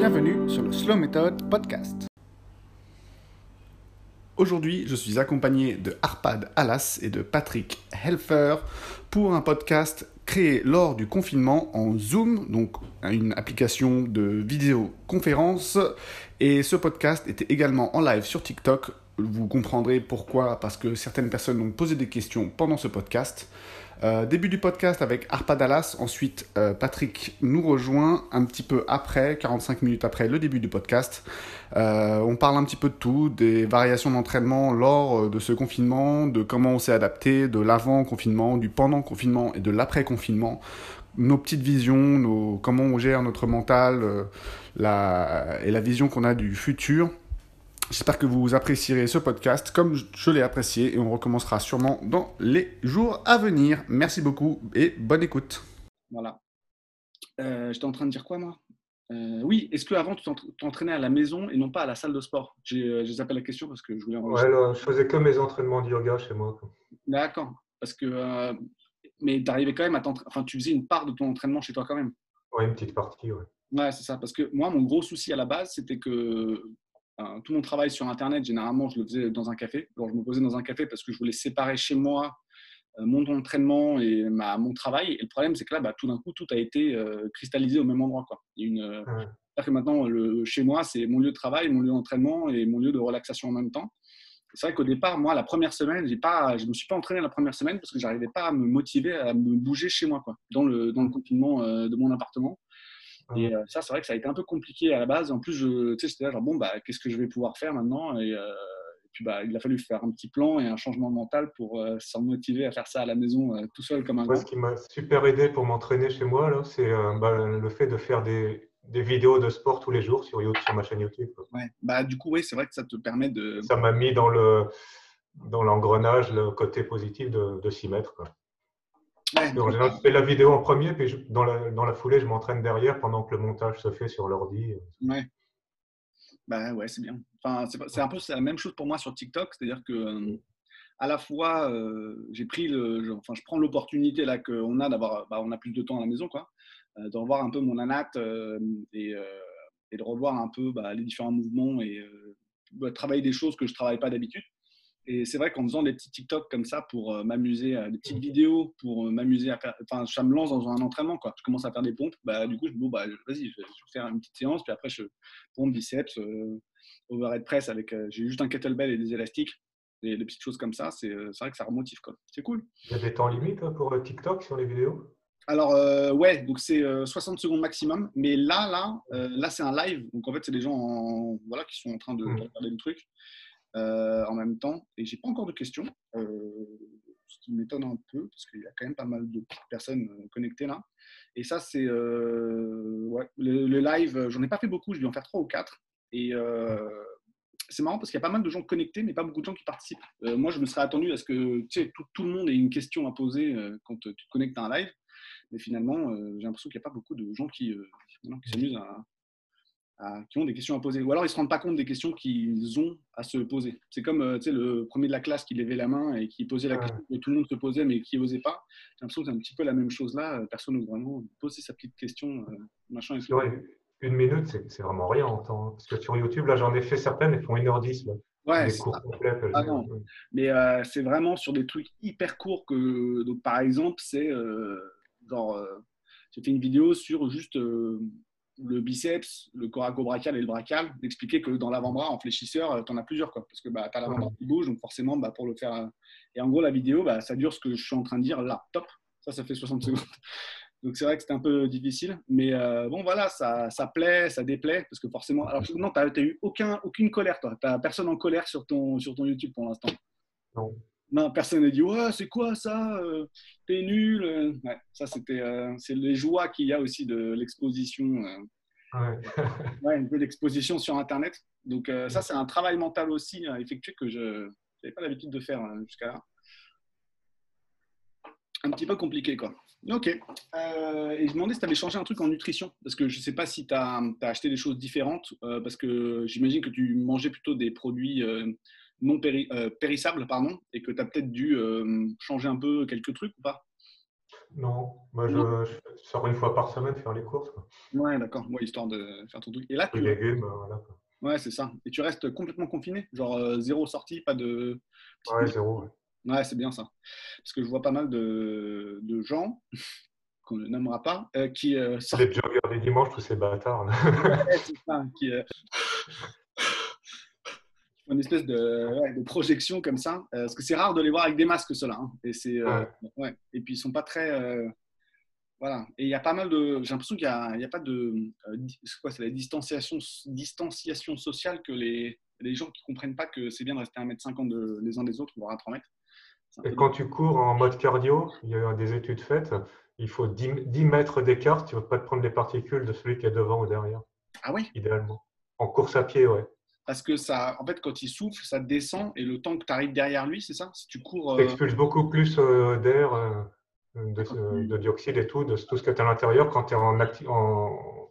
Bienvenue sur le Slow Method Podcast. Aujourd'hui, je suis accompagné de Arpad Alas et de Patrick Helfer pour un podcast créé lors du confinement en Zoom, donc une application de vidéoconférence. Et ce podcast était également en live sur TikTok. Vous comprendrez pourquoi, parce que certaines personnes ont posé des questions pendant ce podcast. Euh, début du podcast avec Arpa Dallas, ensuite euh, Patrick nous rejoint un petit peu après, 45 minutes après le début du podcast. Euh, on parle un petit peu de tout, des variations d'entraînement lors de ce confinement, de comment on s'est adapté, de l'avant-confinement, du pendant-confinement et de l'après-confinement, nos petites visions, nos, comment on gère notre mental la, et la vision qu'on a du futur. J'espère que vous apprécierez ce podcast comme je l'ai apprécié et on recommencera sûrement dans les jours à venir. Merci beaucoup et bonne écoute. Voilà. Euh, J'étais en train de dire quoi moi? Euh, Oui, est-ce que avant tu t'entraînais à la maison et non pas à la salle de sport? Je appelle la question parce que je voulais Ouais, je faisais que mes entraînements de yoga chez moi. D'accord. Parce que. Euh, mais tu arrivais quand même à t'entraîner. Enfin, tu faisais une part de ton entraînement chez toi quand même. Oui, une petite partie, ouais. Ouais, c'est ça. Parce que moi, mon gros souci à la base, c'était que tout mon travail sur Internet, généralement, je le faisais dans un café. Alors, je me posais dans un café parce que je voulais séparer chez moi euh, mon entraînement et ma, mon travail. Et le problème, c'est que là, bah, tout d'un coup, tout a été euh, cristallisé au même endroit. Quoi. A une, que maintenant, le, chez moi, c'est mon lieu de travail, mon lieu d'entraînement et mon lieu de relaxation en même temps. C'est vrai qu'au départ, moi, la première semaine, pas, je ne me suis pas entraîné la première semaine parce que je n'arrivais pas à me motiver à me bouger chez moi, quoi, dans, le, dans le confinement euh, de mon appartement. Et euh, ça, c'est vrai que ça a été un peu compliqué à la base. En plus, je, tu sais, j'étais là, genre, bon, bah, qu'est-ce que je vais pouvoir faire maintenant? Et, euh, puis, bah, il a fallu faire un petit plan et un changement mental pour euh, s'en motiver à faire ça à la maison tout seul comme un Moi, Ce qui m'a super aidé pour m'entraîner chez moi, c'est bah, le fait de faire des, des, vidéos de sport tous les jours sur, YouTube, sur ma chaîne YouTube. Ouais. Bah, du coup, oui, c'est vrai que ça te permet de. Ça m'a mis dans le dans l'engrenage le côté positif de, de s'y mettre. Quoi. Ouais, général, je fais la vidéo en premier, puis dans, la, dans, la, foulée, je m'entraîne derrière pendant que le montage se fait sur l'ordi. Ouais. Bah ouais, c'est bien. Enfin, c'est un peu la même chose pour moi sur TikTok, c'est-à-dire que euh, à la fois, euh, j'ai pris le, je, enfin, je prends l'opportunité là qu'on a d'avoir, bah, on a plus de temps à la maison, quoi, euh, de revoir un peu mon anat et, et, de revoir un peu bah, les différents mouvements et bah, travailler des choses que je travaille pas d'habitude. Et c'est vrai qu'en faisant des petits TikTok comme ça pour euh, m'amuser, euh, des petites vidéos pour euh, m'amuser à faire, enfin, ça me lance dans un entraînement, quoi. Je commence à faire des pompes, bah, du coup, je me dis, bon, bah, vas-y, je vais faire une petite séance, puis après, je pompe biceps, overhead press avec, j'ai juste un kettlebell et des élastiques, et des petites choses comme ça, c'est vrai que ça remotive, quoi. C'est cool. Il y a des temps limites pour TikTok sur les vidéos? Alors, ouais, donc c'est 60 secondes maximum. Mais là, là, là c'est un live. Donc, en fait, c'est des gens voilà, qui sont en train de, de mmh. regarder le truc. Euh, en même temps. Et j'ai pas encore de questions, euh, ce qui m'étonne un peu parce qu'il y a quand même pas mal de personnes euh, connectées là. Et ça, c'est ouais, le, live. J'en ai pas fait beaucoup, je vais en faire trois ou quatre. Et c'est marrant parce qu'il y a pas mal de gens connectés, mais pas beaucoup de gens qui participent. moi, je me serais attendu à ce que tu sais, tout, le monde ait une question à poser quand tu te connectes à un live. Mais finalement, j'ai l'impression qu'il n'y a pas beaucoup de gens qui, qui s'amusent à, qui ont des questions à poser. Ou alors ils ne se rendent pas compte des questions qu'ils ont à se poser. C'est comme euh, le premier de la classe qui levait la main et qui posait la question que tout le monde se posait mais qui n'osait pas. J'ai l'impression que c'est un petit peu la même chose là. Personne n'ose vraiment poser sa petite question. Euh, machin une minute, c'est vraiment rien en temps. Parce que sur YouTube, là j'en ai fait certaines, elles font 1h10. Là. Ouais, c'est ah Mais euh, c'est vraiment sur des trucs hyper courts que, donc, par exemple, c'est genre, j'ai fait une vidéo sur juste le biceps, le coracobrachial et le brachial, d'expliquer que dans l'avant-bras, en fléchisseur, euh, tu en as plusieurs. Quoi, parce que bah, tu as l'avant-bras qui bouge, donc forcément, bah, pour le faire. Euh, et en gros, la vidéo, bah, ça dure ce que je suis en train de dire là. Top. Ça, ça fait 60 secondes. Donc c'est vrai que c'était un peu difficile. Mais euh, bon, voilà, ça, ça, plaît, ça déplaît. Parce que forcément. Alors non, tu n'as eu aucun, aucune colère, toi. Tu personne en colère sur ton, sur ton YouTube pour l'instant. Non. Non, personne n'a dit ouais, c'est quoi ça T'es nul. Ouais, ça c'était c'est les joies qu'il y a aussi de l'exposition Ouais. ouais, un peu d'exposition sur Internet. Donc euh, ça, c'est un travail mental aussi à effectuer que je n'avais pas l'habitude de faire jusqu'à là. Un petit peu compliqué, quoi. Ok. Euh, et je me demandais si tu avais changé un truc en nutrition, parce que je ne sais pas si tu as, acheté des choses différentes, euh, parce que j'imagine que tu mangeais plutôt des produits non périssables, pardon, et que tu as peut-être dû changer un peu quelques trucs ou pas? Non, moi je, sors une fois par semaine faire les courses. Quoi. Ouais, d'accord. Ouais, histoire de faire ton truc. Et là, tu... légumes, voilà. Ouais, c'est ça. Et tu restes complètement confiné? Genre euh, zéro sortie, pas de. Ouais, zéro. Ouais, c'est bien ça. Parce que je vois pas mal de, de gens qu'on ne nommera pas euh, qui. Euh, sortent... Les joggers des dimanches, tous ces bâtards. ouais, c'est ça. Qui, une espèce de, de, projection comme ça. parce que c'est rare de les voir avec des masques, ceux-là. Hein. Et, c'est, ouais. Et puis, ils sont pas très voilà. Et il y a pas mal de. J'ai l'impression qu'il n'y a, a, pas de. Euh, c'est quoi C'est la distanciation, distanciation sociale que les, les gens qui ne comprennent pas que c'est bien de rester à 1m50 de, les uns des autres, voire à 3 mètres. Et quand tu cours en mode cardio, il y a des études faites, il faut 10, 10 mètres d'écart, tu ne vas pas te prendre les particules de celui qui est devant ou derrière. Ah oui? Idéalement. En course à pied, ouais. Parce que ça, en fait, quand il souffle, ça descend et le temps que tu arrives derrière lui, c'est ça? Si tu cours. Tu expulses beaucoup plus euh, d'air. Euh, de, dioxyde et tout, de tout ce que tu as à l'intérieur quand tu es en, en,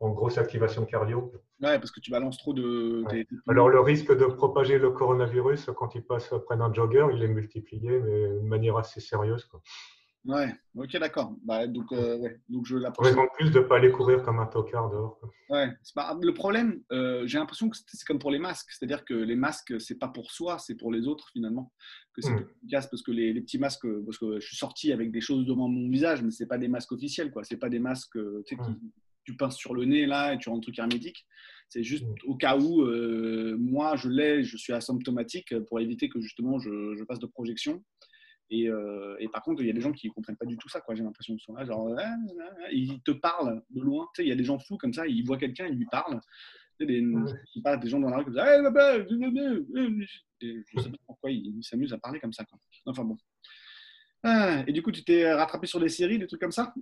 en, grosse activation cardio. Ouais, parce que tu balances trop de. Alors, le risque de propager le coronavirus quand il passe près d'un jogger, il est multiplié, mais de manière assez sérieuse. Quoi. Ouais, ok, d'accord. Bah, donc, euh, ouais. donc, je Raison plus de ne pas aller courir comme un tocard dehors. Ouais, le problème, euh, j'ai l'impression que c'est comme pour les masques. C'est-à-dire que les masques, c'est pas pour soi, c'est pour les autres finalement. Que c'est mmh. efficace parce que les, les, petits masques, parce que je suis sorti avec des choses devant mon visage, mais c'est pas des masques officiels, quoi. C'est pas des masques tu sais, qui, mmh. tu pinces sur le nez là et tu rends le truc hermétique. C'est juste mmh. au cas où euh, moi je l'ai, je suis asymptomatique pour éviter que justement je, je fasse de projection. Euh, et, par contre, il y a des gens qui ne comprennent pas du tout ça. J'ai l'impression qu'ils sont là, genre, ah, ah, ah, ils te parlent de loin. Tu sais, il y a des gens fous comme ça, ils voient quelqu'un, ils lui parlent. Tu sais, des, des gens dans la rue qui disent Je ne sais pas pourquoi ils s'amusent à parler comme ça. Quoi. Enfin bon. et du coup, tu t'es rattrapé sur des séries, des trucs comme ça?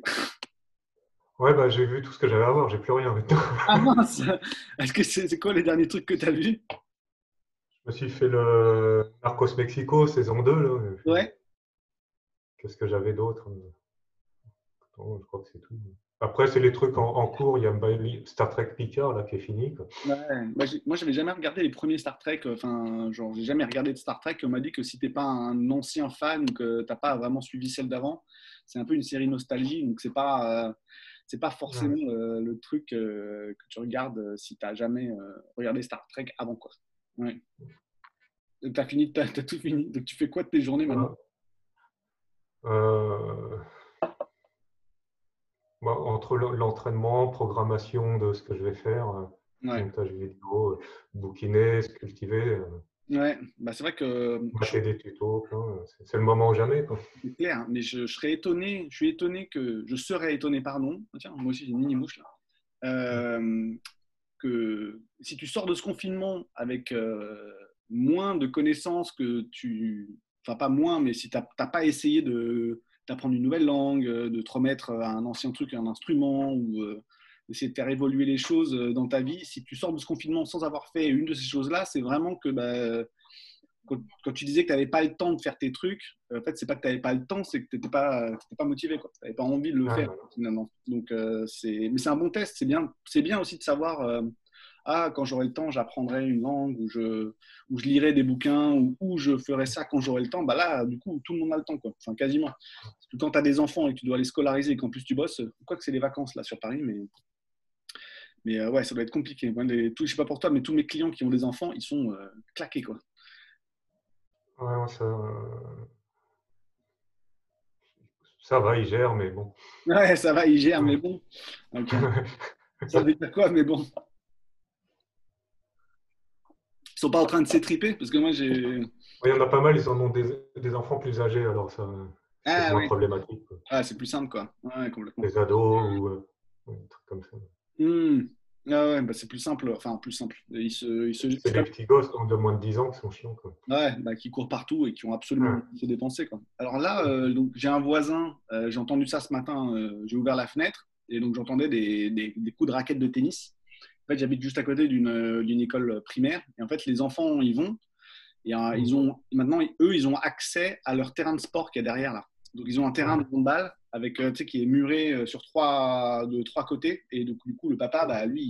Ouais, bah, j'ai vu tout ce que j'avais à voir, j'ai plus rien maintenant. ah mince Est-ce que c'est quoi les derniers trucs que tu as vus? Je me suis fait le Narcos Mexico saison 2. Là. Ouais. Qu'est-ce que j'avais d'autre Je crois que c'est tout. Après, c'est les trucs en, cours. Il y a Star Trek Picard là, qui est fini. Ouais, moi, j'avais jamais regardé les premiers Star Trek. Enfin, genre, j'ai jamais regardé de Star Trek. On m'a dit que si t'es pas un ancien fan ou que t'as pas vraiment suivi celle d'avant, c'est un peu une série nostalgie. Donc, c'est pas. Euh, c'est pas forcément euh, le truc euh, que tu regardes si tu n'as jamais regardé Star Trek avant quoi. Ouais. Tu as, fini, as, tout fini. Donc tu fais quoi de tes journées maintenant? euh, bah, entre l'entraînement, programmation de ce que je vais faire, euh, montage vidéo, euh, bouquiner, cultiver. Ouais, bah c'est vrai que. Acheter des tutos, c'est le moment ou jamais. C'est clair, hein, mais je, serais étonné, je suis étonné que. Je serais étonné, pardon. Ah, tiens, moi aussi j'ai une mini mouche là. que si tu sors de ce confinement avec moins de connaissances que tu enfin pas moins, mais si tu n'as pas essayé d'apprendre une nouvelle langue, euh, de te remettre à un ancien truc, un instrument, ou euh, d'essayer de faire évoluer les choses euh, dans ta vie, si tu sors de ce confinement sans avoir fait une de ces choses-là, c'est vraiment que bah, quand, tu disais que tu n'avais pas le temps de faire tes trucs, en fait, c'est pas que tu n'avais pas le temps, c'est que tu n'étais pas, pas motivé, tu n'avais pas envie de le faire finalement. Donc, c'est, mais c'est un bon test, c'est bien, c'est bien aussi de savoir ah, quand j'aurai le temps, j'apprendrai une langue, ou je, ou je lirai des bouquins, ou, ou je ferai ça quand j'aurai le temps, bah là, du coup, tout le monde a le temps, quoi. Enfin, quasiment. quand tu as des enfants et que tu dois les scolariser et qu'en plus tu bosses, quoi que c'est les vacances là sur Paris, mais, mais euh, ouais, ça doit être compliqué. Moi, les, tout, je sais pas pour toi, mais tous mes clients qui ont des enfants, ils sont euh, claqués, quoi. Ouais, ça... ça va, ils gèrent, mais bon. Ouais, ça va, ils gèrent, mais bon. ça veut dire quoi, mais bon? Ils sont pas en train de s'étriper Parce que moi, j'ai. Il y en a pas mal, ils en ont des, enfants plus âgés, alors ça, c'est ah, moins problématique. Ah, c'est plus simple, quoi. Ouais, complètement. Des ados ou euh, des trucs comme ça. Hmm. Ah ouais, bah c'est plus simple. Enfin, plus simple. Ils se, ils se... C'est des petits gosses de moins de 10 ans qui sont chiants. Quoi. Ouais, bah, qui courent partout et qui ont absolument ouais. se dépenser. Quoi. Alors là, euh, donc, j'ai un voisin, euh, j'ai entendu ça ce matin, j'ai ouvert la fenêtre et donc j'entendais des, des, des, coups de raquettes de tennis. En fait, j'habite juste à côté d'une école primaire. Et en fait, les enfants y vont. Et euh, ils ont, maintenant, eux, ils ont accès à leur terrain de sport qui est derrière là. Donc, ils ont un terrain de handball avec, euh, tu sais, qui est muré euh, sur trois, de trois côtés. Et donc, du coup, le papa, bah, lui,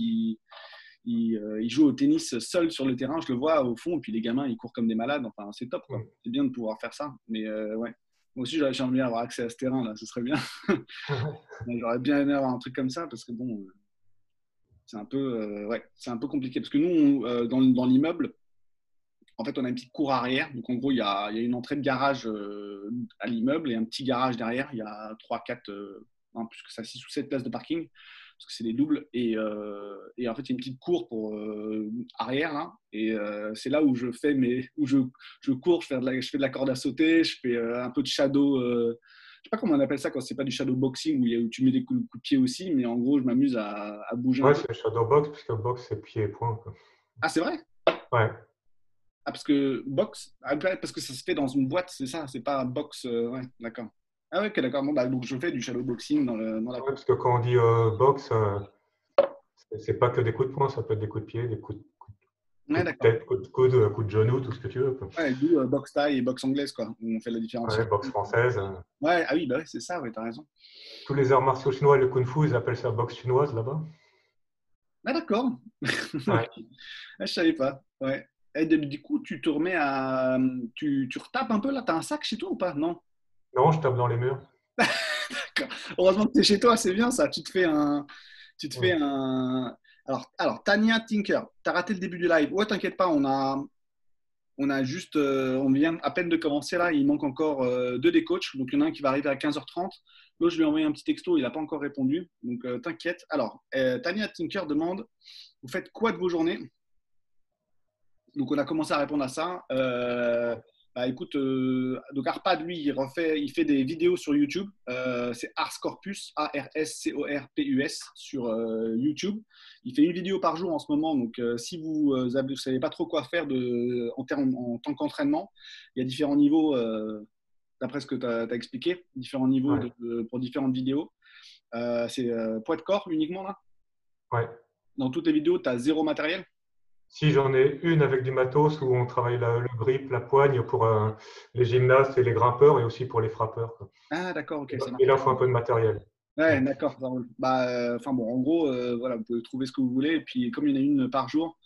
il, il, joue au tennis seul sur le terrain. Je le vois au fond. Et puis, les gamins, ils courent comme des malades. Enfin, c'est top. C'est bien de pouvoir faire ça. Mais ouais. Moi aussi, j'aimerais bien avoir accès à ce terrain, là, ce serait bien. J'aurais bien aimé avoir un truc comme ça, parce que bon, euh, c'est un, peu, euh, ouais, un peu compliqué. Parce que nous, euh, dans, l'immeuble, en fait, on a une petite cour arrière. Donc, en gros, il y a, une entrée de garage à l'immeuble et un petit garage derrière. Il y a 3, 4, plus que ça, 6 ou 7 places de parking parce que c'est des doubles. Et, euh, en fait, il y a une petite cour pour euh, arrière là. Et euh, c'est là où je fais mes, où je, je cours, je fais, de la, je fais de la corde à sauter, je fais un peu de shadow. Je sais pas comment on appelle ça quand c'est pas du shadow boxing où, où tu mets des coups, de pied aussi, mais en gros, je m'amuse à, à, bouger. Ouais, c'est shadow box parce que box c'est pied et point. Ah, c'est vrai? Ouais. Ah, parce que box, ah, parce que ça se fait dans une boîte, c'est ça, c'est pas box. ouais, d'accord. Ah ouais, ok, d'accord. Bon, bah, donc je fais du shadow boxing dans, le, dans la. Ouais, parce que quand on dit euh, boxe, euh, c'est pas que des coups de poing, ça peut être des coups de pied, des coups de, ouais, tête, coups de coude, euh, coups de genou, tout ce que tu veux. Quoi. Ouais, d'où euh, boxe taille et boxe anglaise, quoi. On fait la différence. Ouais, boxe française. Ouais, ah oui, bah ouais, c'est ça, ouais, t'as raison. Tous les arts martiaux chinois et le kung fu, ils appellent ça boxe chinoise là-bas. Ah d'accord. Ouais. ah, je savais pas. Ouais. Et du coup, tu te remets à. Tu, tu retapes un peu là T'as un sac chez toi ou pas? Non non, je tape dans les murs. D'accord. Heureusement que tu es chez toi, c'est bien ça. Tu te fais un. Tu te fais un. Alors, alors, Tania Tinker, tu raté le début du live. Ouais, t'inquiète pas, on a, juste. Euh, vient à peine de commencer là. Il manque encore euh, deux des coachs. Donc, il y en a un qui va arriver à 15h30. L'autre, je lui ai envoyé un petit texto. Il n'a pas encore répondu. Donc, euh, t'inquiète. Alors, Tania Tinker demande Vous faites quoi de vos journées? Donc, on a commencé à répondre à ça. Bah, écoute, euh, donc Arpad, lui, il, refait, il fait des vidéos sur YouTube. Euh, c'est Ars Corpus, A-R-S-C-O-R-P-U-S, sur euh, YouTube. Il fait une vidéo par jour en ce moment. Donc, si vous ne savez pas trop quoi faire de, en, termes, en tant qu'entraînement, il y a différents niveaux, d'après ce que tu as, expliqué, différents niveaux pour différentes vidéos. c'est poids de corps uniquement là? Ouais. Dans toutes les vidéos, tu as zéro matériel? Si j'en ai une avec du matos où on travaille le grip, la poigne pour euh, les gymnastes et les grimpeurs et aussi pour les frappeurs. Ah, d'accord, ok. et là, il faut un peu de matériel. Ouais, d'accord, Bah, euh, enfin bon, en gros, euh, voilà, vous pouvez trouver ce que vous voulez. Et puis, comme il y en a une par jour,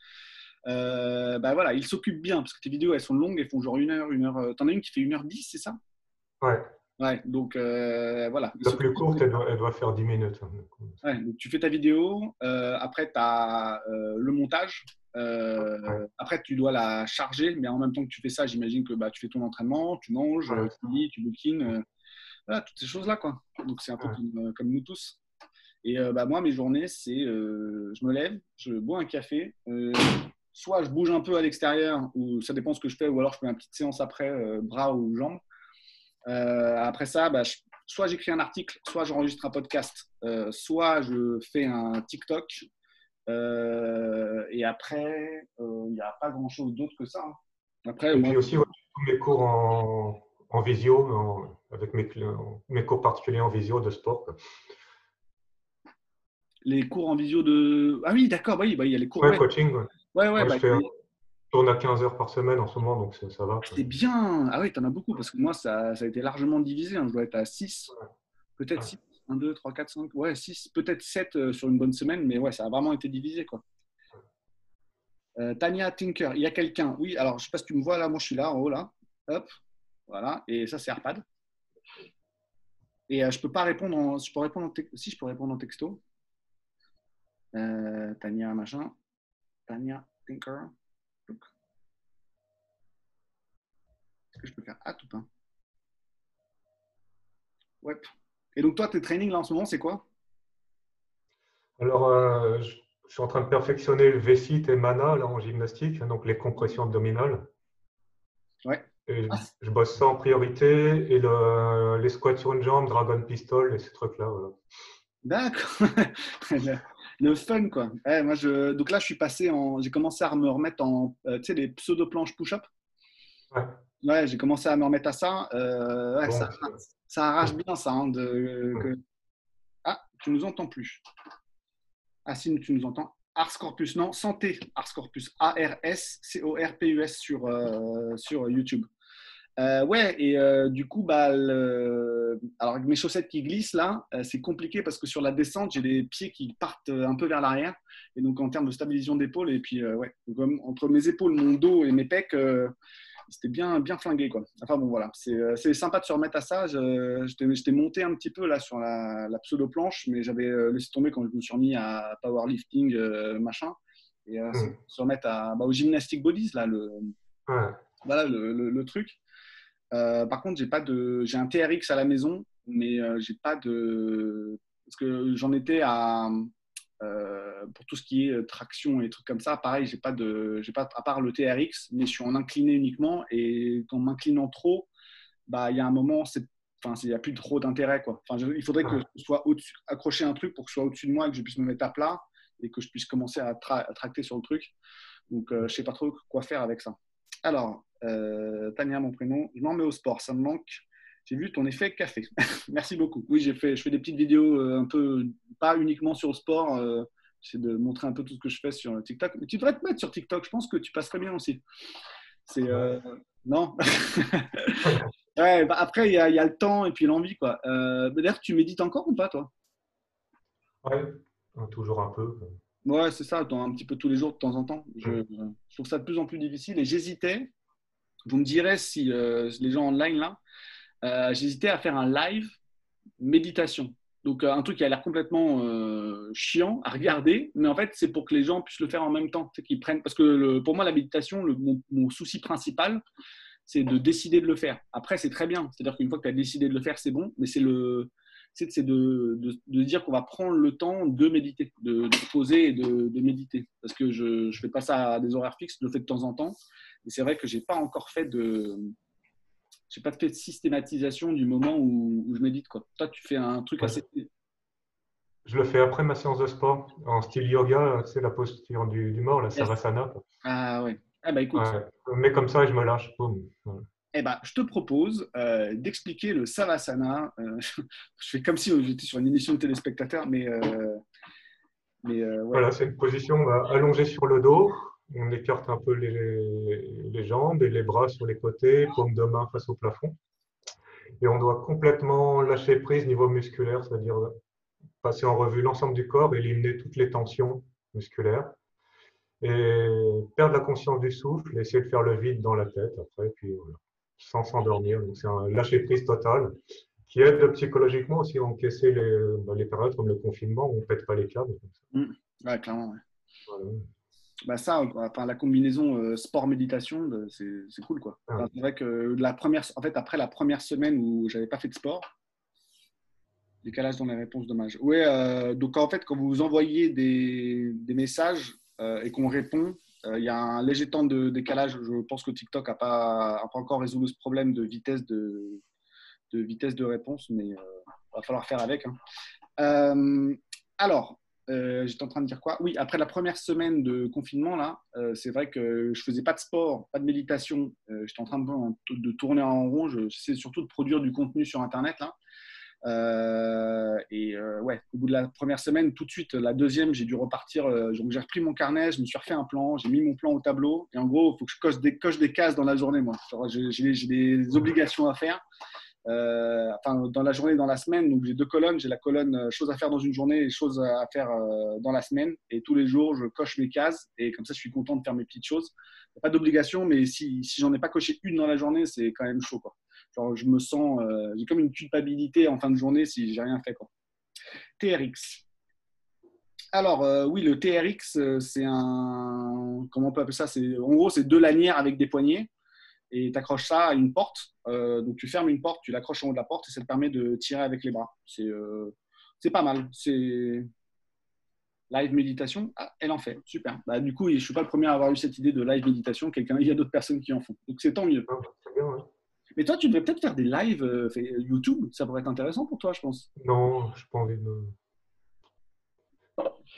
bah voilà, il s'occupe bien parce que tes vidéos, elles sont longues, elles font genre une heure, une heure. T'en as une qui fait une heure dix, c'est ça? Ouais. Ouais, donc voilà. La plus courte, elle doit, faire 10 minutes. Hein, ouais, donc tu fais ta vidéo, après tu as le montage, euh, après, tu dois la charger, mais en même temps que tu fais ça, j'imagine que bah, tu fais ton entraînement, tu manges, tu lis, tu bookines, euh, voilà, toutes ces choses-là. Quoi. Donc, c'est un peu euh, comme, nous tous. Et bah, moi, mes journées, c'est je me lève, je bois un café, soit je bouge un peu à l'extérieur, ou ça dépend ce que je fais, ou alors je fais une petite séance après, bras ou jambes. après ça, bah, soit j'écris un article, soit j'enregistre un podcast, soit je fais un TikTok, euh, et après, euh, il n'y a pas grand-chose d'autre que ça. Hein. Après, et puis aussi, tous mes cours en, en visio, avec mes, mes, cours particuliers en visio de sport. Les cours en visio de. Ah oui, d'accord, bah oui, bah, il y a les cours. Ouais, coaching. Ouais, ouais, bah, je tourne à 15 heures par semaine en ce moment, donc ça va. C'est bien. Ah oui, tu en as beaucoup, parce que moi, ça, ça a été largement divisé. Hein. Je dois être à 6, peut-être 6 1, 2, 3, 4, 5, ouais, 6, peut-être 7 euh, sur une bonne semaine, mais ouais, ça a vraiment été divisé. quoi. Euh, Tania Tinker, il y a quelqu'un. Oui, alors je ne sais pas si tu me vois là, moi je suis là en haut là. Hop, voilà, et ça c'est AirPad. Et euh, je peux pas répondre en, je peux répondre en si je peux répondre en texto. Tania machin. Tania Tinker. Est-ce que je peux faire hâte ou pas? Ouais. Et donc, toi, tes trainings là en ce moment, c'est quoi? Alors, euh, je, suis en train de perfectionner le V-sit et Mana là, en gymnastique, donc les compressions abdominales. Ouais. Et je, bosse ça en priorité et les squats sur une jambe, dragon pistol et ces trucs-là. D'accord. le fun, quoi. moi, je... Donc là, je suis passé en. J'ai commencé à me remettre en. Euh, tu sais, les pseudo-planches push-up? Ouais. Ouais, j'ai commencé à me remettre à ça. Euh, ouais, ça, ça arrache bien ça. Hein, de, Ah, tu nous entends plus. Ah si, tu nous entends. Ars Corpus, non, Santé, Ars Corpus, A-R-S-C-O-R-P-U-S sur, euh, sur YouTube. Euh, ouais, et euh, du coup, bah, alors avec mes chaussettes qui glissent là, c'est compliqué parce que sur la descente, j'ai les pieds qui partent un peu vers l'arrière. Et donc, en termes de stabilisation d'épaule, et puis, ouais, entre mes épaules, mon dos et mes pecs, c'était bien, bien flingué. Quoi. Enfin bon, voilà, c'est sympa de se remettre à ça. J'étais monté un petit peu là sur la, pseudo-planche, mais j'avais laissé tomber quand je me suis remis à powerlifting, machin. Et mmh. se remettre à, bah, au gymnastic bodies, là, le, voilà le, le, truc. par contre, j'ai pas de, j'ai un TRX à la maison, mais j'ai pas de, parce que j'en étais à euh, pour tout ce qui est euh, traction et trucs comme ça, pareil, j'ai pas de, j'ai pas à part le TRX, mais je suis en incliné uniquement et en m'inclinant trop, bah il y a un moment, c'est, enfin il n'y a plus trop d'intérêt quoi. Enfin, il faudrait que je sois au-dessus, accrocher un truc pour que je sois au-dessus de moi et que je puisse me mettre à plat et que je puisse commencer à, tracter sur le truc. Donc euh, je sais pas trop quoi faire avec ça. Alors, Tania, mon prénom, je m'en mets au sport, ça me manque j'ai vu ton effet café. Merci beaucoup. Oui, j'ai fait, je fais des petites vidéos euh, un peu, pas uniquement sur le sport. Euh, c'est de montrer un peu tout ce que je fais sur TikTok. Mais tu devrais te mettre sur TikTok. Je pense que tu passerais bien aussi. C'est euh, non? ouais, bah, après il y, a, le temps et puis l'envie quoi. D'ailleurs, tu médites encore ou pas toi? Ouais, toujours un peu. Ouais, c'est ça. Un petit peu tous les jours de temps en temps. Je, je trouve ça de plus en plus difficile et j'hésitais. Vous me direz si les gens online là euh, j'hésitais à faire un live méditation. Donc, euh, un truc qui a l'air complètement euh, chiant à regarder, mais en fait, c'est pour que les gens puissent le faire en même temps. Qu'ils prennent... Parce que pour moi, la méditation, mon, souci principal, c'est de décider de le faire. Après, c'est très bien. C'est-à-dire qu'une fois que tu as décidé de le faire, c'est bon, mais c'est de, dire qu'on va prendre le temps de méditer, de, de poser et de, méditer. Parce que je ne fais pas ça à des horaires fixes, je le fais de temps en temps. Et c'est vrai que je n'ai pas encore fait de, j'ai pas fait de systématisation du moment où, je médite. Quoi. Toi, tu fais un truc assez. Je le fais après ma séance de sport, en style yoga, c'est la posture du, mort, la savasana. Ah ouais. Ah bah écoute. Mais comme ça, je me lâche. Eh ben, je te propose euh, d'expliquer le savasana. Euh, je fais comme si j'étais sur une émission de téléspectateurs, mais. Euh, mais Voilà, c'est une position allongée sur le dos, on écarte un peu les, jambes et les bras sur les côtés, paume de main face au plafond. Et on doit complètement lâcher prise niveau musculaire, c'est-à-dire passer en revue l'ensemble du corps, éliminer toutes les tensions musculaires et perdre la conscience du souffle, essayer de faire le vide dans la tête après, puis sans s'endormir. Donc c'est un lâcher prise total qui aide psychologiquement aussi à encaisser les, bah, les périodes comme le confinement où on ne pète pas les câbles. Mmh. Ouais, clairement. Ouais bah ça, enfin, la combinaison euh, sport-méditation, bah, c'est cool. quoi. Ah. c'est vrai que la première, en fait, après la première semaine où j'avais pas fait de sport, décalage dans les réponses, dommage. Oui, euh, donc en fait, quand vous envoyez des, des messages euh, et qu'on répond, il y a un léger temps de décalage. Je pense que TikTok n'a pas, pas, encore résolu ce problème de vitesse de, de vitesse de réponse, mais il va falloir faire avec. Hein. alors, euh, j'étais en train de dire quoi? Oui, après la première semaine de confinement, là, euh, c'est vrai que je faisais pas de sport, pas de méditation. Euh, j'étais en train de, tourner en rond. J'essaie surtout de produire du contenu sur Internet. Là. et ouais, au bout de la première semaine, tout de suite, la deuxième, j'ai dû repartir. j'ai repris mon carnet, je me suis refait un plan, j'ai mis mon plan au tableau. Et en gros, il faut que je coche des, coche des cases dans la journée, moi. J'ai des obligations à faire. Euh, dans la journée, dans la semaine. Donc, j'ai deux colonnes. J'ai la colonne euh, choses à faire dans une journée et choses à faire euh, dans la semaine. Et tous les jours, je coche mes cases. Et comme ça, je suis content de faire mes petites choses. Pas d'obligation, mais si, j'en ai pas coché une dans la journée, c'est quand même chaud. Quoi. Je me sens, j'ai comme une culpabilité en fin de journée si j'ai rien fait. Quoi. TRX. Alors, oui, le TRX, c'est un. Comment on peut appeler ça? En gros, c'est deux lanières avec des poignées et tu accroches ça à une porte. Euh, donc tu fermes une porte, tu l'accroches en haut de la porte et ça te permet de tirer avec les bras. C'est euh, pas mal. C'est live méditation. Ah, elle en fait. Super. Bah, du coup, je ne suis pas le premier à avoir eu cette idée de live méditation. Quelqu'un, il y a d'autres personnes qui en font. Donc c'est tant mieux. Ah, Mais toi, tu devrais peut-être faire des lives euh, YouTube. Ça pourrait être intéressant pour toi, je pense. Non, je n'ai pas envie de.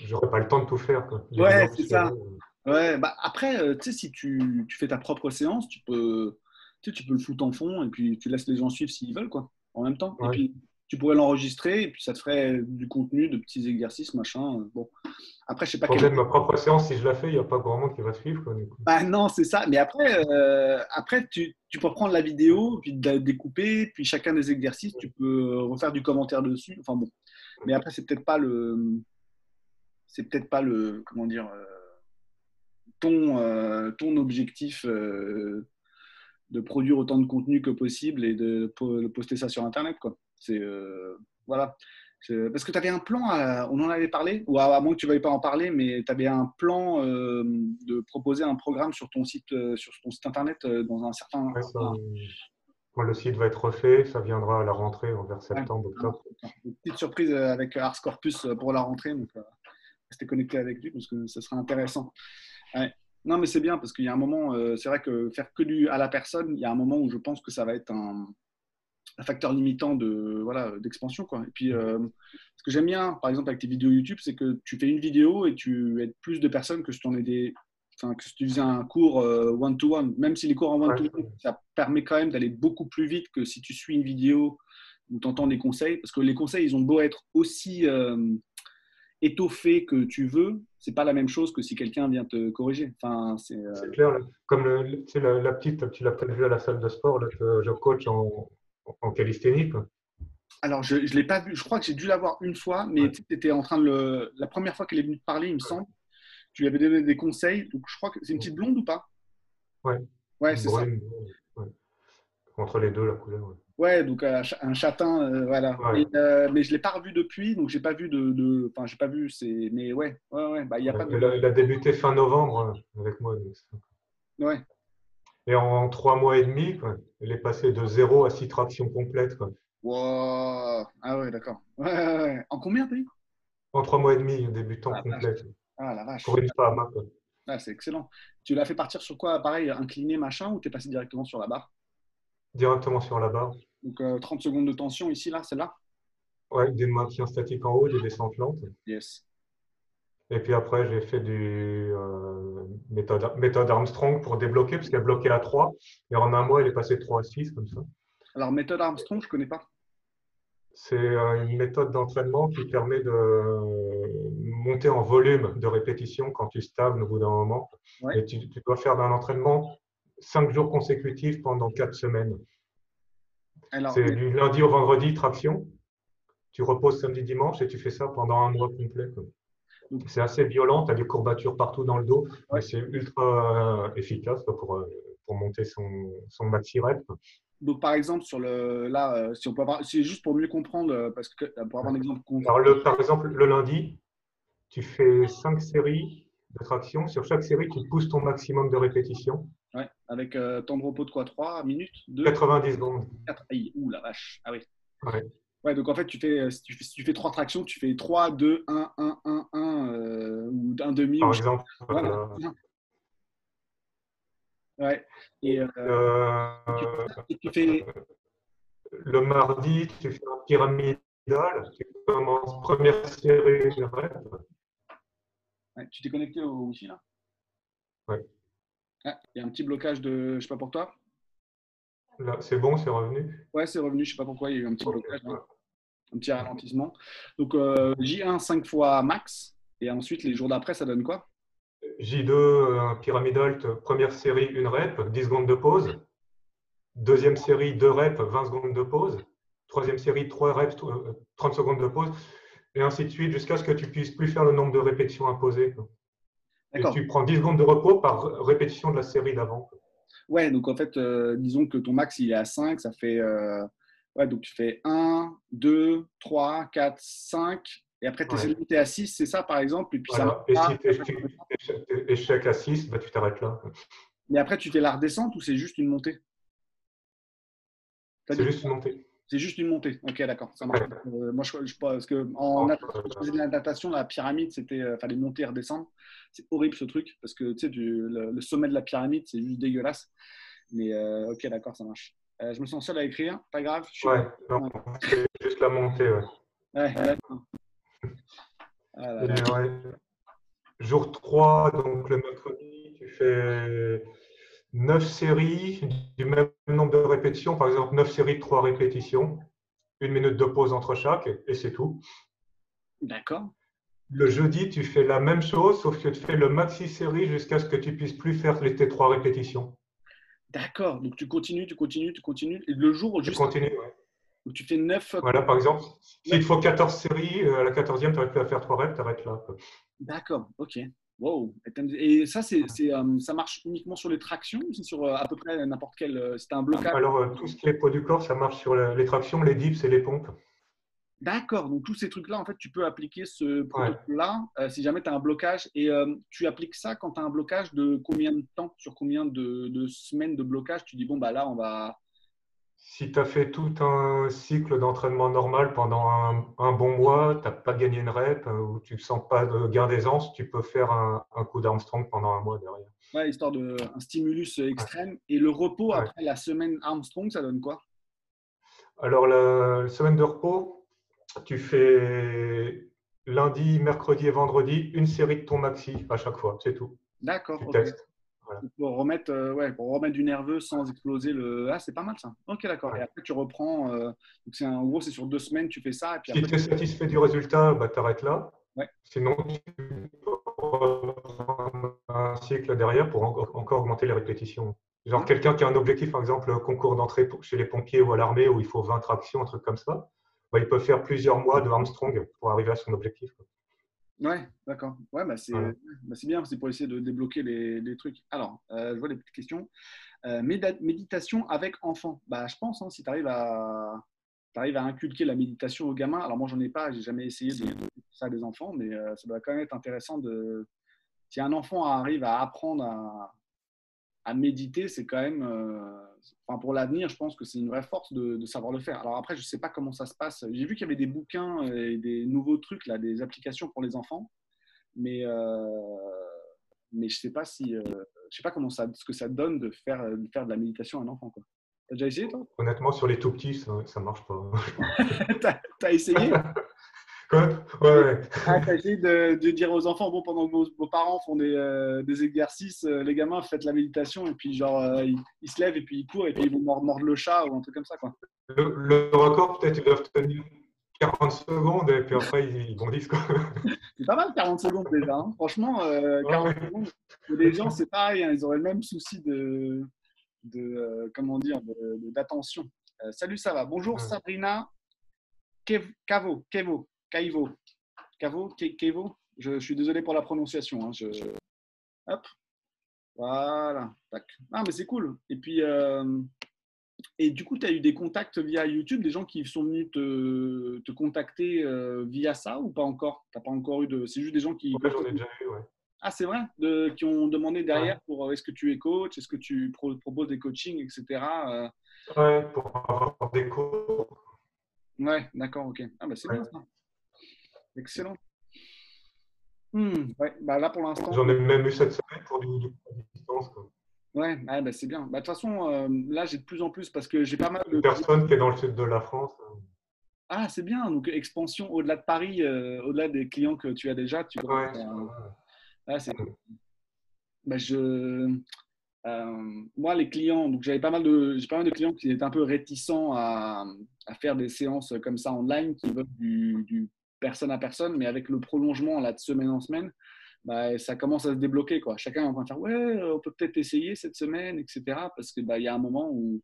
J'aurais pas le temps de tout faire. Quoi. Ouais, c'est ça. Ouais, bah après, euh, tu sais, si tu, tu, fais ta propre séance, tu peux, tu, sais, tu peux le foutre en fond et puis tu laisses les gens suivre s'ils veulent, quoi, en même temps. Et puis, tu pourrais l'enregistrer et puis ça te ferait du contenu, de petits exercices, machin. Euh, bon, après, je sais pas. Quel... ma propre séance, si je la fais, il n'y a pas grand monde qui va suivre, quoi, Bah non, c'est ça. Mais après, euh, après tu, tu, peux prendre la vidéo, puis la découper, puis chacun des exercices, tu peux refaire du commentaire dessus. Enfin bon. Mais après, c'est peut-être pas le. C'est peut-être pas le. Comment dire ton, euh, ton objectif euh, de produire autant de contenu que possible et de, poster ça sur Internet. Quoi. C'est, euh, voilà. Parce que tu avais un plan, on en avait parlé, ou à, moins que tu ne veuilles pas en parler, mais tu avais un plan de proposer un programme sur ton site, sur ton site internet dans un certain. quand le site va être refait, ça viendra à la rentrée vers septembre, octobre. Une petite surprise avec Ars Corpus pour la rentrée, donc restez connecté avec lui parce que ce sera intéressant. Non, mais c'est bien parce qu'il y a un moment, euh, c'est vrai que faire que du à la personne, il y a un moment où je pense que ça va être un, facteur limitant de voilà d'expansion quoi. Et puis euh, ce que j'aime bien, par exemple avec tes vidéos YouTube, c'est que tu fais une vidéo et tu aides plus de personnes que si tu en des Enfin, que si tu faisais un cours one to one, même si les cours en one to one, ça permet quand même d'aller beaucoup plus vite que si tu suis une vidéo où tu entends des conseils, parce que les conseils, ils ont beau être aussi euh, étoffé que tu veux, c'est pas la même chose que si quelqu'un vient te corriger. Enfin, c'est euh, clair. Comme le, la, la, petite, tu l'as peut-être vu à la salle de sport, là, que je coach en, en calisthénie. Alors, je ne l'ai pas vu. Je crois que j'ai dû la voir une fois, mais tu étais en train de le. La première fois qu'elle est venue te parler, il me semble, tu lui avais donné des conseils. Donc, je crois que c'est une petite blonde ou pas? Ouais. Ouais, c'est ça. Entre les deux, la couleur. Ouais, donc euh, un châtain, euh, voilà. Euh, mais je l'ai pas revu depuis, donc j'ai pas vu de, enfin j'ai pas vu, c'est, mais ouais, ouais, ouais, bah il y a pas. De... Il, a, débuté fin novembre avec moi. Ouais. Et en trois mois et demi, quoi, il est passé de zéro à six tractions complètes. Quoi. Wow. Ah ouais, d'accord. Ouais, ouais, En combien t'as En trois mois et demi, débutant ah, complet. Ah la vache. Pour une femme. Hein, ah, c'est excellent. Tu l'as fait partir sur quoi Pareil, incliné, machin, ou t'es passé directement sur la barre? Directement sur la barre. Donc 30 euh, secondes de tension ici, là, celle-là Ouais, des maintiens statiques en haut, des descentes lentes. Yes. Et puis après, j'ai fait du euh, méthode, méthode, Armstrong pour débloquer, parce qu'elle bloquait à 3. Et en un mois, elle est passée de 3 à 6, comme ça. Alors, méthode Armstrong, je ne connais pas. C'est euh, une méthode d'entraînement qui permet de monter en volume de répétition quand tu stagnes au bout d'un moment. Et tu, tu, dois faire un entraînement 5 jours consécutifs pendant 4 semaines. C'est du lundi au vendredi, traction. Tu reposes samedi, dimanche et tu fais ça pendant un mois complet. C'est assez violent, tu as des courbatures partout dans le dos, mais c'est ultra euh, efficace pour, euh, pour monter son, son maxi rep. Donc, par exemple, sur le, là, euh, si on peut c'est juste pour mieux comprendre, parce que pour avoir un exemple Alors, le, par exemple, le lundi, tu fais 5 séries de traction. Sur chaque série, tu pousses ton maximum de répétitions. Avec euh, temps de repos de quoi 3 minutes 90 secondes. 4, aïe, ouh la vache. Ah oui. Ouais. ouais. donc en fait, tu fais, euh, si, tu fais, si tu fais 3 tractions, tu fais 3, 2, 1, 1, 1, 1 ou un demi. Par exemple. Voilà. Ouais. Et, euh, euh, tu, fais. Le mardi, tu fais un pyramidal. Tu commences première série. Ouais, tu t'es connecté au Wi-Fi là? Ouais. Ah, il y a un petit blocage de. Je sais pas pour toi. c'est bon, c'est revenu. Ouais, c'est revenu. Je sais pas pourquoi il y a eu un petit blocage. Un petit ralentissement. Donc euh, J1 5 fois max. Et ensuite, les jours d'après, ça donne quoi? J2, pyramide alt, première série, une rep, 10 secondes de pause. Deuxième série, 2 reps, 20 secondes de pause. Troisième série, 3 reps, 30 secondes de pause. Et ainsi de suite, jusqu'à ce que tu puisses plus faire le nombre de répétitions imposées. Et tu prends 10 secondes de repos par répétition de la série d'avant. Ouais, donc en fait, euh, disons que ton max il est à 5, ça fait. Euh, ouais, donc tu fais 1, 2, 3, 4, 5. Et après, tu essaies de monter à 6, c'est ça par exemple. Et, puis ça et si tu échec à 6, bah, tu t'arrêtes là. Mais après, tu fais la redescente ou c'est juste une montée? C'est juste une montée. C'est juste une montée. Ok, d'accord. Ça marche. Euh, moi, je, je parce que en natation, la pyramide, c'était euh, fallait monter et redescendre. C'est horrible ce truc parce que tu sais, le, sommet de la pyramide, c'est juste dégueulasse. Mais euh, ok, d'accord, ça marche. je me sens seul à écrire, pas grave. Ouais, non, c'est juste la montée, ouais. Ouais, ah Jour 3, donc le mercredi, tu fais 9 séries du même nombre de répétitions, par exemple 9 séries de 3 répétitions, une minute de pause entre chaque, et c'est tout. D'accord. Le jeudi, tu fais la même chose, sauf que tu fais le maxi série jusqu'à ce que tu puisses plus faire les tes 3 répétitions. D'accord. Donc tu continues, tu continues, tu continues. Et le jour juste. Tu continues, oui. Donc tu fais 9. Voilà, par exemple, s'il faut 14 séries, euh, à la 14e, tu plus à faire 3 reps, tu arrêtes là. D'accord, ok. Wow. Et ça, c'est, euh, ça marche uniquement sur les tractions ou c'est sur euh, à peu près n'importe quel. Euh, c'est un blocage? Alors, tout ce qui est poids du corps, ça marche sur les tractions, les dips et les pompes. D'accord. Donc, tous ces trucs-là, en fait, tu peux appliquer ce produit-là si jamais tu as un blocage. Et tu appliques ça quand tu as un blocage de combien de temps? Sur combien de, de, semaines de blocage? Tu dis, bon, bah là, on va, si tu as fait tout un cycle d'entraînement normal pendant un, bon mois, tu n'as pas gagné une rep euh, ou tu ne sens pas de gain d'aisance, tu peux faire un, coup d'Armstrong pendant un mois derrière. Ouais, histoire d'un stimulus extrême. Et le repos après la semaine Armstrong, ça donne quoi? Alors, la, semaine de repos, tu fais lundi, mercredi et vendredi une série de ton maxi à chaque fois, c'est tout. D'accord. Tu testes. Pour, remettre, euh, ouais, pour remettre du nerveux sans exploser le. Ah, c'est pas mal ça. Ok, d'accord. Et après, tu reprends. Euh, donc c'est en gros, c'est sur deux semaines, tu fais ça. Et puis si tu es satisfait du résultat, bah, tu arrêtes là. Sinon, tu peux un cycle derrière pour encore, augmenter les répétitions. Genre, quelqu'un qui a un objectif, par exemple, concours d'entrée chez les pompiers ou à l'armée où il faut 20 tractions, un truc comme ça, bah, il peut faire plusieurs mois de Armstrong pour arriver à son objectif. Ouais, d'accord. Ouais, bah c'est bah bien, c'est pour essayer de débloquer les, trucs. Alors, euh, je vois les petites questions. Euh, méditation avec enfant. Bah, je pense, hein, si tu arrives à, arrives à inculquer la méditation aux gamins, alors moi, j'en ai pas, j'ai jamais essayé de, de, ça à des enfants, mais euh, ça doit quand même être intéressant de. Si un enfant arrive à apprendre à, à méditer, c'est quand même, euh, enfin pour l'avenir, je pense que c'est une vraie force de, savoir le faire. Alors après, je ne sais pas comment ça se passe. J'ai vu qu'il y avait des bouquins et des nouveaux trucs, là, des applications pour les enfants, mais, euh, mais je ne sais pas si, euh, je sais pas comment ça, ce que ça donne de faire, de faire de la méditation à un enfant. Tu as déjà essayé, toi? Honnêtement, sur les tout petits, ça ne marche pas. tu as essayé? Ouais, ah, essayé de, dire aux enfants, bon, pendant que vos, parents font des, euh, des exercices, euh, les gamins, faites la méditation, et puis genre, euh, ils, se lèvent, et puis ils courent, et puis ils vont mordre, le chat, ou un truc comme ça, quoi. Le, record, peut-être, ils doivent tenir 40 secondes, et puis après, ils, bondissent, quoi. C'est pas mal, 40 secondes déjà. Hein. Franchement, 40 secondes, les gens, c'est pareil, hein, ils auraient le même souci de, de comment dire, d'attention. salut, ça va. Bonjour, Sabrina Cavo, Kevo. Kaivo. Cavo, Kevo. Je, suis désolé pour la prononciation. Hein, hop. Voilà. Ah, mais c'est cool. Et puis, euh, et du coup, tu as eu des contacts via YouTube, des gens qui sont venus te, contacter euh, via ça ou pas encore? Tu pas encore eu de. C'est juste des gens qui. j'en ai déjà eu, ouais. Ah, c'est vrai? De, Qui ont demandé derrière pour euh, est-ce que tu es coach, est-ce que tu proposes des coachings, etc. Ouais, pour avoir des cours. Ouais, d'accord, ok. Ah, bah c'est bien ça. Excellent. Hmm, ouais, bah là pour l'instant. J'en ai même eu cette semaine pour du, distance. Ouais, bah, c'est bien. Bah, de toute façon, euh, là j'ai de plus en plus parce que j'ai pas mal de. Personne qui est dans le sud de la France. Euh. Ah, c'est bien. Donc expansion au-delà de Paris, euh, au-delà des clients que tu as déjà. Tu ouais, ah, c'est. Bah, je. moi, les clients, donc j'avais pas mal de, j'ai pas mal de clients qui étaient un peu réticents à, à, faire des séances comme ça online, qui veulent du, du personne à personne, mais avec le prolongement là, de semaine en semaine, bah, ça commence à se débloquer. Quoi. Chacun est en train de dire Ouais, on peut peut-être essayer cette semaine, etc. Parce qu'il bah, y a un moment où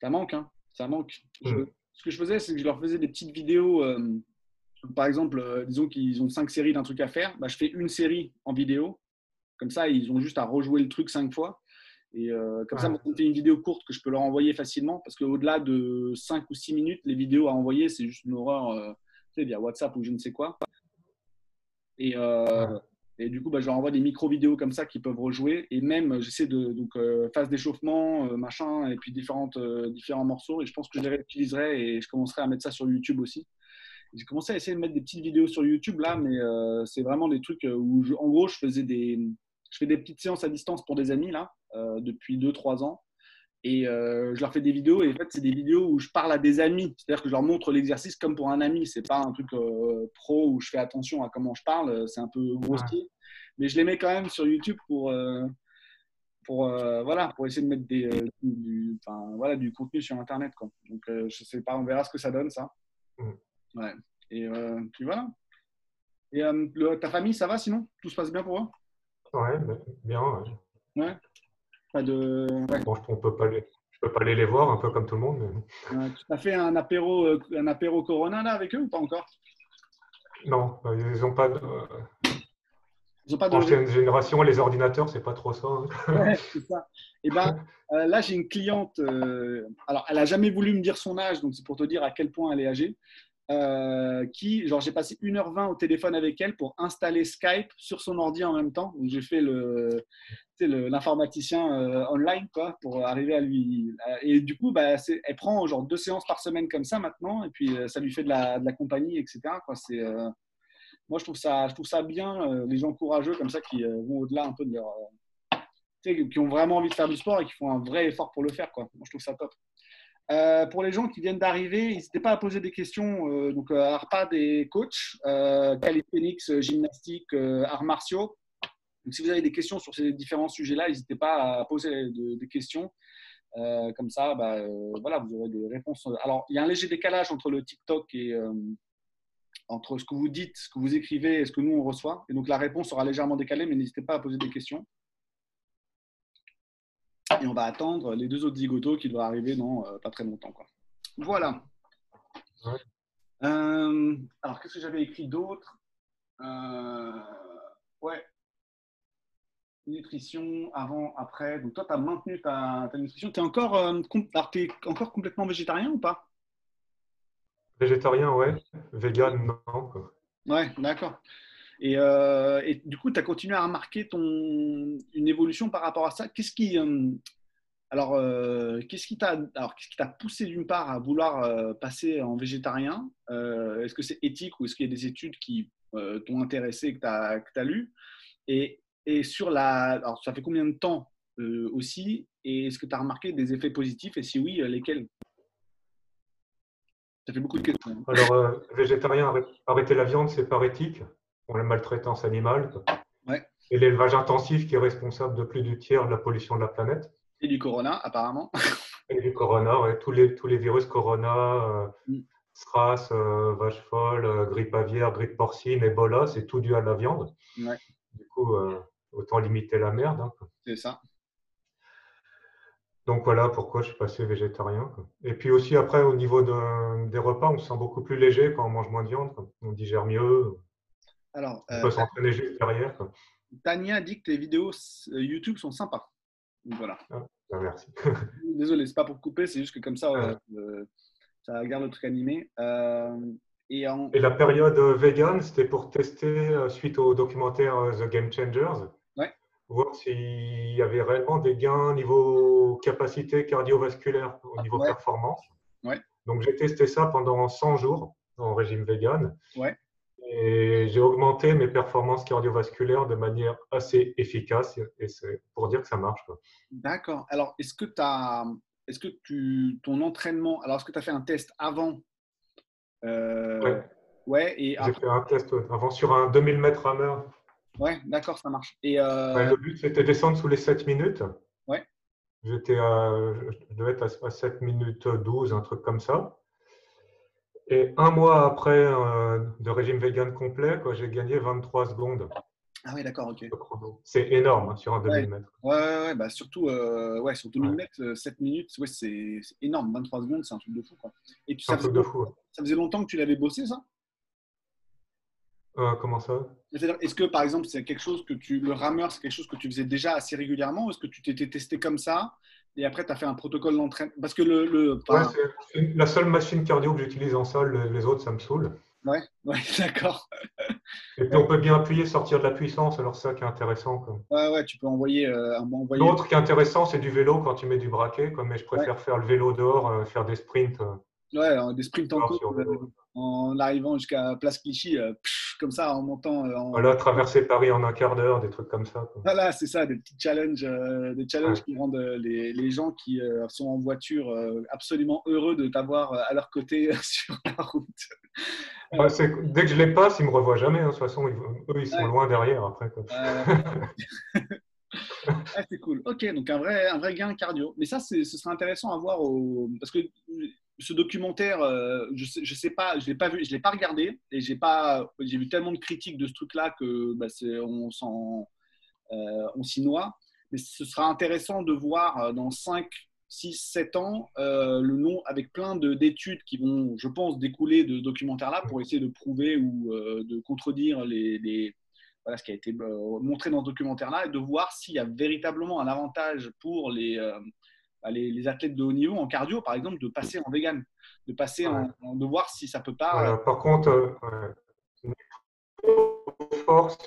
ça manque. Hein, ça manque. Mm. ce que je faisais, c'est que je leur faisais des petites vidéos. Euh, par exemple, euh, disons qu'ils ont cinq séries d'un truc à faire. Bah, je fais une série en vidéo. Comme ça, ils ont juste à rejouer le truc cinq fois. Et euh, comme ça, moi, fait une vidéo courte que je peux leur envoyer facilement parce qu'au-delà de 5 ou 6 minutes, les vidéos à envoyer, c'est juste une horreur euh, via WhatsApp ou je ne sais quoi. Et, euh, et du coup, bah, je leur envoie des micro-vidéos comme ça qui peuvent rejouer. Et même, j'essaie de donc, phase d'échauffement, machin, et puis différentes, différents morceaux. Et je pense que je les réutiliserai et je commencerai à mettre ça sur YouTube aussi. J'ai commencé à essayer de mettre des petites vidéos sur YouTube là, mais c'est vraiment des trucs où, en gros, je faisais des, je fais des petites séances à distance pour des amis là euh, depuis 2-3 ans. Et euh, je leur fais des vidéos. Et en fait, c'est des vidéos où je parle à des amis. C'est-à-dire que je leur montre l'exercice comme pour un ami. C'est pas un truc euh, pro où je fais attention à comment je parle. C'est un peu grossier. Mais je les mets quand même sur YouTube pour, pour, voilà, pour essayer de mettre des, du, enfin, voilà, du contenu sur Internet. Quoi. Donc, je sais pas. On verra ce que ça donne, ça. Mm. Ouais. Et puis voilà. Et ta famille, ça va sinon? Tout se passe bien pour eux? Ouais, bien. Ouais. Pas de. Bon, je, peux pas les, je peux pas aller les voir, un peu comme tout le monde. Mais... tu as fait un apéro, euh, un apéro Corona là avec eux ou pas encore? Non, bah, ils n'ont pas de. Ils ont pas de... Ancienne génération, les ordinateurs, c'est pas trop ça. Hein. c'est ça. Et eh ben, euh, là, j'ai une cliente. Euh, alors, elle a jamais voulu me dire son âge, donc c'est pour te dire à quel point elle est âgée. Euh, qui, genre, j'ai passé 1h20 au téléphone avec elle pour installer Skype sur son ordi en même temps. Donc, j'ai fait l'informaticien euh, online, quoi, pour arriver à lui. Et du coup, bah, elle prend genre deux séances par semaine comme ça maintenant, et puis euh, ça lui fait de la, compagnie, etc. Moi, je trouve ça, je trouve ça bien, les gens courageux comme ça qui vont au-delà un peu de leur. qui ont vraiment envie de faire du sport et qui font un vrai effort pour le faire. Quoi. Moi, je trouve ça top. Euh, pour les gens qui viennent d'arriver, n'hésitez pas à poser des questions. Euh, donc, euh, Arpad des coachs, euh, calisthenics, gymnastique, arts martiaux. Donc, si vous avez des questions sur ces différents sujets-là, n'hésitez pas à poser des questions. comme ça, bah, voilà, vous aurez des réponses. Alors, il y a un léger décalage entre le TikTok et entre ce que vous dites, ce que vous écrivez et ce que nous on reçoit. Et donc, la réponse sera légèrement décalée, mais n'hésitez pas à poser des questions et on va attendre les deux autres zigotos qui doivent arriver dans euh, pas très longtemps. Quoi. Voilà. Euh, alors, qu'est-ce que j'avais écrit d'autre? Euh, Ouais. Nutrition, avant, après. Donc, toi, tu as maintenu ta, nutrition. Tu es, encore, es encore complètement végétarien ou pas? Végétarien, ouais. Vegan, non. Ouais, d'accord. Et, et, du coup, tu as continué à remarquer ton, une évolution par rapport à ça. Qu'est-ce qui, alors, euh, qu'est-ce qui t'a poussé d'une part à vouloir euh, passer en végétarien euh, Est-ce que c'est éthique ou est-ce qu'il y a des études qui t'ont intéressé que tu as, as lu et, et, sur la, alors ça fait combien de temps aussi? Et est-ce que tu as remarqué des effets positifs? Et si oui, lesquels? Ça fait beaucoup de questions. Alors, végétarien, arrêter la viande, c'est par éthique pour la maltraitance animale. Ouais. Et l'élevage intensif qui est responsable de plus du tiers de la pollution de la planète. Et du corona, apparemment. Et du corona, oui. Tous les, tous les virus corona, euh, mm. SRAS, euh, vache folle, euh, grippe aviaire, grippe porcine, Ebola, c'est tout dû à la viande. Du coup, autant limiter la merde. Hein. C'est ça. Donc voilà pourquoi je suis passé végétarien. Et puis aussi après, au niveau de, des repas, on se sent beaucoup plus léger quand on mange moins de viande. On digère mieux. Alors, on peut s'entraîner juste derrière. Tania dit que les vidéos YouTube sont sympas voilà. Ah, bah, merci. Désolé, c'est pas pour couper, c'est juste que comme ça, euh, ça garde le truc animé. Euh, et, et, la période vegan, c'était pour tester, euh, suite au documentaire The Game Changers, ouais. voir s'il y avait réellement des gains niveau capacité cardiovasculaire, au niveau performance. Ouais. Donc j'ai testé ça pendant 100 jours en régime vegan. Ouais et j'ai augmenté mes performances cardiovasculaires de manière assez efficace et c'est pour dire que ça marche. D'accord. Alors, est-ce que, as, est-ce que tu, ton entraînement, alors est-ce que tu as fait un test avant euh, Ouais. et J'ai fait un test avant sur un 2000 mètres hammer. Ouais, d'accord, ça marche. Et euh, le but, c'était descendre sous les 7 minutes. Ouais. J'étais je devais être à 7 minutes 12, un truc comme ça. Et un mois après euh, de régime vegan complet, j'ai gagné 23 secondes. Ah oui, d'accord, ok. C'est énorme hein, sur un 2000 mètres. Ouais, ouais, bah surtout euh, ouais, sur 2000 mètres, 7 euh, minutes, ouais, c'est énorme. 23 secondes, c'est un truc de fou. Quoi. Et ça, faisait, de fou, ça faisait longtemps que tu l'avais bossé, ça? Comment ça? Est-ce que, par exemple, c'est quelque chose que tu. Le rameur, c'est quelque chose que tu faisais déjà assez régulièrement ou est-ce que tu t'étais testé comme ça? Et après, tu as fait un protocole d'entraînement. Parce que le. c'est la seule machine cardio que j'utilise en salle. Les autres, ça me saoule. Ouais, ouais d'accord. Et puis, on peut bien appuyer, sortir de la puissance. Alors, ça qui est intéressant. Quoi. Ouais, ouais, tu peux envoyer. Euh, envoyer... L'autre qui est intéressant, c'est du vélo quand tu mets du braquet. Comme, mais je préfère faire le vélo dehors, euh, faire des sprints. Euh, Ouais, des sprints en côte, en arrivant jusqu'à Place Clichy, euh, comme ça, en montant. Euh, voilà, traverser Paris en un quart d'heure, des trucs comme ça. Voilà, c'est ça, des petits challenges, euh, des challenges qui rendent les, les gens qui sont en voiture absolument heureux de t'avoir à leur côté sur la route. dès que je les passe, ils me revoient jamais. Hein. De toute façon, eux, ils sont loin derrière après. ah, c'est cool. Ok, donc un vrai, un vrai gain cardio. Mais ça, ce serait intéressant à voir au... parce que ce documentaire, euh, je sais, sais pas, je l'ai pas vu, je l'ai pas regardé et j'ai pas, j'ai vu tellement de critiques de ce truc-là que bah, euh, on s'y noie. Mais ce sera intéressant de voir euh, dans 5, 6, 7 ans le nom avec plein d'études qui vont, je pense, découler de ce documentaire-là pour essayer de prouver ou de contredire les, voilà ce qui a été montré dans ce documentaire-là, et de voir s'il y a véritablement un avantage pour les, bah, les, athlètes de haut niveau en cardio, par exemple, de passer en vegan, de passer en, de voir si ça peut pas. par contre, force,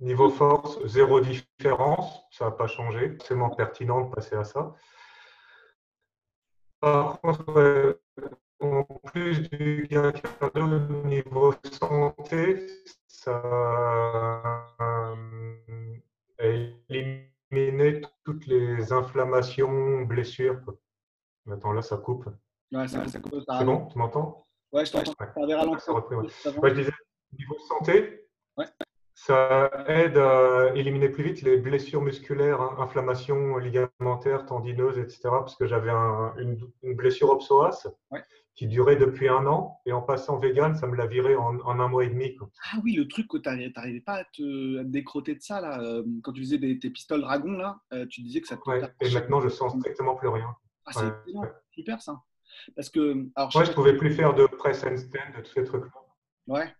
Niveau force, zéro différence, ça n'a pas changé. C'est vraiment pertinent de passer à ça. Par contre, en plus du gain cardio au niveau santé, ça a éliminé toutes les inflammations, blessures. Attends, là, ça coupe. Ouais, ça, coupe. C'est bon, tu m'entends? Ouais, je t'entends. Ouais, je disais, niveau santé. Ça aide à éliminer plus vite les blessures musculaires, hein, inflammations ligamentaires, tendineuses, etc. Parce que j'avais une, blessure au psoas qui durait depuis un an. Et en passant vegan, ça me l'a viré en, un mois et demi. Ah oui, le truc que tu n'arrivais pas à te, décroter de ça, là, euh, quand tu faisais tes pistoles dragons, là, euh, tu disais que ça te. Ouais, et maintenant, je sens strictement plus rien. Ah, c'est super ça. Parce que. Alors, je ne pouvais plus faire de press handstand, de tous ces trucs-là. Ouais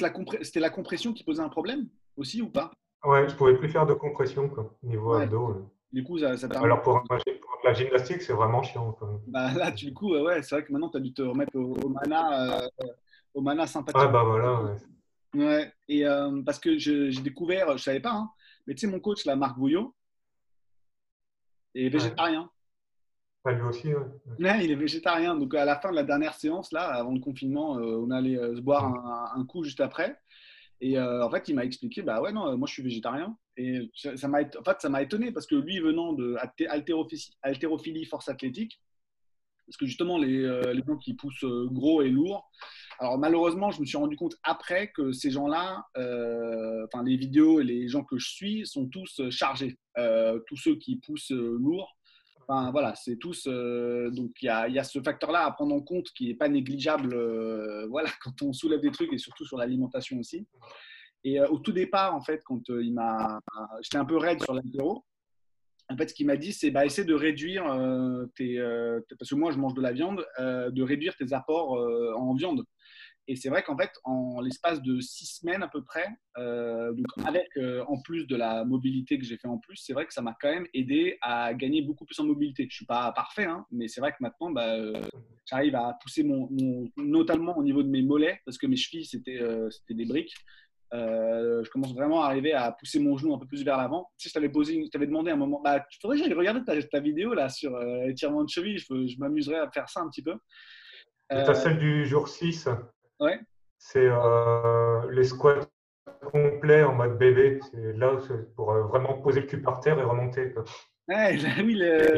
la c'était la compression qui posait un problème aussi ou pas? Ouais, je pouvais plus faire de compression quoi, niveau abdos. Du coup, ça, Alors pour, la gymnastique, c'est vraiment chiant. Bah, là, du coup, ouais, c'est vrai que maintenant, tu as dû te remettre au, mana, euh, au mana sympathique. Ah bah voilà. Ouais. ouais. Et euh, parce que j'ai découvert, je savais pas, hein, mais tu sais, mon coach, là, Marc Bouillot, est végétarien. Ah, lui aussi, ouais. il est végétarien. Donc, à la fin de la dernière séance, là, avant le confinement, euh, on allait euh, se boire un, coup juste après. Et euh, en fait, il m'a expliqué, bah ouais, non, moi je suis végétarien. Et ça m'a, en fait, ça m'a étonné parce que lui, venant de haltérophilie, force athlétique, parce que justement, les, les gens qui poussent gros et lourds, alors malheureusement, je me suis rendu compte après que ces gens-là, enfin les vidéos et les gens que je suis sont tous chargés. tous ceux qui poussent lourd Enfin, voilà, c'est tous. Euh, donc, il y a, ce facteur-là à prendre en compte qui n'est pas négligeable euh, voilà, quand on soulève des trucs et surtout sur l'alimentation aussi. Et euh, au tout départ, en fait, quand il m'a. J'étais un peu raide sur l'apéro. En fait, ce qu'il m'a dit, c'est bah, essayer de réduire tes. parce que moi, je mange de la viande, de réduire tes apports en viande. Et c'est vrai qu'en fait, en l'espace de six semaines à peu près, euh, avec euh, en plus de la mobilité que j'ai fait en plus, c'est vrai que ça m'a quand même aidé à gagner beaucoup plus en mobilité. Je suis pas parfait, hein, mais c'est vrai que maintenant, bah, euh, j'arrive à pousser mon, notamment au niveau de mes mollets, parce que mes chevilles c'était des briques. Je commence vraiment à arriver à pousser mon genou un peu plus vers l'avant. Si je t'avais posé, je t'avais demandé un moment, bah, il faudrait que j'aille regarder ta, ta, vidéo là sur l'étirement de cheville. Je, je m'amuserais à faire ça un petit peu. Tu as celle du jour 6 c'est euh, les squats complets en mode bébé. C'est là pour euh, vraiment poser le cul par terre et remonter.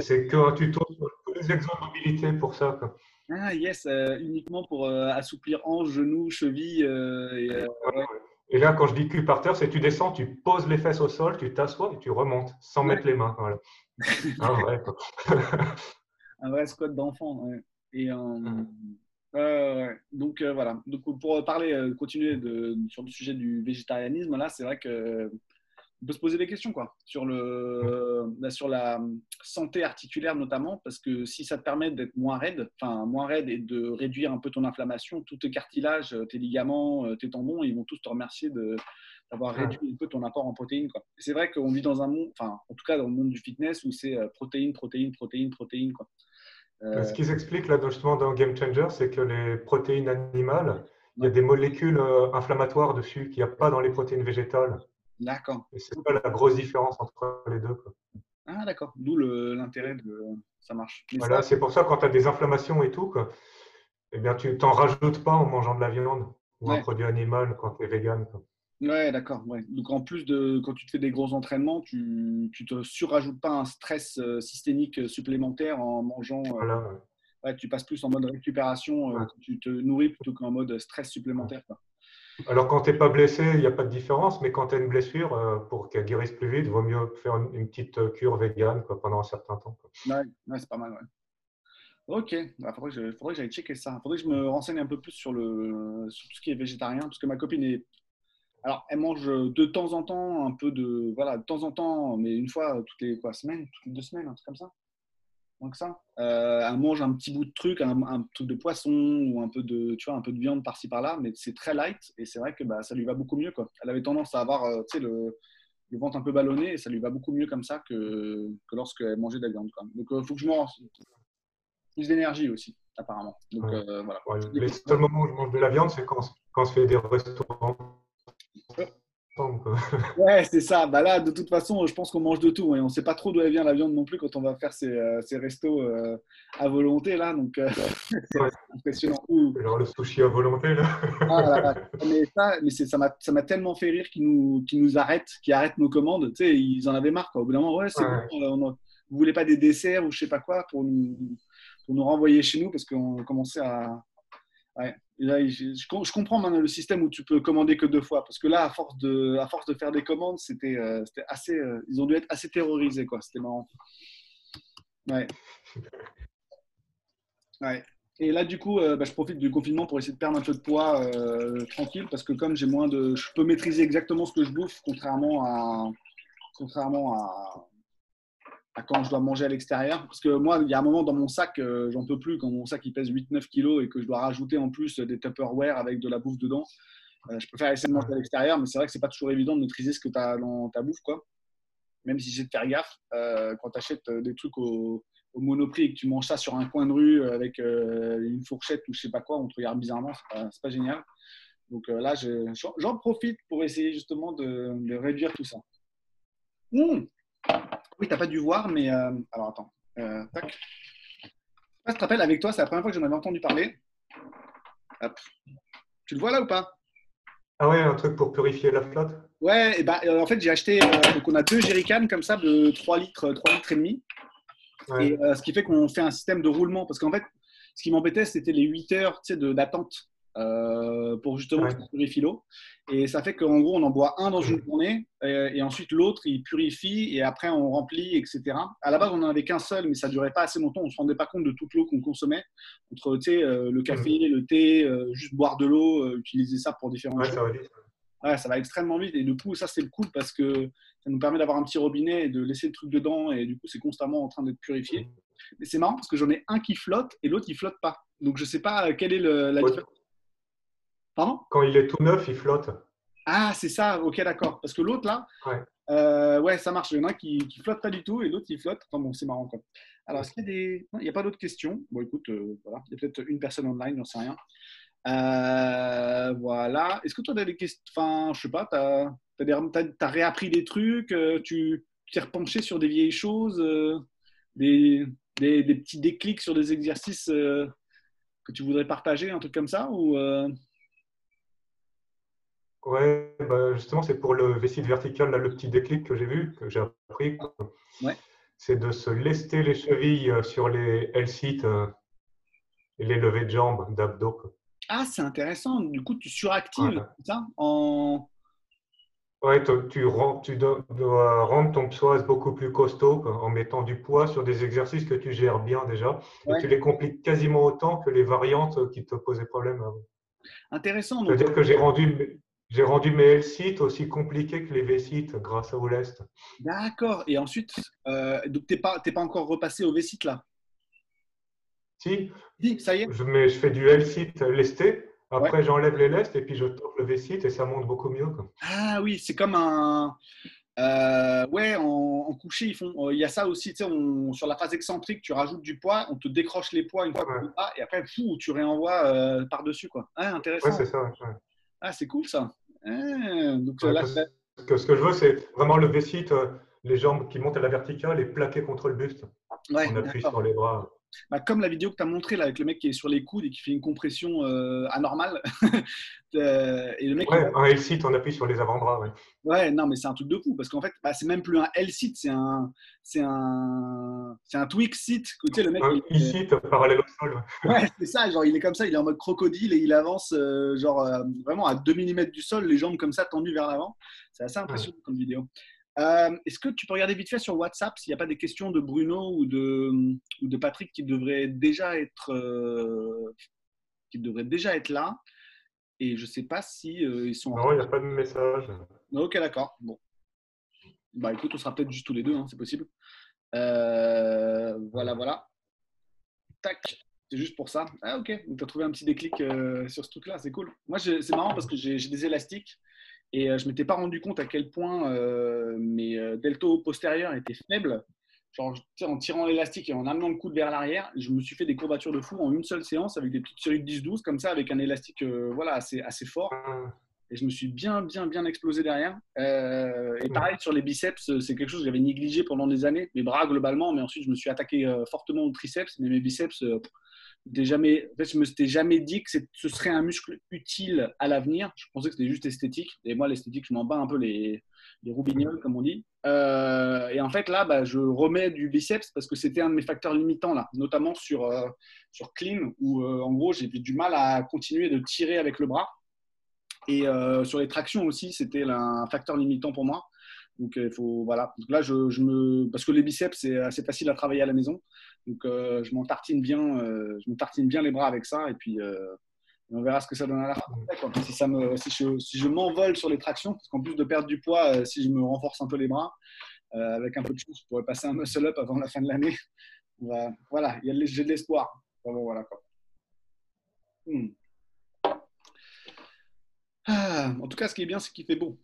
C'est qu'un tuto sur les mobilité pour ça. Ah, yes, euh, uniquement pour assouplir hanches, genoux, chevilles. et, là, quand je dis cul par terre, c'est tu descends, tu poses les fesses au sol, tu t'assois et tu remontes sans mettre les mains. Voilà. un vrai. un vrai squat d'enfant. Et hum. Donc euh, voilà. Donc pour parler, euh, continuer de, sur le sujet du végétarianisme, là, c'est vrai que on peut se poser des questions quoi sur le bah, sur la santé articulaire notamment parce que si ça te permet d'être moins raide, enfin moins raide et de réduire un peu ton inflammation, tous tes cartilages, tes ligaments, euh, tes tendons, ils vont tous te remercier d'avoir réduit un peu ton apport en protéines. C'est vrai qu'on vit dans un monde, enfin en tout cas dans le monde du fitness où c'est protéines, protéines, protéines, protéines quoi. Euh, Ce qui s'explique là justement dans Game Changer, c'est que les protéines animales, il y a des molécules euh, inflammatoires dessus qu'il n'y a pas dans les protéines végétales. D'accord. Et c'est pas la grosse différence entre les deux. Ah d'accord, d'où l'intérêt de ça marche. voilà, c'est pour ça quand tu as des inflammations et tout, quoi, eh bien tu t'en rajoutes pas en mangeant de la viande ou un produit animal quand tu es vegan. Ouais, d'accord. Donc en plus de quand tu te fais des gros entraînements, tu ne te surrajoutes pas un stress euh, systémique supplémentaire en mangeant. Euh, voilà, ouais. tu passes plus en mode récupération, euh, tu te nourris plutôt qu'en mode stress supplémentaire. Alors quand tu n'es pas blessé, il n'y a pas de différence, mais quand tu as une blessure, pour qu'elle guérisse plus vite, il vaut mieux faire une, petite cure végane pendant un certain temps. Ouais, c'est pas mal. Ok, il bah, faudrait que j'aille checker ça. Il faudrait que je me renseigne un peu plus sur, le, sur tout ce qui est végétarien, parce que ma copine est alors, elle mange de temps en temps un peu de. Voilà, de temps en temps, mais une fois toutes les quoi, semaines, toutes les deux semaines, un truc comme ça. Que ça. Euh, elle mange un petit bout de truc, un, truc de poisson ou un peu de, tu vois, un peu de viande par-ci par-là, mais c'est très light et c'est vrai que bah, ça lui va beaucoup mieux. Quoi. Elle avait tendance à avoir euh, le, le, ventre un peu ballonné et ça lui va beaucoup mieux comme ça que, que lorsqu'elle mangeait de la viande. Quoi. Donc il euh, faut que je mange plus d'énergie aussi, apparemment. Donc, voilà. les seuls moments où je mange de la viande, c'est quand, quand on se fait des restaurants ouais, c'est ça. Bah là, de toute façon, je pense qu'on mange de tout. Et on ne sait pas trop d'où elle vient la viande non plus quand on va faire ces, euh, ces restos euh, à volonté. là. Donc, euh, c'est impressionnant. Alors, le sushi à volonté, là. ah, mais ça, mais ça m'a tellement fait rire qu'ils nous, qu nous arrêtent, qu'ils arrêtent nos commandes. Tu sais, ils en avaient marre. Quoi. Au bout d'un moment, ouais, c'est bon. vous ne voulez pas des desserts ou je ne sais pas quoi pour nous, pour nous renvoyer chez nous parce qu'on commençait à. Ouais je, comprends maintenant le système où tu peux commander que deux fois. Parce que là, à force de, à force de faire des commandes, c'était euh, assez. Euh, ils ont dû être assez terrorisés, quoi. C'était marrant. Ouais. Ouais. Et là, du coup, euh, bah, je profite du confinement pour essayer de perdre un peu de poids tranquille. Parce que comme j'ai moins de. Je peux maîtriser exactement ce que je bouffe, contrairement à. Contrairement à quand je dois manger à l'extérieur. Parce que moi, il y a un moment dans mon sac, euh, j'en peux plus, quand mon sac il pèse 8-9 kilos et que je dois rajouter en plus des Tupperware avec de la bouffe dedans. Euh, je préfère essayer de manger à l'extérieur, mais c'est vrai que c'est pas toujours évident de maîtriser ce que tu as dans ta bouffe. Quoi. Même si j'ai de faire gaffe, euh, quand tu achètes des trucs au, monoprix et que tu manges ça sur un coin de rue avec une fourchette ou je sais pas quoi, on te regarde bizarrement, c'est pas, pas génial. Donc là, j'en profite pour essayer justement de, réduire tout ça. Mmh oui, tu n'as pas dû voir, mais. Euh, alors attends. Euh, tac. Je te rappelle, avec toi, c'est la première fois que j'en avais entendu parler. Hop. Tu le vois là ou pas? Ah ouais, un truc pour purifier la flotte? Ouais, et bah, euh, en fait, j'ai acheté. donc, on a deux jerrycans comme ça de 3 litres, 3 litres et demi. Et ce qui fait qu'on fait un système de roulement. Parce qu'en fait, ce qui m'embêtait, c'était les 8 heures d'attente euh, pour justement purifier l'eau. Et ça fait qu'en gros, on en boit un dans une journée et, ensuite l'autre, il purifie et après on remplit, etc. À la base, on n'en avait qu'un seul, mais ça durait pas assez longtemps. On ne se rendait pas compte de toute l'eau qu'on consommait. Entre euh, le café, le thé, euh, juste boire de l'eau, utiliser ça pour différents ouais, ça, va ouais, ça va extrêmement vite. Et du coup, ça, c'est le cool parce que ça nous permet d'avoir un petit robinet et de laisser le truc dedans. Et du coup, c'est constamment en train d'être purifié. Mais c'est marrant parce que j'en ai un qui flotte et l'autre, il flotte pas. Donc, je sais pas quelle est le, la différence. Quand il est tout neuf, il flotte. Ah, c'est ça, ok, d'accord. Parce que l'autre, là, ouais. Euh, ouais. ça marche. Il y en a qui ne flotte pas du tout et l'autre, il flotte. Enfin bon, c'est marrant. Quoi. Alors, est-ce qu'il y a des. il n'y a pas d'autres questions? Bon, écoute, euh, voilà. Il y a peut-être une personne online, j'en sais rien. Euh, voilà. Est-ce que toi, tu as des questions Enfin, je sais pas, tu as, réappris des trucs Tu t'es repenché sur des vieilles choses des, des, des, petits déclics sur des exercices que tu voudrais partager, un truc comme ça ou Ouais, bah justement, c'est pour le V-sit vertical, là, le petit déclic que j'ai vu, que j'ai appris. C'est de se lester les chevilles euh, sur les L-sit euh, et les levées de jambes, d'abdos. Ah, c'est intéressant. Du coup, tu suractives ça en. Ouais, tu, tu, tu dois, rendre ton psoas beaucoup plus costaud en mettant du poids sur des exercices que tu gères bien déjà. Et tu les compliques quasiment autant que les variantes qui te posaient problème. Intéressant. C'est-à-dire que j'ai rendu, j'ai rendu mes L-sites aussi compliqués que les V-sites grâce à Oulest. D'accord. Et ensuite, euh, donc tu n'es pas, pas encore repassé au V-site là? Si. Si, ça y est. Je, mais je fais du L-site lesté. Après, j'enlève les lestes et puis je tourne le V-site et ça monte beaucoup mieux. Ah oui, c'est comme un. Euh, ouais, en, coucher, ils font. Il y a ça aussi, tu sais, sur la phase excentrique, tu rajoutes du poids, on te décroche les poids une fois que tu et après, fou, tu réenvoies euh, par-dessus, quoi. Ah, intéressant. Ouais, c'est ça. Ah, c'est cool ça. Ah, donc, que, ce que je veux, c'est vraiment le V-sit, euh, les jambes qui montent à la verticale et plaquées contre le buste. on appuie sur les bras. Bah, comme la vidéo que tu as montrée là, avec le mec qui est sur les coudes et qui fait une compression euh, anormale. Euh, et le mec ouais, un L-sit, on appuie sur les avant-bras. Ouais. ouais, non, mais c'est un truc de fou parce qu'en fait, bah, c'est même plus un L-sit, c'est un, c'est un, c'est un Twix sit. Tu sais, le mec, un E-sit parallèle au sol. Ouais, c'est ça. Genre, il est comme ça, il est en mode crocodile et il avance euh, genre vraiment à 2 mm du sol, les jambes comme ça tendues vers l'avant. C'est assez impressionnant comme vidéo. Euh, est-ce que tu peux regarder vite fait sur WhatsApp s'il n'y a pas des questions de Bruno ou de, ou de Patrick qui devraient déjà être, euh, qui devraient déjà être là? Et je ne sais pas si euh, ils sont. Non, il n'y a pas de message. Ok, d'accord. Bon. Bah écoute, on sera peut-être juste tous les deux, hein, c'est possible. voilà, voilà. tac. C'est juste pour ça. Ah, ok. Donc, tu as trouvé un petit déclic euh, sur ce truc-là. C'est cool. Moi, c'est marrant parce que j'ai des élastiques et je ne m'étais pas rendu compte à quel point mes deltos postérieurs étaient faibles. Genre, en tirant l'élastique et en amenant le coude vers l'arrière, je me suis fait des courbatures de fou en une seule séance avec des petites séries de 10-12 comme ça, avec un élastique voilà, assez, assez fort. Et je me suis bien, bien, bien explosé derrière. Euh, et pareil, sur les biceps, c'est quelque chose que j'avais négligé pendant des années. Mes bras, globalement, mais ensuite, je me suis attaqué euh, fortement au triceps. Mais mes biceps, euh, jamais, en je me suis jamais dit que ce serait un muscle utile à l'avenir. Je pensais que c'était juste esthétique. Et moi, l'esthétique, je m'en bats un peu les, les comme on dit. et en fait, là, bah, je remets du biceps parce que c'était un de mes facteurs limitants, là, notamment sur, sur clean, où en gros, j'ai du mal à continuer de tirer avec le bras. Et euh, sur les tractions aussi, c'était un facteur limitant pour moi. Donc, il faut, voilà. là, je, me, parce que les biceps, c'est assez facile à travailler à la maison. Donc, euh, je m'en tartine bien, euh, je me tartine bien les bras avec ça. Et puis, on verra ce que ça donne à la fin. Si, ça me, si je, si je m'envole sur les tractions, parce qu'en plus de perdre du poids, si je me renforce un peu les bras, avec un peu de chance, je pourrais passer un muscle-up avant la fin de l'année. Voilà, j'ai de l'espoir. Hmm. Ah, en tout cas, ce qui est bien, c'est qu'il fait beau.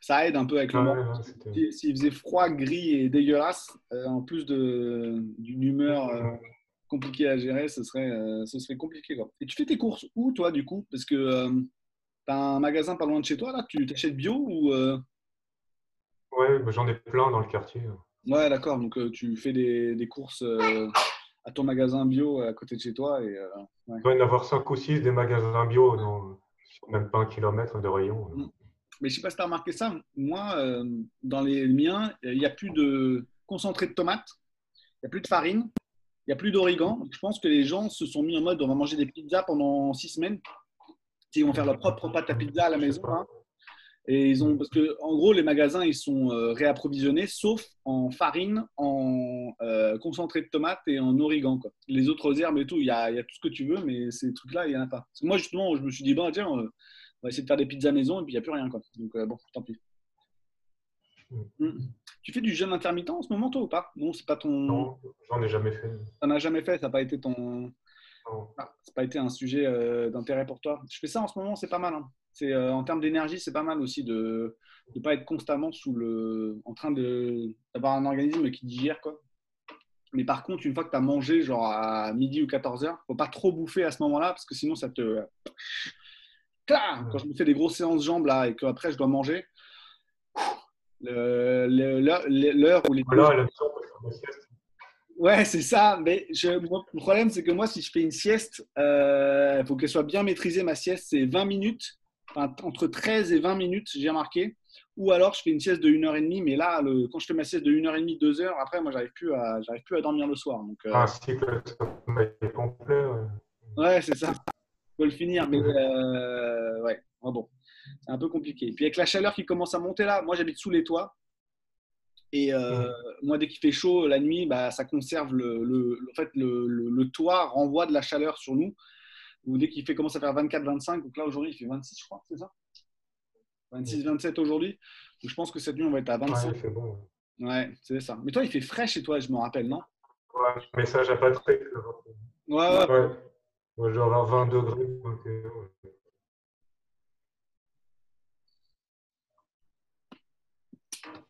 Ça aide un peu avec le vent. S'il faisait froid, gris et dégueulasse, euh, en plus d'une humeur euh, compliquée à gérer, ce serait, euh, ce serait compliqué. Quoi. Et tu fais tes courses où, toi, du coup? Parce que tu as un magasin pas loin de chez toi, là? Tu t'achètes bio ou Ouais, bah, j'en ai plein dans le quartier. Ouais, d'accord. Donc, tu fais des, des courses à ton magasin bio à côté de chez toi. Et, Il doit y en avoir 5 ou 6 des magasins bio. Non même pas un kilomètre de rayon. Mm. Mais je ne sais pas si tu as remarqué ça. Moi, euh, dans les miens, il n'y a plus de concentré de tomates, il n'y a plus de farine, il n'y a plus d'origan. Je pense que les gens se sont mis en mode on va manger des pizzas pendant six semaines. Ils vont faire leur propre pâte à pizza à la maison. Hein. Et ils ont, parce que en gros, les magasins ils sont euh, réapprovisionnés, sauf en farine, en euh, concentré de tomates et en origan. Les autres herbes et tout, il y a, tout ce que tu veux, mais ces trucs-là, il n'y en a pas. Moi, justement, je me suis dit, bon, tiens, on va essayer de faire des pizzas maison et puis il n'y a plus rien. Quoi. Donc, euh, bon, tant pis. Mm. Mm. Tu fais du jeûne intermittent en ce moment, toi, ou pas? Non, c'est pas ton. Non, j'en ai jamais fait. Ça n'a jamais fait, ça n'a pas été ton. Ah, ça n'a pas été un sujet d'intérêt pour toi. Je fais ça en ce moment, c'est pas mal. Hein. Euh, en termes d'énergie, c'est pas mal aussi de ne pas être constamment sous le, en train d'avoir un organisme qui digère. Quoi. Mais par contre, une fois que tu as mangé, genre à midi ou 14 heures, faut pas trop bouffer à ce moment-là parce que sinon ça te. Quand je me fais des grosses séances jambes là et qu'après je dois manger, l'heure où les. Ouais, c'est ça. Mais je, le problème, c'est que moi, si je fais une sieste, il euh, faut qu'elle soit bien maîtrisée. Ma sieste, c'est 20 minutes entre 13 et 20 minutes, j'ai remarqué. Ou alors, je fais une sieste de 1h30, mais là, le, quand je fais ma sieste de 1h30, 2h, après, moi, j'arrive plus, à, plus à dormir le soir. Donc, euh... Ah, cycle complet. Ouais, ouais c'est ça. Faut le finir, mais euh, ouais, ah bon, c'est un peu compliqué. Puis avec la chaleur qui commence à monter là, moi, j'habite sous les toits. Et euh, moi, dès qu'il fait chaud la nuit, bah, ça conserve le, le, en fait, le, le, toit renvoie de la chaleur sur nous ou dès qu'il fait commence à faire 24-25, donc là aujourd'hui il fait 26, je crois, c'est ça? 26-27 aujourd'hui. Donc je pense que cette nuit on va être à 25. Ouais, bon. Ouais, c'est ça. Mais toi, il fait frais chez toi, je me rappelle, non? Ouais, message à Patrick. Ouais, ouais. ouais. Moi, je vais avoir 20 degrés.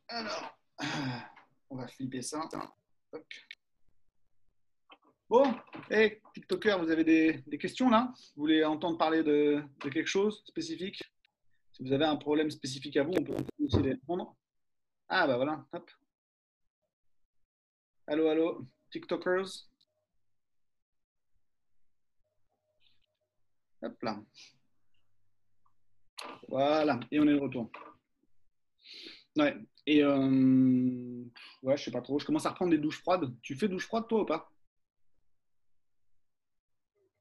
Alors, on va flipper ça. Hop. Bon, hey, TikToker, vous avez des, questions là? Vous voulez entendre parler de, quelque chose spécifique? Si vous avez un problème spécifique à vous, on peut aussi les répondre. Ah bah voilà, hop. Allô, allô, TikTokers? Hop là. Voilà, et on est de retour. Ouais, et euh, ouais, je sais pas trop, je commence à reprendre des douches froides. Tu fais douche froide toi ou pas?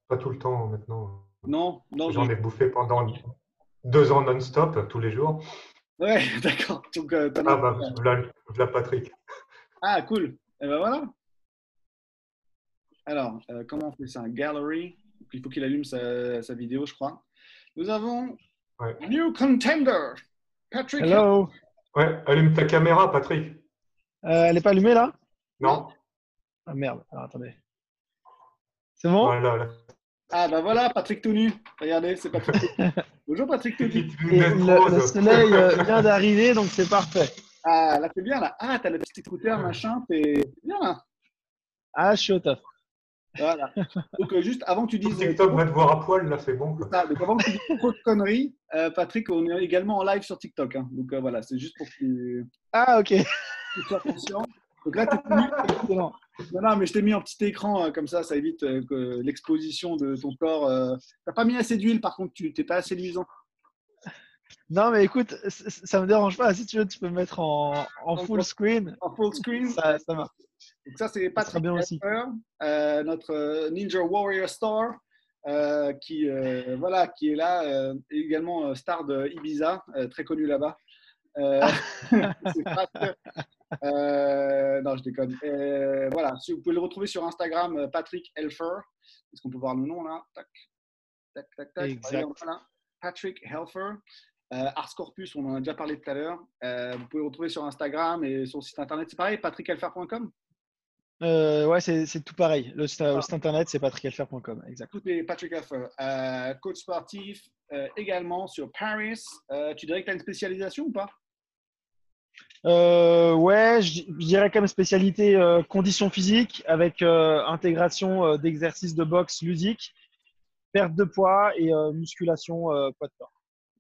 Pas tout le temps maintenant. Non, non. J'en ai bouffé pendant deux ans non-stop, tous les jours. Ouais, d'accord. Euh, ah bah, la, Patrick. Ah, cool. Et eh ben voilà. Alors, euh, comment on fait ça? Gallery. Il faut qu'il allume sa, vidéo, je crois. Nous avons New Contender. Patrick. Hello. Ouais, allume ta caméra, Patrick. Euh, elle n'est pas allumée là? Non. Ah merde. Alors attendez. C'est bon? Ah bah voilà, Patrick tout nu. Regardez, c'est Patrick. Bonjour Patrick tout nu. le, soleil euh, vient d'arriver, donc c'est parfait. Ah là, c'est bien là. Ah, t'as le petit écouteur, machin, t'es bien là. Ah, je suis au top. Voilà. Donc, euh, juste avant que tu dises. TikTok va te voir à poil, là, c'est bon. donc, avant que tu dises trop de conneries, euh, Patrick, on est également en live sur TikTok. Hein. Donc, voilà, c'est juste pour que tu. Ah, ok. Tu sois conscient. Donc là, tu Non, non, mais je t'ai mis en petit écran, euh, comme ça, ça évite euh, l'exposition de ton corps. Euh. T'as pas mis assez d'huile, par contre, tu t'es pas assez luisant. Non, mais écoute, ça me dérange pas. Si tu veux, tu peux me mettre en, full screen. En full screen? Ça, ça marche. Donc ça, c'est Patrick bien aussi. notre Ninja Warrior Star, qui, voilà, qui est là, également star de Ibiza, très connu là-bas. Euh, non, je déconne. Euh, voilà, si vous pouvez le retrouver sur Instagram, euh, Patrick Helfer. Est-ce qu'on peut voir le nom là Tac, tac, tac, tac. Exact. Patrick Helfer. Ars Corpus, on en a déjà parlé tout à l'heure. vous pouvez le retrouver sur Instagram et sur le site internet, c'est pareil, patrickhelfer.com ouais, c'est tout pareil. Le site, ah. internet, c'est patrickhelfer.com. Exact. Tout est Patrick Helfer. coach sportif également sur Paris. tu dirais que tu as une spécialisation ou pas? Euh, ouais, je, dirais comme spécialité euh, conditions physiques avec euh, intégration euh, d'exercices de boxe ludique, perte de poids et musculation poids de corps.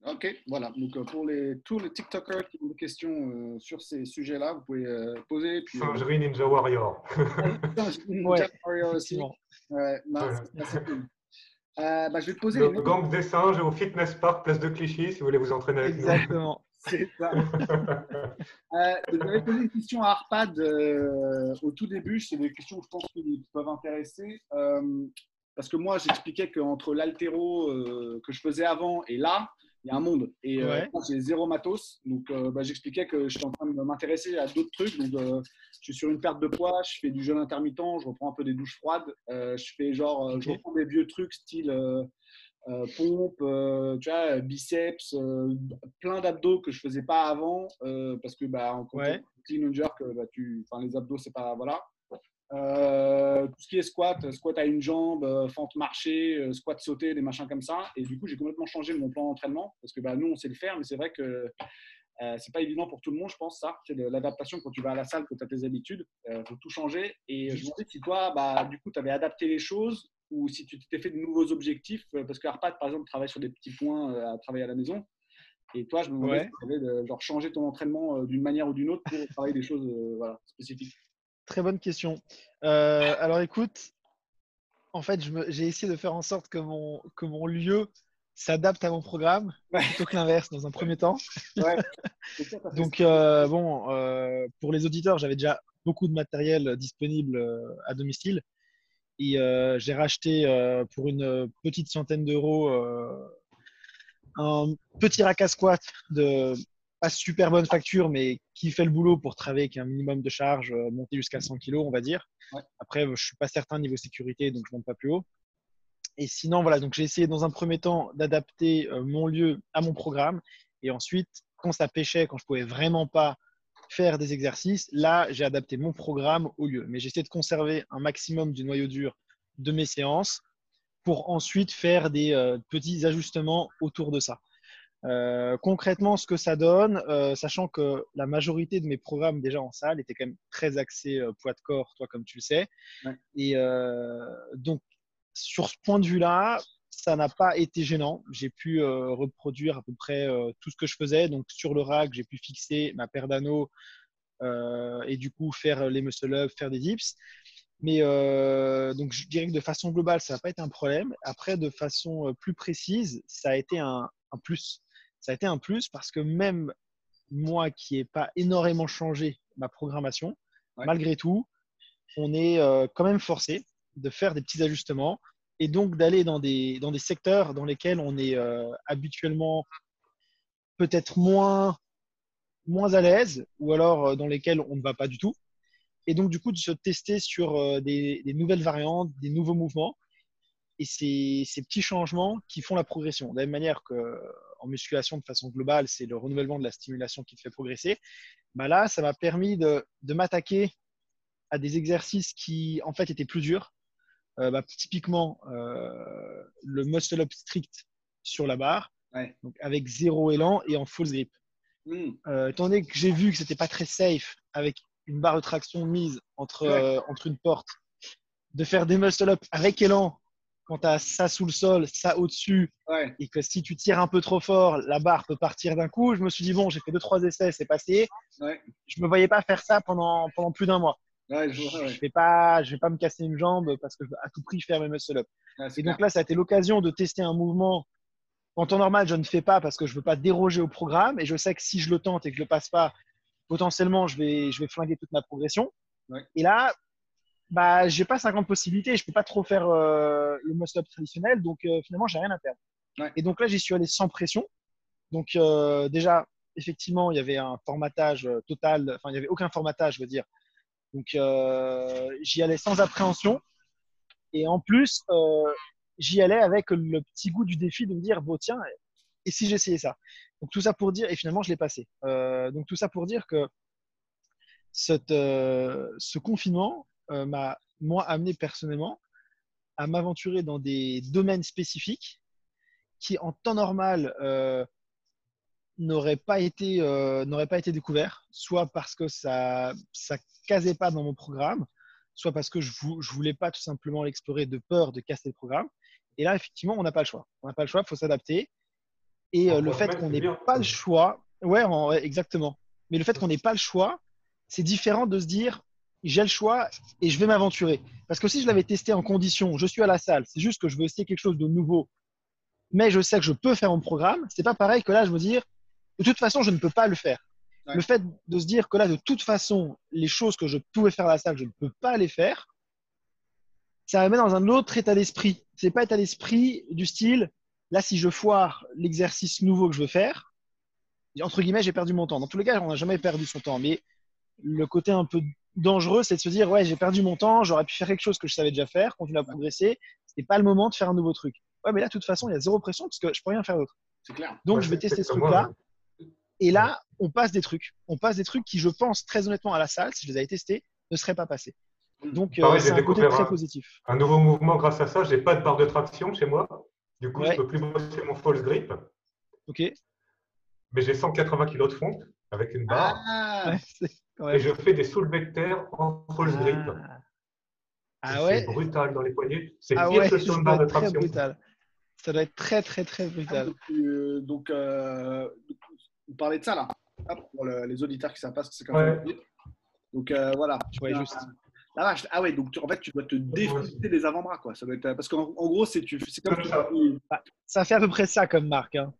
Ok, voilà. Donc pour les, tous les TikTokers qui ont des questions sur ces sujets-là, vous pouvez poser. Puis, Singerie Ninja Warrior. Ninja ouais, Warrior aussi. Ouais, non, c'est cool. bah, je vais te poser. Le gang des singes au Fitness Park, place de Clichy, si vous voulez vous entraîner avec nous. Exactement. C'est ça. euh, J'avais posé une question à Arpad euh, au tout début. C'est des questions que je pense qui peuvent intéresser. Euh, parce que moi, j'expliquais qu'entre l'altéro euh, que je faisais avant et là, il y a un monde. Et ouais. j'ai zéro matos. Donc, bah, j'expliquais que j'étais en train de m'intéresser à d'autres trucs. Donc, je suis sur une perte de poids, je fais du jeûne intermittent, je reprends un peu des douches froides. je fais genre, je reprends des vieux trucs style euh, pompe, euh, tu vois, biceps, euh, plein d'abdos que je faisais pas avant parce que bah, en ouais. clean and jerk, bah, tu, les abdos c'est pas voilà. Tout ce qui est squat, squat à une jambe, fente marché, squat sauté, des machins comme ça. Et du coup, j'ai complètement changé mon plan d'entraînement parce que bah, nous, on sait le faire, mais c'est vrai que euh, c'est pas évident pour tout le monde, je pense, ça. C'est l'adaptation quand tu vas à la salle, que tu as tes habitudes. Il euh, faut tout changer. Et je me demandais si toi, bah, du coup, tu avais adapté les choses ou si tu t'étais fait de nouveaux objectifs. Euh, parce que Arpad, par exemple, travaille sur des petits points à travailler à la maison. Et toi, je me demandais si tu avais genre, changé ton entraînement d'une manière ou d'une autre pour travailler des choses voilà, spécifiques. Très bonne question. alors écoute, en fait, j'ai essayé de faire en sorte que mon, que mon lieu s'adapte à mon programme plutôt que l'inverse dans un premier temps. Donc, euh, bon, euh, pour les auditeurs, j'avais déjà beaucoup de matériel disponible euh, à domicile. Et j'ai racheté pour une petite centaine d'euros un petit rack à squat de pas super bonne facture, mais qui fait le boulot pour travailler avec un minimum de charge, monter jusqu'à 100 kg, on va dire. Après, je suis pas certain niveau sécurité, donc je monte pas plus haut. Et sinon, voilà, donc j'ai essayé dans un premier temps d'adapter euh, mon lieu à mon programme. Et ensuite, quand ça pêchait, quand je pouvais vraiment pas faire des exercices, là, j'ai adapté mon programme au lieu. Mais j'essaie de conserver un maximum du noyau dur de mes séances pour ensuite faire des euh, petits ajustements autour de ça. Euh, concrètement, ce que ça donne, sachant que la majorité de mes programmes déjà en salle étaient quand même très axés poids de corps, toi comme tu le sais. Et donc, sur ce point de vue-là, ça n'a pas été gênant. J'ai pu euh, reproduire à peu près euh, tout ce que je faisais. Donc sur le rack, j'ai pu fixer ma paire d'anneaux euh, et du coup faire les muscle-up, faire des dips. Mais donc je dirais que de façon globale, ça n'a pas été un problème. Après, de façon plus précise, ça a été un, plus. Ça a été un plus parce que même moi qui n'ai pas énormément changé ma programmation, malgré tout, on est quand même forcé de faire des petits ajustements et donc d'aller dans des, dans des secteurs dans lesquels on est euh, habituellement peut-être moins, moins à l'aise ou alors euh, dans lesquels on ne va pas du tout. Et donc, du coup, de se tester sur euh, des, des nouvelles variantes, des nouveaux mouvements. Et c'est ces petits changements qui font la progression. De la même manière qu'en musculation, de façon globale, c'est le renouvellement de la stimulation qui te fait progresser. Bah là, ça m'a permis de, de m'attaquer à des exercices qui, en fait, étaient plus durs, bah, typiquement le muscle up strict sur la barre, donc avec zéro élan et en full grip. Hmm. étant donné que j'ai vu que c'était pas très safe avec une barre de traction mise entre, entre une porte, de faire des muscle up avec élan quand tu as ça sous le sol, ça au-dessus, et que si tu tires un peu trop fort, la barre peut partir d'un coup. Je me suis dit, bon, j'ai fait deux, trois essais, c'est passé. Ouais. Je me voyais pas faire ça pendant, pendant plus d'un mois. je ne vais, pas, je vais pas me casser une jambe parce que je veux à tout prix faire mes muscle-up. et donc là, ça a été l'occasion de tester un mouvement qu'en temps normal, je ne fais pas parce que je veux pas déroger au programme. Et je sais que si je le tente et que je le passe pas, potentiellement, je vais, je vais flinguer toute ma progression. Et là, bah, j'ai pas 50 possibilités, je peux pas trop faire euh, le muscle up traditionnel, donc euh, finalement, j'ai rien à perdre. Et donc là, j'y suis allé sans pression. Donc euh, déjà, effectivement, il y avait un formatage total, enfin, il n'y avait aucun formatage, je veux dire. Donc j'y allais sans appréhension. Et en plus, j'y allais avec le petit goût du défi de me dire, bon, tiens, et si j'essayais ça? Donc tout ça pour dire, et finalement, je l'ai passé. donc tout ça pour dire que cette, ce confinement, euh, m'a moi amené personnellement à m'aventurer dans des domaines spécifiques qui en temps normal euh, n'auraient pas été euh, n'auraient pas été découverts, soit parce que ça ça casait pas dans mon programme, soit parce que je, je voulais pas tout simplement l'explorer de peur de casser le programme. Et là, effectivement, on n'a pas le choix. On n'a pas le choix, il faut s'adapter. Et le fait qu'on n'ait pas le choix, ouais, exactement. Mais le fait qu'on n'ait pas le choix, c'est différent de se dire j'ai le choix et je vais m'aventurer. Parce que si je l'avais testé en condition, je suis à la salle, c'est juste que je veux essayer quelque chose de nouveau, mais je sais que je peux faire mon programme, c'est pas pareil que là, je veux dire, de toute façon, je ne peux pas le faire. Le fait de se dire que là, de toute façon, les choses que je pouvais faire à la salle, je ne peux pas les faire, ça me met dans un autre état d'esprit. C'est pas état d'esprit du style, là, si je foire l'exercice nouveau que je veux faire, entre guillemets, j'ai perdu mon temps. Dans tous les cas, on n'a jamais perdu son temps, mais le côté un peu dangereux, c'est de se dire ouais, j'ai perdu mon temps, j'aurais pu faire quelque chose que je savais déjà faire, continuer à progresser. C'était pas le moment de faire un nouveau truc. Ouais, mais là, de toute façon, il y a zéro pression parce que je peux rien faire d'autre. C'est clair. Donc, je vais tester ce truc-là. Et là, on passe des trucs. On passe des trucs qui, je pense, très honnêtement, à la salle, si je les avais testés, ne seraient pas passés. Mm. Donc, euh, c'est un côté très positif. Un nouveau mouvement grâce à ça. J'ai pas de barre de traction chez moi. Du coup, je peux plus bosser mon false grip. Ok. Mais j'ai 180 kg de fonte avec une barre. Ah, et je fais des soulevés de terre en false ah. grip. Ah ouais C'est brutal dans les poignets. C'est ah pire que sur une barre de traction. Brutal. Ça doit être très, très, très brutal. donc, euh, vous parlez de ça là, pour les auditeurs qui savent pas ce que c'est comme ça. Donc euh, voilà. Tu vois juste. ah ouais, donc en fait, tu dois te défoncer des avant-bras, quoi. Ça doit être, parce qu'en gros, c'est comme ça. Bah, ça fait à peu près ça comme marque. Hein.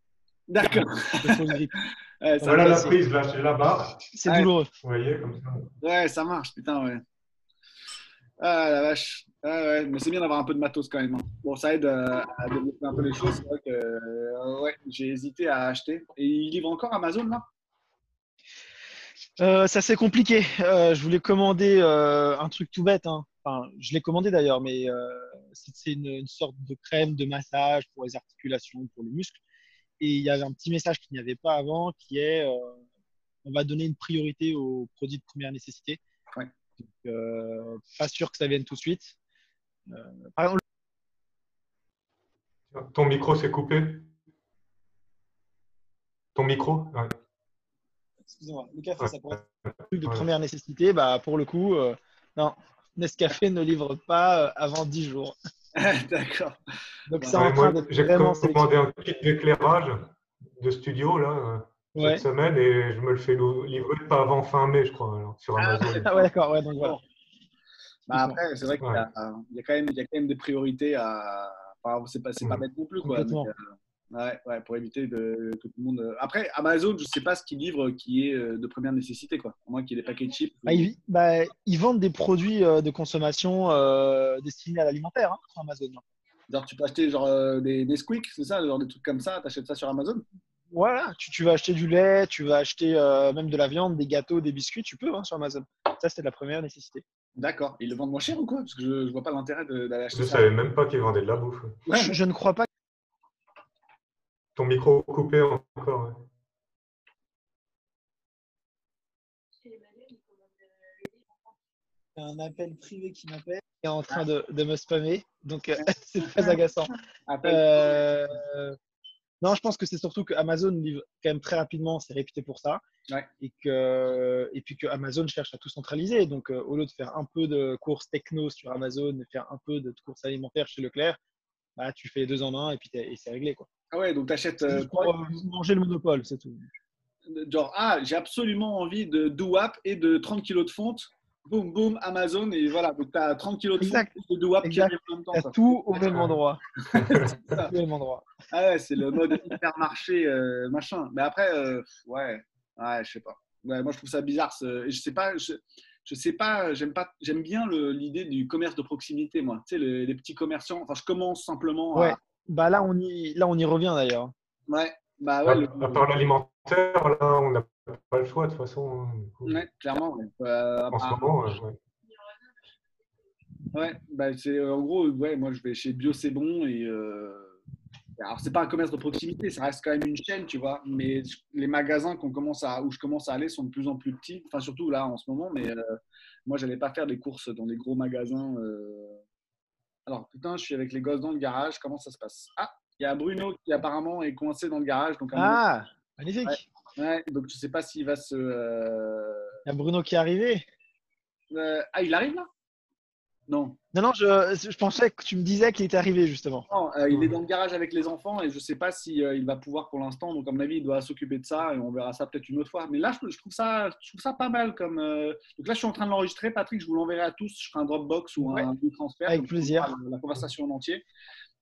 D'accord. voilà la prise, là, c'est la barre. C'est douloureux. Vous voyez, comme ça. Ouais, ça marche, putain, ouais. Ah la vache. Ah, ouais, mais c'est bien d'avoir un peu de matos quand même. Hein. Bon, ça aide euh, à, développer un peu les choses. C'est vrai que euh, ouais, j'ai hésité à acheter. Et il livre encore Amazon là euh, Ça c'est compliqué. je voulais commander un truc tout bête. Hein. Enfin, je l'ai commandé d'ailleurs, mais c'est une, une, sorte de crème de massage pour les articulations, pour les muscles. Et il y avait un petit message qu'il n'y avait pas avant qui est euh, on va donner une priorité aux produits de première nécessité. Donc, euh, pas sûr que ça vienne tout de suite. Euh, par exemple, ton micro s'est coupé Ton micro Excusez-moi, le café, ça pourrait être un truc de première nécessité. Bah, pour le coup, non, Nescafé ne livre pas avant 10 jours. D'accord. Donc, J'ai commandé un kit d'éclairage de studio là, euh, cette semaine et je me le fais livrer pas avant fin mai, je crois, sur ah, Amazon. Ah, ouais, d'accord. Ouais, donc voilà. Bah, après, c'est vrai qu'il y, a quand même, il y a quand même des priorités à. Enfin, c'est pas, pas bête non plus. Quoi. Ouais, ouais, pour éviter de, que tout le monde. Euh, après, Amazon, je ne sais pas ce qu'ils livrent qui est euh, de première nécessité, quoi. Au moins qu'il y ait des paquets de chips. Bah, bah, ils, vendent des produits euh, de consommation destinés à l'alimentaire hein, sur Amazon. Genre, tu peux acheter genre des, des squeaks, c'est ça, genre des trucs comme ça, tu achètes ça sur Amazon? Voilà, tu, tu, vas acheter du lait, tu vas acheter même de la viande, des gâteaux, des biscuits, tu peux hein, sur Amazon. Ça, c'était de la première nécessité. D'accord. Ils le vendent moins cher ou quoi? Parce que je ne vois pas l'intérêt d'aller acheter je ça. Je ne savais même pas qu'ils vendaient de la bouffe. je, je, ne crois pas ton micro coupé encore. un appel privé qui m'appelle qui est en train de, de me spammer. Donc, euh, c'est très agaçant. Euh, non, je pense que c'est surtout que Amazon livre quand même très rapidement, c'est réputé pour ça. Et, que, et puis que Amazon cherche à tout centraliser. Donc, euh, au lieu de faire un peu de courses techno sur Amazon et faire un peu de courses alimentaires chez Leclerc, bah, tu fais deux en un et puis c'est réglé. Quoi. Ah ouais, donc tu achètes. pour manger le monopole, c'est tout. Genre, ah, j'ai absolument envie de douap et de 30 kilos de fonte boum, boum, Amazon, et voilà. Donc, tu as 30 kilos de exact. de WAP qui arrive en même temps. Tout au même endroit. au même endroit. Ah ouais, c'est le mode hypermarché, euh, machin. Mais après, euh, ouais, ouais, je sais pas. Ouais, moi, je trouve ça bizarre. Je sais pas. Je, je sais pas, j'aime pas, j'aime bien l'idée du commerce de proximité, moi. Tu sais, les, petits commerciants. Enfin, je commence simplement. Ouais. Bah là, on y, là, on y revient d'ailleurs. Ouais. Bah ouais. À, part l'alimentaire, là, on a pas le choix de toute façon. Hein, ouais, clairement. Euh, en ce moment, ouais. Ouais, bah, c'est en gros, ouais, moi je vais chez Bio C'est Bon et. Euh, alors, c'est pas un commerce de proximité, ça reste quand même une chaîne, tu vois. Mais les magasins qu'on commence à, où je commence à aller sont de plus en plus petits. Enfin, surtout là en ce moment. Mais euh, moi, j'allais pas faire des courses dans des gros magasins. Alors, putain, je suis avec les gosses dans le garage. Comment ça se passe? Ah, il y a Bruno qui apparemment est coincé dans le garage. Donc, ah, magnifique. Ouais, donc je sais pas s'il va se. Euh, il y a Bruno qui est arrivé. Euh, ah, il arrive là? Non. Non, non, je, je, pensais que tu me disais qu'il était arrivé justement. Non, euh, il est dans le garage avec les enfants et je sais pas si il va pouvoir pour l'instant. Donc, à mon avis, il doit s'occuper de ça et on verra ça peut-être une autre fois. Mais là, je, trouve, ça, je trouve ça pas mal. Comme, Donc là, je suis en train de l'enregistrer. Patrick, je vous l'enverrai à tous. Je ferai un Dropbox ou un, transfert. Avec plaisir. La conversation en entier.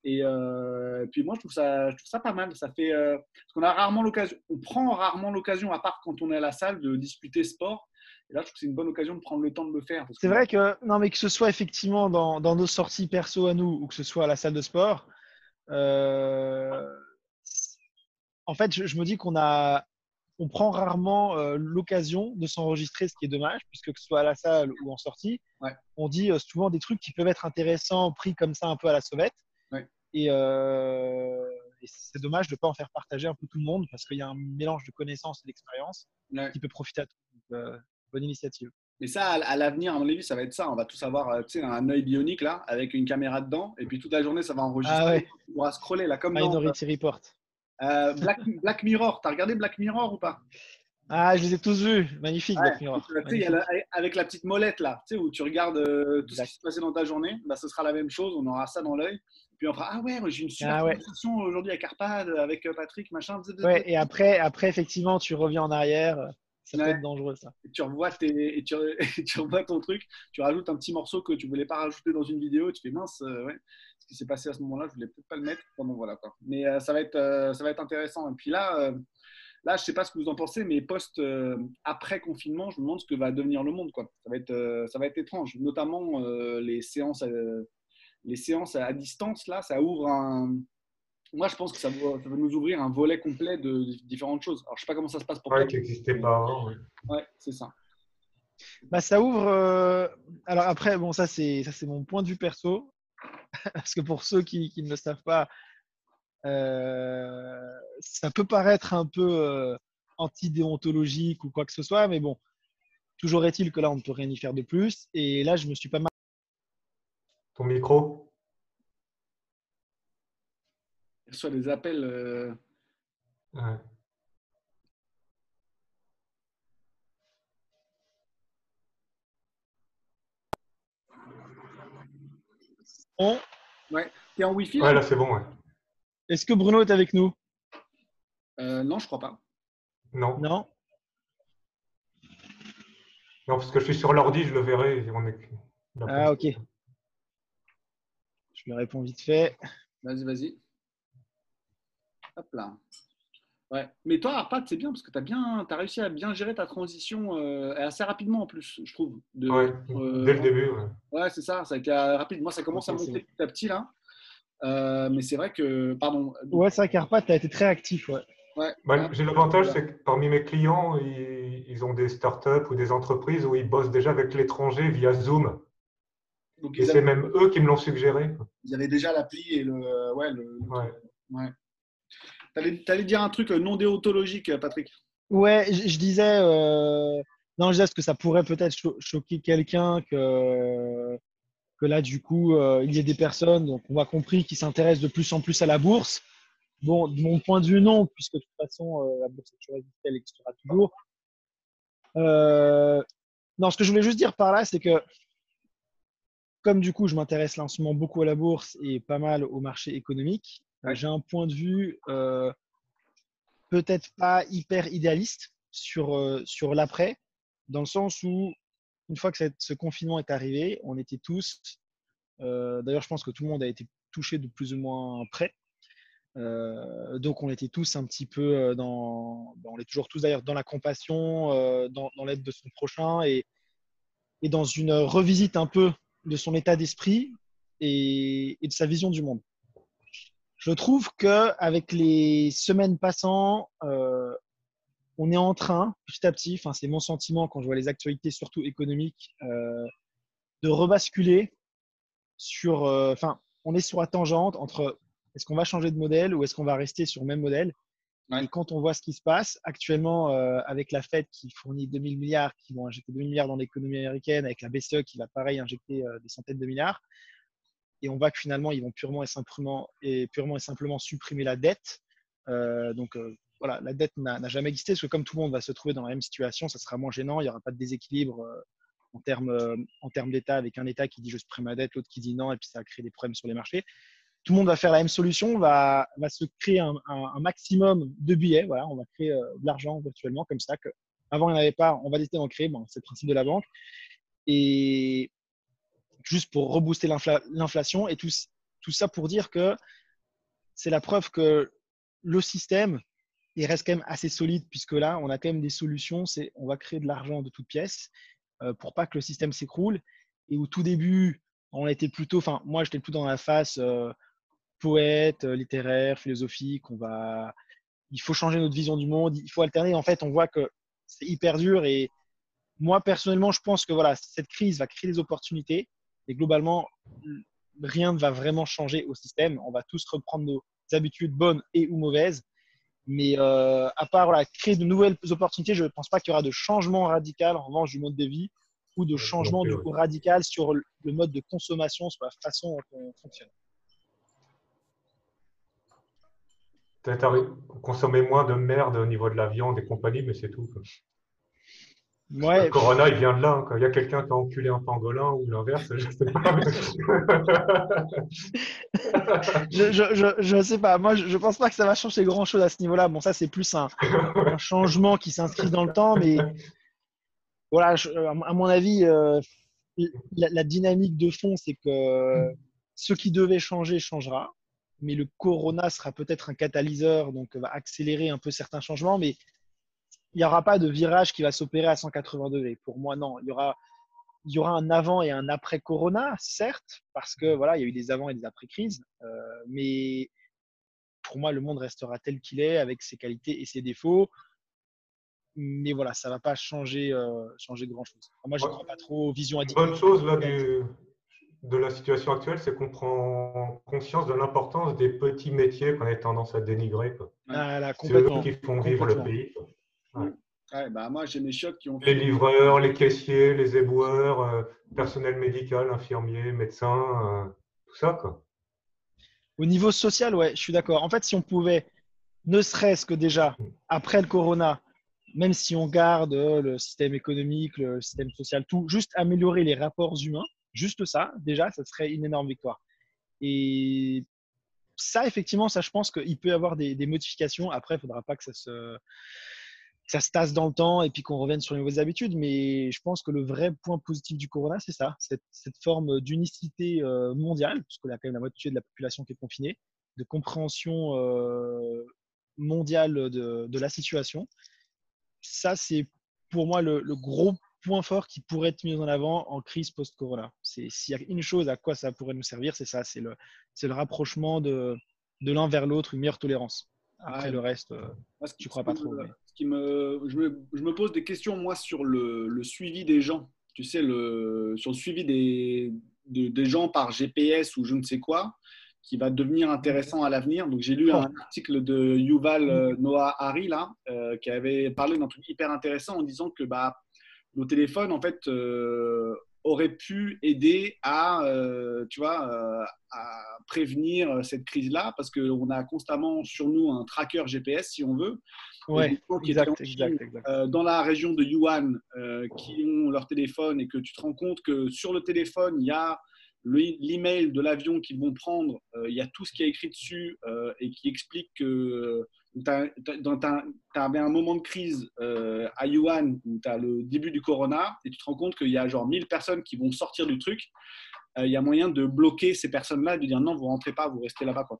Et euh, puis moi, je trouve ça, je trouve ça pas mal. Ça fait euh, parce qu'on a rarement l'occasion, on prend rarement l'occasion, à part quand on est à la salle, de discuter sport. Et là, je trouve que c'est une bonne occasion de prendre le temps de le faire. C'est vrai que non, mais que ce soit effectivement dans, dans, nos sorties perso à nous ou que ce soit à la salle de sport, euh, en fait, je, me dis qu'on a, on prend rarement l'occasion de s'enregistrer, ce qui est dommage, puisque que ce soit à la salle ou en sortie, on dit souvent des trucs qui peuvent être intéressants, pris comme ça un peu à la sauvette. Euh, et, c'est dommage de ne pas en faire partager un peu tout le monde parce qu'il y a un mélange de connaissances et d'expériences qui peut profiter à tout le monde. Euh, bonne initiative. Mais ça, à l'avenir, à mon avis, ça va être ça. On va tous avoir euh, un œil bionique là, avec une caméra dedans, et puis toute la journée, ça va enregistrer. Ah ouais. On pourra scroller là, comme Minority Report. Black, Black Mirror, t'as regardé Black Mirror ou pas? Ah, je les ai tous vus. Magnifique, Black Mirror. avec la petite molette là, tu sais, où tu regardes tout ce qui s'est passé dans ta journée, bah, ce sera la même chose. On aura ça dans l'œil. Puis on fera Ah ouais, j'ai une super ah aujourd'hui avec Arpad, avec euh, Patrick, machin. Ouais, et après, après, effectivement, tu reviens en arrière. Ça peut être dangereux, ça. Et tu, revois tes, et tu, tu, revois ton truc, tu rajoutes un petit morceau que tu voulais pas rajouter dans une vidéo, tu fais mince, euh, ouais, ce qui s'est passé à ce moment-là, je voulais peut-être pas le mettre. bon, voilà, quoi. Mais euh, ça, va être, ça va être intéressant. Et puis là, là, je sais pas ce que vous en pensez, mais post après confinement, je me demande ce que va devenir le monde, quoi. Ça va être, ça va être étrange, notamment les séances les séances à distance, là, ça ouvre un. Moi, je pense que ça va, nous ouvrir un volet complet de différentes choses. Alors, je sais pas comment ça se passe pour toi. qui n'existait pas avant. Ouais, c'est ça. Bah, ça ouvre. Euh, alors après, bon, ça c'est ça c'est mon point de vue perso, parce que pour ceux qui, qui ne le savent pas, euh, ça peut paraître un peu euh, anti-déontologique ou quoi que ce soit, mais bon, toujours est-il que là, on ne peut rien y faire de plus. Et là, je me suis pas mal ton micro? Reçoit des appels. Euh... Ouais. Bon. Ouais. T'es en Wi-Fi Ouais, là, c'est bon, ouais. Est-ce que Bruno est avec nous? Euh, Non, je crois pas. Non. Non? Non, parce que je suis sur l'ordi, je le verrai. On est... Ah, ok. Je lui réponds vite fait. Vas-y, vas-y. Hop là. Ouais. Mais toi, Arpad, c'est bien parce que tu as, bien, as réussi à bien gérer ta transition euh, assez rapidement en plus, je trouve. De, euh, dès le début. Ouais, ouais c'est ça. Ça a été rapide. Moi, ça commence à monter petit à petit là. Euh, mais c'est vrai que. Pardon. Ouais, c'est vrai qu'Arpad, tu as été très actif. Ouais. Ouais. Bah, j'ai l'avantage, c'est que parmi mes clients, ils, ils, ont des startups ou des entreprises où ils bossent déjà avec l'étranger via Zoom et c'est même eux qui me l'ont suggéré. Ils avaient déjà l'appli et le. Euh, ouais, le, ouais. Tu allais, dire un truc non déontologique, Patrick Ouais, je, disais, euh, Non, je dis que ça pourrait peut-être choquer quelqu'un que, que là, du coup, euh, il y ait des personnes, donc on a compris, qui s'intéressent de plus en plus à la bourse. Bon, de mon point de vue, non, puisque de toute façon, euh, la bourse est toujours elle existera toujours. Euh, non, ce que je voulais juste dire par là, c'est que comme du coup, je m'intéresse là en ce moment beaucoup à la bourse et pas mal au marché économique, j'ai un point de vue peut-être pas hyper idéaliste sur, sur l'après, dans le sens où une fois que ce confinement est arrivé, on était tous, euh, d'ailleurs je pense que tout le monde a été touché de plus ou moins près, euh, donc on était tous un petit peu euh, dans, on est toujours tous d'ailleurs dans la compassion, dans, l'aide de son prochain et, dans une revisite un peu de son état d'esprit et, de sa vision du monde. Je trouve que avec les semaines passant, on est en train, petit à petit, enfin, c'est mon sentiment quand je vois les actualités, surtout économiques, euh, de rebasculer sur. Euh, enfin, on est sur la tangente entre est-ce qu'on va changer de modèle ou est-ce qu'on va rester sur le même modèle Et quand on voit ce qui se passe actuellement euh, avec la Fed qui fournit 2000 milliards, qui vont injecter 2000 milliards dans l'économie américaine, avec la BCE qui va pareil injecter des centaines de milliards, et on voit que finalement ils vont purement et simplement, supprimer la dette. donc voilà, la dette n'a jamais existé, parce que comme tout le monde va se trouver dans la même situation, ça sera moins gênant, il n'y aura pas de déséquilibre euh, en termes, euh, d'État, avec un État qui dit je supprime ma dette, l'autre qui dit non, et puis ça va créer des problèmes sur les marchés. Tout le monde va faire la même solution, va, va se créer un, maximum de billets, voilà, on va créer euh, de l'argent virtuellement comme ça, que avant il n'y en avait pas, on va décider d'en créer, c'est le principe de la banque. Et juste pour rebooster l'inflation, et tout, ça pour dire que c'est la preuve que le système, il reste quand même assez solide puisque là, on a quand même des solutions. C'est on va créer de l'argent de toutes pièces euh, pour pas que le système s'écroule. Et au tout début, on était plutôt, enfin, moi, j'étais plutôt dans la face euh, poète, euh, littéraire, philosophique. On va, il faut changer notre vision du monde. Il faut alterner. En fait, on voit que c'est hyper dur. Et moi, personnellement, je pense que voilà, cette crise va créer des opportunités. Et globalement, rien ne va vraiment changer au système. On va tous reprendre nos habitudes bonnes et ou mauvaises. Mais euh, à part créer de nouvelles opportunités, je ne pense pas qu'il y aura de changement radical en revanche du mode de vie ou de changement du coup, radical sur le mode de consommation, sur la façon dont on fonctionne. Peut-être consommer moins de merde au niveau de la viande et compagnie, mais c'est tout. Le corona, il vient de là. Il y a quelqu'un qui a enculé un pangolin ou l'inverse, je ne sais pas. je, ne sais pas. Moi, je ne pense pas que ça va changer grand-chose à ce niveau-là. Bon, ça, c'est plus un, changement qui s'inscrit dans le temps. Mais voilà, à mon avis, euh, la, dynamique de fond, c'est que ce qui devait changer changera. Mais le corona sera peut-être un catalyseur, donc va accélérer un peu certains changements. Mais il n'y aura pas de virage qui va s'opérer à 180 degrés. Pour moi, non. Il y aura, il y aura un avant et un après Corona, certes, parce que voilà, il y a eu des avant et des après crises, euh, mais pour moi, le monde restera tel qu'il est, avec ses qualités et ses défauts. Mais voilà, ça ne va pas changer, euh, changer grand-chose. moi, je ne crois pas trop aux visions Une bonne chose là, de la situation actuelle, c'est qu'on prend conscience de l'importance des petits métiers qu'on a tendance à dénigrer. Ah, c'est eux qui font vivre le pays. Bah, moi, j'ai mes chocs qui ont. Les livreurs, les caissiers, les éboueurs, euh, personnel médical, infirmier, médecin, euh, tout ça. Quoi. Au niveau social, ouais, je suis d'accord. En fait, si on pouvait, ne serait-ce que déjà, après le corona, même si on garde euh, le système économique, le système social, tout, juste améliorer les rapports humains, juste ça, déjà, ça serait une énorme victoire. Et ça, effectivement, ça, je pense qu'il peut y avoir des, des modifications. Après, il ne faudra pas que ça se ça se tasse dans le temps et puis qu'on revienne sur les nouvelles habitudes. Mais je pense que le vrai point positif du corona, c'est ça, cette, forme d'unicité euh, mondiale, puisqu'il y a quand même la moitié de la population qui est confinée, de compréhension euh, mondiale de, la situation. Ça, c'est pour moi le, gros point fort qui pourrait être mis en avant en crise post-corona. S'il y a une chose à quoi ça pourrait nous servir, c'est ça, c'est le, le rapprochement de, de l'un vers l'autre, une meilleure tolérance. Après, le reste, euh, tu crois pas trop. Qui me, je, me, je, me, pose des questions, moi, sur le, suivi des gens. Tu sais, le, sur le suivi des, des gens par GPS ou je ne sais quoi, qui va devenir intéressant à l'avenir. Donc, j'ai lu un article de Yuval euh, Noah Hari, là, euh, qui avait parlé d'un truc hyper intéressant en disant que bah, nos téléphones, en fait, auraient pu aider à, tu vois, à prévenir cette crise-là, parce qu'on a constamment sur nous un tracker GPS, si on veut. Ouais, exact, exact, exact. dans la région de Yuan, qui ont leur téléphone, et que tu te rends compte que sur le téléphone, il y a l'email de l'avion qu'ils vont prendre, il y a tout ce qui est écrit dessus et qui explique que tu avais un moment de crise euh, à Yuan où tu as le début du corona et tu te rends compte qu'il y a genre 1000 personnes qui vont sortir du truc, euh, il y a moyen de bloquer ces personnes-là et de dire non, vous rentrez pas, vous restez là-bas. Quoi.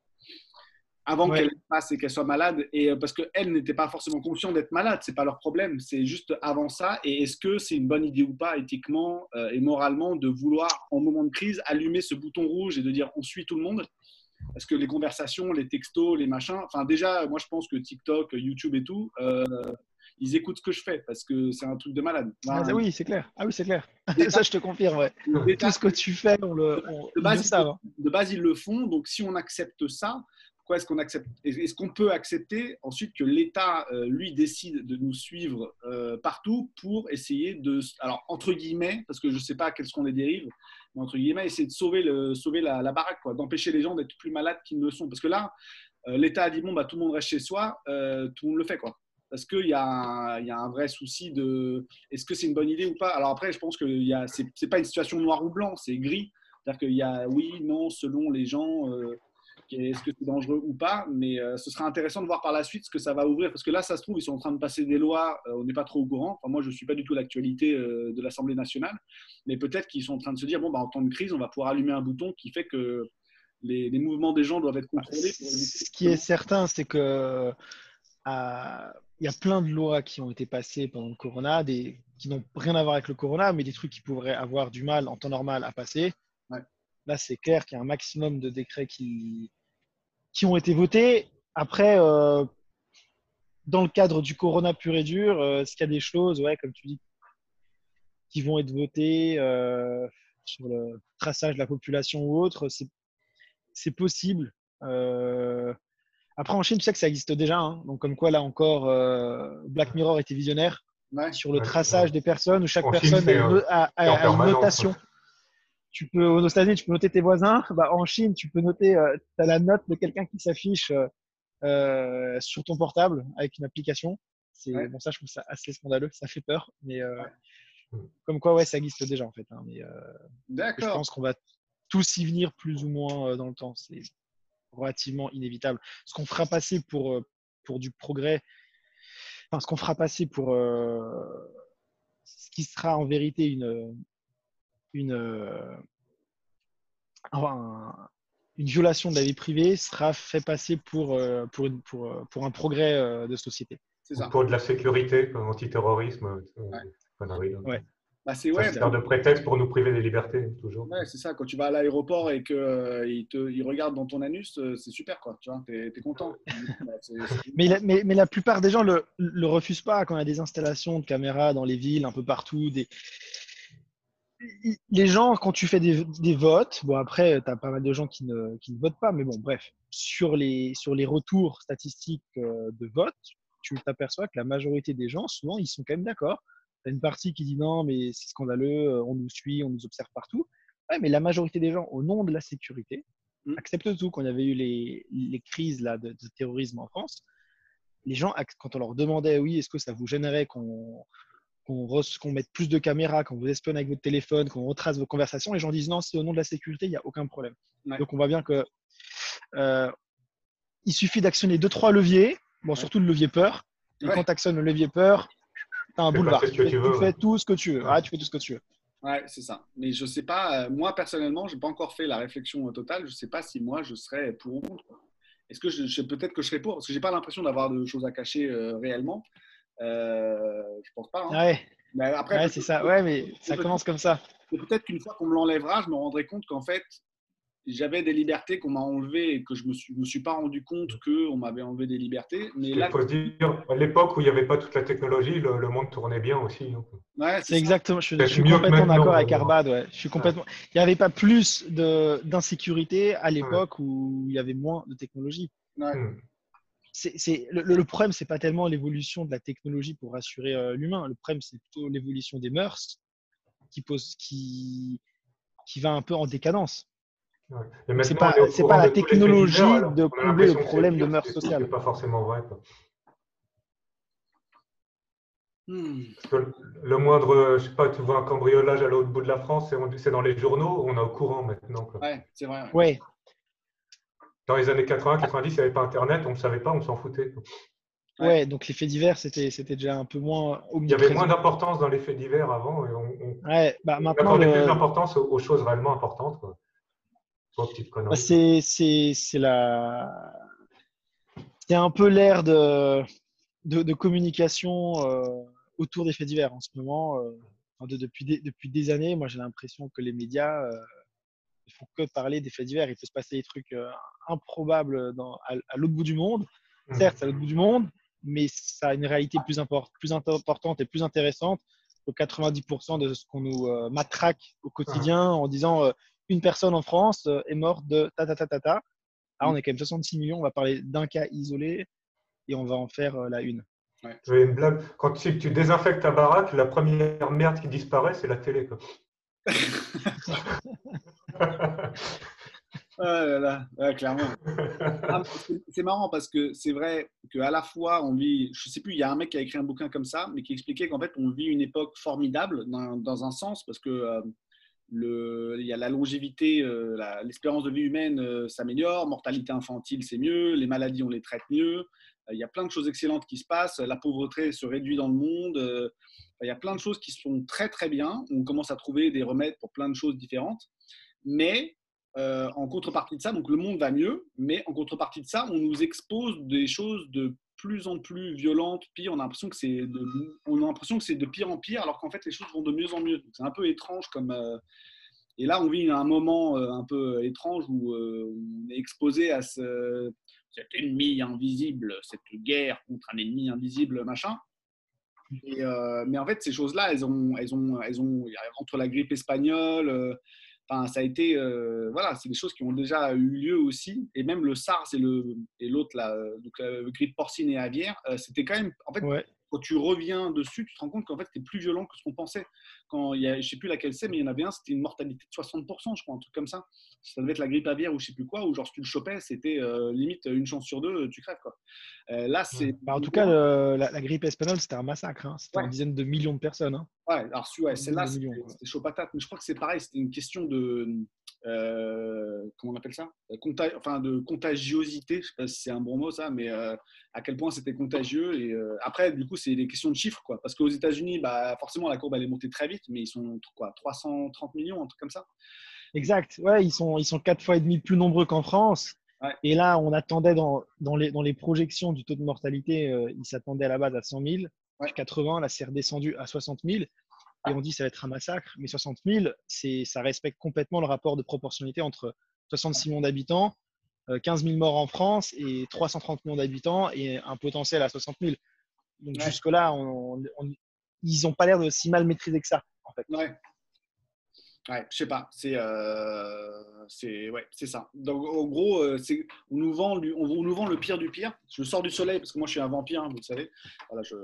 Avant qu'elles passent et qu'elles soient malades, et euh, parce qu'elles n'étaient pas forcément conscientes d'être malades, c'est pas leur problème, c'est juste avant ça. Et est-ce que c'est une bonne idée ou pas, éthiquement et moralement, de vouloir, en moment de crise, allumer ce bouton rouge et de dire on suit tout le monde? Parce que les conversations, les textos, les machins, enfin déjà, moi je pense que TikTok, YouTube et tout, euh, ils écoutent ce que je fais parce que c'est un truc de malade. ah, oui, c'est clair. Ah oui, c'est clair. ça, je te confirme. Ouais. Tout ce que tu fais, on le, de, base, ils, de base, ils le font. Donc, si on accepte ça, pourquoi est-ce qu'on accepte Est-ce qu'on peut accepter ensuite que l'État, euh, lui, décide de nous suivre euh, partout pour essayer de, alors entre guillemets, parce que je ne sais pas quelles seront les dérives, entre guillemets, essayer de sauver, le, sauver la, baraque, d'empêcher les gens d'être plus malades qu'ils ne le sont. Parce que là, euh, l'État a dit bon, bah, tout le monde reste chez soi, euh, tout le monde le fait. Quoi. Parce qu'il y, y a un vrai souci de est-ce que c'est une bonne idée ou pas? Alors après, je pense que ce n'est pas une situation noir ou blanc, c'est gris. C'est-à-dire qu'il y a oui, non, selon les gens. Euh, est-ce que c'est dangereux ou pas Mais euh, ce sera intéressant de voir par la suite ce que ça va ouvrir. Parce que là, ça se trouve, ils sont en train de passer des lois, euh, on n'est pas trop au courant. Enfin, moi, je ne suis pas du tout l'actualité euh, de l'Assemblée nationale. Mais peut-être qu'ils sont en train de se dire bon, bah, en temps de crise, on va pouvoir allumer un bouton qui fait que les, mouvements des gens doivent être contrôlés. Ce qui est certain, c'est que. il y a plein de lois qui ont été passées pendant le corona, des, qui n'ont rien à voir avec le corona, mais des trucs qui pourraient avoir du mal en temps normal à passer. Là, c'est clair qu'il y a un maximum de décrets qui, qui ont été votés. Après, euh, dans le cadre du corona pur et dur, euh, est-ce qu'il y a des choses, ouais, comme tu dis, qui vont être votées euh, sur le traçage de la population ou autre C'est possible. après, en Chine, tu sais que ça existe déjà. Hein. donc, comme quoi, là encore, Black Mirror était visionnaire sur le traçage des personnes où chaque personne a, une notation tu peux, aux États-Unis, tu peux noter tes voisins. Bah, en Chine, tu peux noter, euh, tu as la note de quelqu'un qui s'affiche euh, euh, sur ton portable avec une application. C'est bon, ça, je trouve ça assez scandaleux. Ça fait peur, mais comme quoi, ouais, ça existe déjà en fait. Hein, mais je pense qu'on va tous y venir plus ou moins dans le temps. C'est relativement inévitable. Ce qu'on fera passer pour pour du progrès, enfin, ce qu'on fera passer pour ce qui sera en vérité une une, euh, une violation de la vie privée sera fait passer pour, euh, pour, pour, euh, pour un progrès de société. Ça. Pour de la sécurité, antiterrorisme. Ouais. ouais. Bah c'est ouais, de prétexte pour nous priver des libertés, toujours. Ouais, c'est ça. Quand tu vas à l'aéroport et qu'ils il te il regardent dans ton anus, c'est super, quoi. Tu vois, es, content. mais, la, mais, mais, la plupart des gens le, le refusent pas quand il y a des installations de caméras dans les villes, un peu partout, des, les gens, quand tu fais des, votes, bon après, tu as pas mal de gens qui ne, qui ne, votent pas, mais bon, bref, sur les, sur les retours statistiques euh, de vote, tu t'aperçois que la majorité des gens, souvent, ils sont quand même d'accord. Tu as une partie qui dit non, mais c'est scandaleux, euh, on nous suit, on nous observe partout. Ouais, mais la majorité des gens, au nom de la sécurité, mmh. acceptent tout. Quand il y avait eu les, les crises là, de, de, terrorisme en France, les gens, quand on leur demandait, oui, est-ce que ça vous gênerait qu'on qu'on mette plus de caméras, qu'on vous espionne avec votre téléphone, qu'on retrace vos conversations, les gens disent non, c'est au nom de la sécurité, il n'y a aucun problème. Donc on voit bien que euh, il suffit d'actionner deux, trois leviers, bon, surtout le levier peur. Et quand tu actionnes le levier peur, tu as un boulevard. Tu, fais, tout ce que tu veux. Ah, tu fais tout ce que tu veux. Ouais, c'est ça. Mais je sais pas, euh, moi personnellement, je n'ai pas encore fait la réflexion totale. Je ne sais pas si moi je serais pour ou contre. Est-ce que je, peut-être que je serais pour? Parce que j'ai pas l'impression d'avoir de choses à cacher euh, réellement. Euh, je pense pas. Hein. Ouais. Mais après, c'est ça. Ouais, mais ça commence comme ça. Peut-être qu'une fois qu'on me l'enlèvera, je me rendrai compte qu'en fait, j'avais des libertés qu'on m'a enlevées et que je ne me, suis, me suis pas rendu compte qu'on m'avait enlevé des libertés. Mais là, il faut dire, à l'époque où il n'y avait pas toute la technologie, le, monde tournait bien aussi. Hein. Ouais, c'est exactement. Je, suis complètement d'accord avec Arbad. Ouais. Je suis complètement. Il n'y avait pas plus d'insécurité à l'époque où il y avait moins de technologie. Ouais. Hmm. C'est, le, le, problème, c'est pas tellement l'évolution de la technologie pour rassurer euh, l'humain. Le problème, c'est plutôt l'évolution des mœurs qui, pose, qui, qui va un peu en décadence. Ouais. C'est pas, pas la technologie de combler le problème de mœurs sociales. C'est pas forcément vrai. Hmm. Le, moindre, je sais pas, tu vois un cambriolage à l'autre bout de la France, c'est dans les journaux, on est au courant maintenant. Ouais, c'est vrai. Ouais. Dans les années 80, 90, il n'y avait pas Internet, on ne savait pas, on s'en foutait. Ouais, donc les faits divers, c'était, c'était déjà un peu moins Il y avait moins d'importance dans les faits divers avant. Et on, ouais, bah maintenant. On plus d'importance aux, choses réellement importantes. Quoi. Bah, c'est, c'est, c'est la. C'est un peu l'ère de, de, de communication euh, autour des faits divers en ce moment. Euh, depuis, des, depuis des années, moi j'ai l'impression que les médias euh, ne font que parler des faits divers. Il peut se passer des trucs improbables dans, à, l'autre bout du monde. Mmh. Certes, à l'autre bout du monde, mais ça a une réalité plus, plus importante et plus intéressante que 90% de ce qu'on nous euh, matraque au quotidien en disant euh, une personne en France euh, est morte de ta ta ta ta ta. Ah, on est quand même 66 millions, on va parler d'un cas isolé et on va en faire la une. Ouais. une blague. Quand tu, tu, désinfectes ta baraque, la première merde qui disparaît, c'est la télé. Quoi. Ah là clairement. Ah, c'est marrant parce que c'est vrai qu'à la fois on vit, je sais plus, il y a un mec qui a écrit un bouquin comme ça, mais qui expliquait qu'en fait on vit une époque formidable dans, un sens parce que euh, le, il y a la longévité, euh, l'espérance de vie humaine euh, s'améliore, mortalité infantile c'est mieux, les maladies on les traite mieux, il y a plein de choses excellentes qui se passent, la pauvreté se réduit dans le monde, il y a plein de choses qui sont très très bien, on commence à trouver des remèdes pour plein de choses différentes, mais euh, en contrepartie de ça, donc le monde va mieux, mais en contrepartie de ça, on nous expose des choses de plus en plus violentes, pire. On a l'impression que c'est de, on a l'impression que c'est de pire en pire, alors qu'en fait les choses vont de mieux en mieux. C'est un peu étrange comme. Euh, et là, on vit un moment euh, un peu étrange où on est exposé à ce, cet ennemi invisible, cette guerre contre un ennemi invisible, machin. Mais en fait, ces choses-là, elles ont, entre la grippe espagnole, été, euh, voilà, c'est des choses qui ont déjà eu lieu aussi. Et même le SARS et le et l'autre, la, grippe porcine et aviaire, euh, c'était quand même, en quand tu reviens dessus, tu te rends compte qu'en fait, c'était plus violent que ce qu'on pensait. Quand il y a, je sais plus laquelle c'est, mais il y en avait un, c'était une mortalité de 60%, je crois, un truc comme ça. Ça devait être la grippe aviaire ou je sais plus quoi, ou genre si tu le chopais, c'était euh, limite une chance sur deux, tu crèves quoi. Euh, là, c'est. Bah, en tout cas, la, grippe espagnole, c'était un massacre. Hein. C'était une dizaine de millions de personnes. Hein. Ouais, alors ouais, celle-là, c'était chaud patate, mais je crois que c'est pareil, c'était une question de euh, comment on appelle ça? Euh, enfin, de contagiosité, je sais pas si c'est un bon mot ça, mais euh, à quel point c'était contagieux. Et après, du coup, c'est des questions de chiffres, quoi. Parce qu'aux États-Unis, bah, forcément, la courbe elle est montée très vite, mais ils sont quoi, 330 millions, un truc comme ça. Exact. Ouais, ils sont ils sont quatre fois et demi plus nombreux qu'en France. Et là, on attendait dans, dans, les, dans les projections du taux de mortalité, ils s'attendaient à la base à 100 000, 80, là c'est redescendu à 60 000 et on dit que ça va être un massacre, mais 60 000, ça respecte complètement le rapport de proportionnalité entre 66 millions d'habitants, 15 euh, 000 morts en France et 330 millions d'habitants et un potentiel à 60 000. Donc jusque-là, ils n'ont pas l'air de si mal maîtriser que ça, en fait. Ouais. Ouais, je sais pas, c'est euh, c'est ouais, c'est ça. Donc en gros, euh, c'est on nous vend on, nous vend le pire du pire. Je sors du soleil parce que moi je suis un vampire, hein, vous le savez. Voilà, je,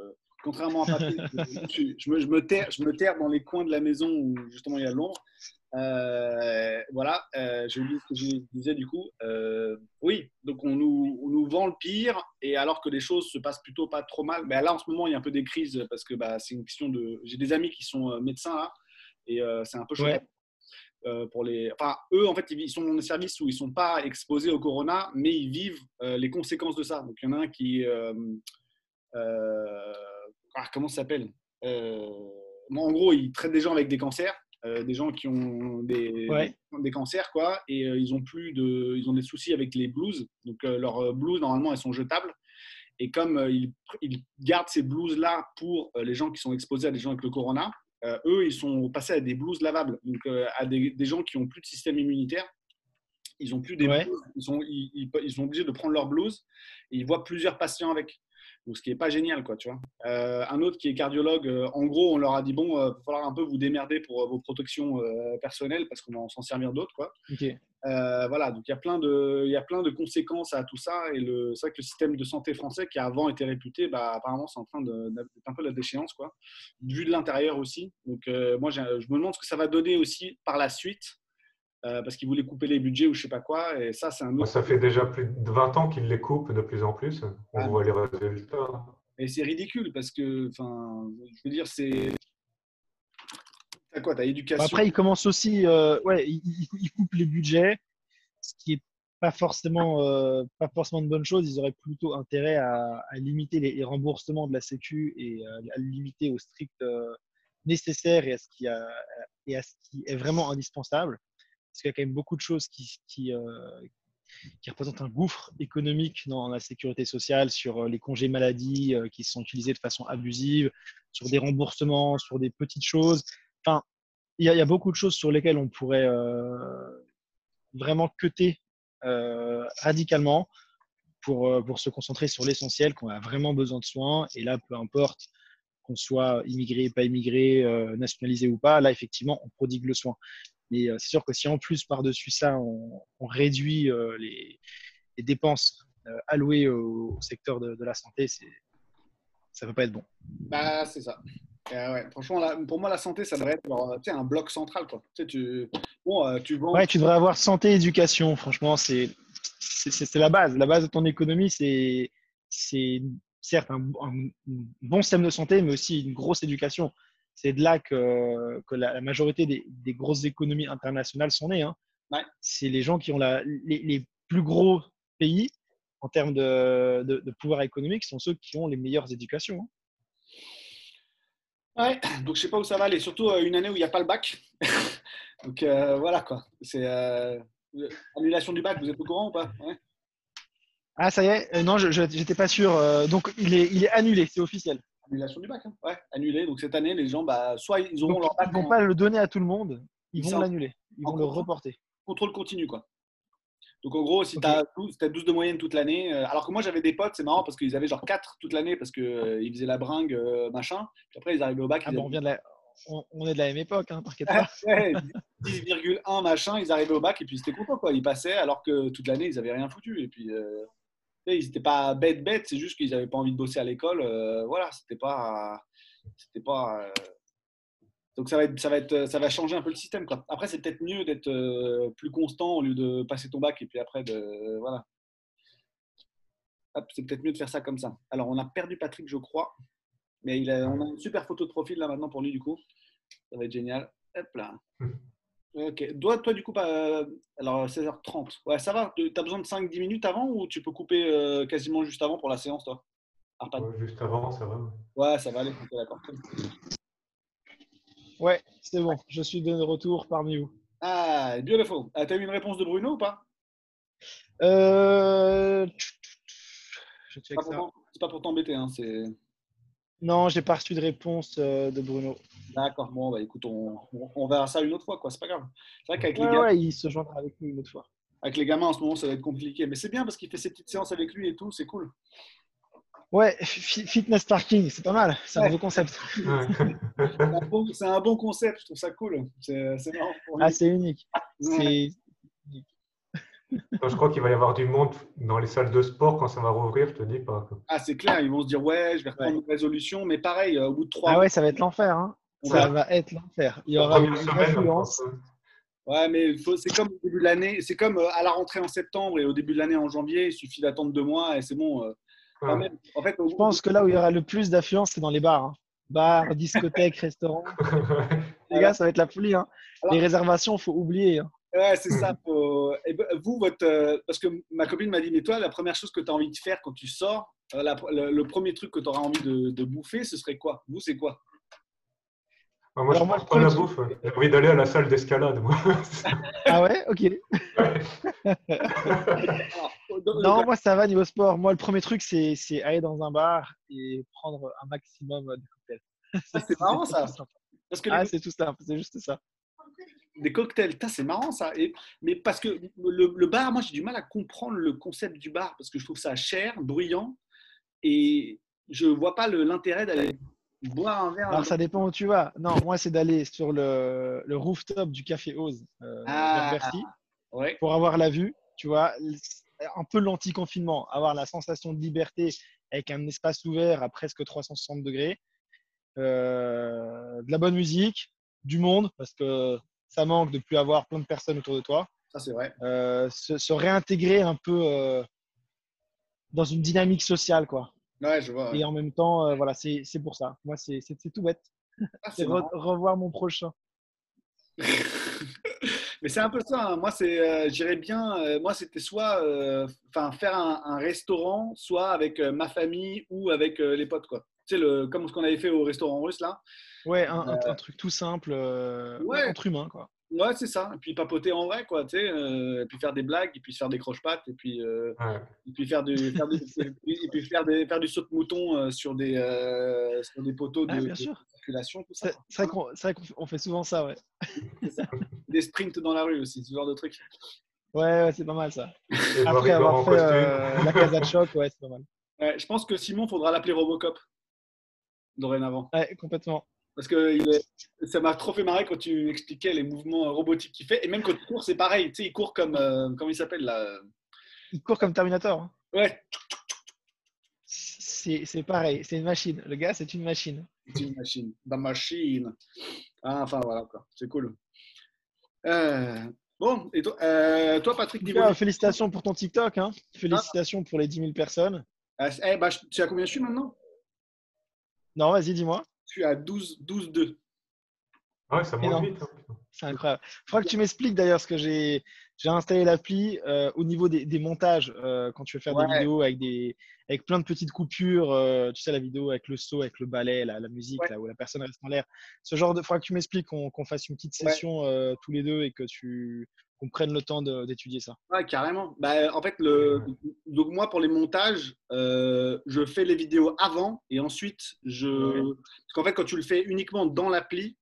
contrairement à Patrick, je, me, je, me terre, je me terre dans les coins de la maison où justement il y a l'ombre. Euh, voilà, euh, je lis ce que je disais du coup. Euh, oui, donc on nous, on nous, vend le pire, et alors que les choses se passent plutôt pas trop mal. Mais là, en ce moment, il y a un peu des crises parce que bah, c'est une question de. J'ai des amis qui sont médecins là, et c'est un peu chaud. pour les... Enfin, eux, en fait, ils sont dans des services où ils ne sont pas exposés au corona, mais ils vivent les conséquences de ça. Donc, il y en a un qui, ah, comment ça s'appelle euh, En gros, ils traitent des gens avec des cancers, euh, des gens qui ont des, des cancers, quoi, et euh, ils ont plus de, ils ont des soucis avec les blouses. Donc leurs blouses, normalement, elles sont jetables. Et comme ils, gardent ces blouses-là pour les gens qui sont exposés à des gens avec le corona, eux, ils sont passés à des blouses lavables, donc à des, des, gens qui ont plus de système immunitaire. Ils ont plus des blouses, ils sont, ils, ils, sont obligés de prendre leur blouse et ils voient plusieurs patients avec ce qui n'est pas génial, quoi, tu vois. Euh, un autre qui est cardiologue, euh, en gros, on leur a dit bon, il euh, va falloir un peu vous démerder pour vos protections personnelles parce qu'on va s'en servir d'autres, quoi. Voilà, donc il y, a plein de, il y a plein de conséquences à tout ça. Et c'est vrai que le système de santé français, qui avant était réputé, bah, apparemment, c'est en train d'être un peu la déchéance, quoi. Vu de l'intérieur aussi. Donc, moi, je me demande ce que ça va donner aussi par la suite. Euh, parce qu'ils voulaient couper les budgets ou je sais pas quoi. Et ça, c'est un autre... Ça fait déjà plus de 20 ans qu'ils les coupent de plus en plus. On ah. voit les résultats. Et c'est ridicule parce que, enfin, je veux dire, c'est T'as quoi T'as éducation Après, ils commencent aussi, euh, ouais, ils, coupent les budgets, ce qui est pas forcément, euh, pas forcément une bonne chose. Ils auraient plutôt intérêt à, limiter les, remboursements de la Sécu et euh, à, le limiter au strict nécessaire et à, ce qui a, et à ce qui est vraiment indispensable. Parce qu'il y a quand même beaucoup de choses qui, qui, représentent un gouffre économique dans la sécurité sociale, sur les congés maladie qui sont utilisés de façon abusive, sur des remboursements, sur des petites choses. Enfin, il y, a beaucoup de choses sur lesquelles on pourrait euh, vraiment cuter euh, radicalement euh, pour se concentrer sur l'essentiel, qu'on a vraiment besoin de soins. Et là, peu importe qu'on soit immigré, pas immigré, nationalisé ou pas, là, effectivement, on prodigue le soin. Mais c'est sûr que si en plus, par-dessus ça, on, réduit les, dépenses allouées au, secteur de, de la santé, ça ne peut pas être bon. Bah, c'est ça. Euh, franchement, pour moi, la santé, ça devrait être un bloc central. Quoi. Tu, sais, tu, bon, euh, tu, ouais, tu devrais avoir santé, éducation. Franchement, c'est la base. La base de ton économie, c'est certes un, bon système de santé, mais aussi une grosse éducation. C'est de là que, que la, majorité des, des, grosses économies internationales sont nées. Hein. Ouais. C'est les gens qui ont la, les, les, plus gros pays en termes de, de, de, pouvoir économique sont ceux qui ont les meilleures éducations. Hein. Ouais, donc je sais pas où ça va aller, surtout euh, une année où il n'y a pas le bac. donc euh, voilà quoi. C'est euh, annulation du bac, vous êtes au courant ou pas? Ah ça y est, non, je n'étais pas sûr. donc il est, il est annulé, c'est officiel. Annulation du bac, hein. ouais, annulé. Donc cette année, les gens, bah, soit ils auront leur bac. Ils ne vont pas le donner à tout le monde, ils vont l'annuler, ils vont le reporter. Contrôle continu quoi. Donc en gros, si tu as, 12 de moyenne toute l'année, euh, alors que moi j'avais des potes, c'est marrant parce qu'ils avaient genre 4 toute l'année parce qu'ils euh, faisaient la bringue, euh, machin. Puis après ils arrivaient au bac. Ah bon, on, vient de la... on, est de la même époque, hein, t'inquiète pas. 10,1 machin, ils arrivaient au bac et puis c'était content quoi. Ils passaient alors que toute l'année ils n'avaient rien foutu. Et puis ils n'étaient pas bêtes bêtes, c'est juste qu'ils n'avaient pas envie de bosser à l'école. voilà, c'était pas. C'était pas donc ça va, être, ça, va être, ça va changer un peu le système. Quoi. Après, c'est peut-être mieux d'être euh, plus constant au lieu de passer ton bac et puis après de. Voilà. C'est peut-être mieux de faire ça comme ça. Alors, on a perdu Patrick, je crois. Mais il on a une super photo de profil là maintenant pour lui, du coup. Ça va être génial. Hop là. Ok. Toi, toi du coup, pas, alors 16h30. Ouais, ça va. Tu as besoin de 5-10 minutes avant ou tu peux couper euh, quasiment juste avant pour la séance, toi? Juste avant, ça va. Ouais, ça va aller. D'accord. Ouais, c'est bon. Je suis de retour parmi vous. Ah, beautiful. Ah, tu as eu une réponse de Bruno ou pas? Euh... C'est pas, pas, pour t'embêter. Hein, non, j'ai pas reçu de réponse euh, de Bruno. D'accord. Bon, bah écoute, on, on, verra ça une autre fois. quoi. C'est pas grave. C'est vrai qu'avec les gamins. Ouais, il se joindra avec nous une autre fois. Avec les gamins en ce moment, ça va être compliqué. Mais c'est bien parce qu'il fait ses petites séances avec lui et tout. C'est cool. Ouais, fitness parking, c'est pas mal. C'est un nouveau concept. c'est un, bon concept, je trouve ça cool. C'est marrant. ah, c'est unique. Je crois qu'il va y avoir du monde dans les salles de sport quand ça va rouvrir, je te dis pas. Ah, c'est clair, ils vont se dire ouais, je vais reprendre une résolution, mais pareil, euh, au bout de trois. Ah ouais, ça va être l'enfer. Hein. Ça va être l'enfer. Il y aura une influence. Ouais, mais c'est comme au début de l'année, c'est comme euh, à la rentrée en septembre et au début de l'année en janvier, il suffit d'attendre deux mois et c'est bon. Euh, en fait, je pense que là où il y aura le plus d'affluence, c'est dans les bars. Hein. Bars, discothèques, restaurants. les gars, ça va être la folie. Hein. les réservations, il faut oublier. Hein. Ouais, c'est ça. Et ben, vous, votre... Euh, parce que ma copine m'a dit, mais toi, la première chose que tu as envie de faire quand tu sors, euh, le, premier truc que tu auras envie de, bouffer, ce serait quoi? Vous, c'est quoi? Ah, moi, je moi, pas la bouffe. J'ai envie d'aller à la salle d'escalade, moi. ah ouais? Ok. non, moi, ça va niveau sport. Moi, le premier truc, c'est aller dans un bar et prendre un maximum de cocktails. Ah, c'est marrant, ça. Parce que ah, c'est tout simple. C'est juste ça. Des cocktails, c'est marrant ça. Et, mais parce que le, le bar, moi j'ai du mal à comprendre le concept du bar parce que je trouve ça cher, bruyant et je vois pas l'intérêt d'aller boire un verre. Alors, ça dépend où tu vas. Non, moi, c'est d'aller sur le, le, rooftop du Café Oz euh, ah, Bercy. pour avoir la vue, tu vois, un peu l'anti-confinement, avoir la sensation de liberté avec un espace ouvert à presque 360 degrés, euh, de la bonne musique, du monde, parce que ça manque de plus avoir plein de personnes autour de toi. Ça, c'est vrai. Euh, se, réintégrer un peu euh, dans une dynamique sociale, quoi. Ouais, je vois. Et en même temps, voilà, c'est pour ça. Moi, c'est tout bête. Ah, c'est revoir mon prochain. Mais c'est un peu ça. Hein. Moi, c'est, euh, j'irais bien. Euh, moi, c'était soit, euh, enfin, faire un, restaurant, soit avec ma famille ou avec les potes, quoi. Tu sais, le, comme ce qu'on avait fait au restaurant russe là. Ouais, un, truc tout simple, ouais. entre humains, quoi. Ouais, c'est ça. Et puis papoter en vrai, quoi. Tu sais, et puis faire des blagues, et puis faire des croche-pattes, et puis, et puis faire du, faire et puis faire des, faire du saut de mouton sur des, sur des poteaux de, bien sûr. C'est vrai qu'on fait souvent ça, ouais. Des sprints dans la rue aussi, ce genre de truc. Ouais, c'est pas mal ça. Après avoir fait euh, la casa de choc, ouais, c'est pas mal. je pense que Simon, faudra l'appeler Robocop dorénavant. Ouais, complètement. Parce que ça m'a trop fait marrer quand tu expliquais les mouvements robotiques qu'il fait. Et même quand il court, c'est pareil. Tu sais, il court comme. Euh, comment il s'appelle là Il court comme Terminator. Hein. Ouais. C'est pareil. C'est une machine. Le gars, c'est une machine. C'est une machine. La machine. Ah, enfin, voilà, quoi. C'est cool. Euh, bon, et toi, euh, toi Patrick Félicitations pour ton TikTok. Hein. Félicitations pour les 10 000 personnes. Euh, eh, bah, tu sais à combien je suis maintenant? Non, vas-y, dis-moi. Je suis à 12, 12 2. Ouais, ça monte vite. Hein. C'est incroyable. Il faudra que tu m'expliques d'ailleurs ce que j'ai j'ai installé l'appli euh, au niveau des, montages euh, quand tu veux faire des vidéos avec, des, avec plein de petites coupures. Euh, tu sais, la vidéo avec le saut, avec le ballet, la, musique, là, où la personne reste en l'air. Ce genre de. Faudra que tu m'expliques, qu'on fasse une petite session tous les deux et que tu qu'on prenne le temps d'étudier ça. Ouais, carrément. Bah, en fait, le, donc moi, pour les montages, je fais les vidéos avant et ensuite, je. Parce qu'en fait, quand tu le fais uniquement dans l'appli,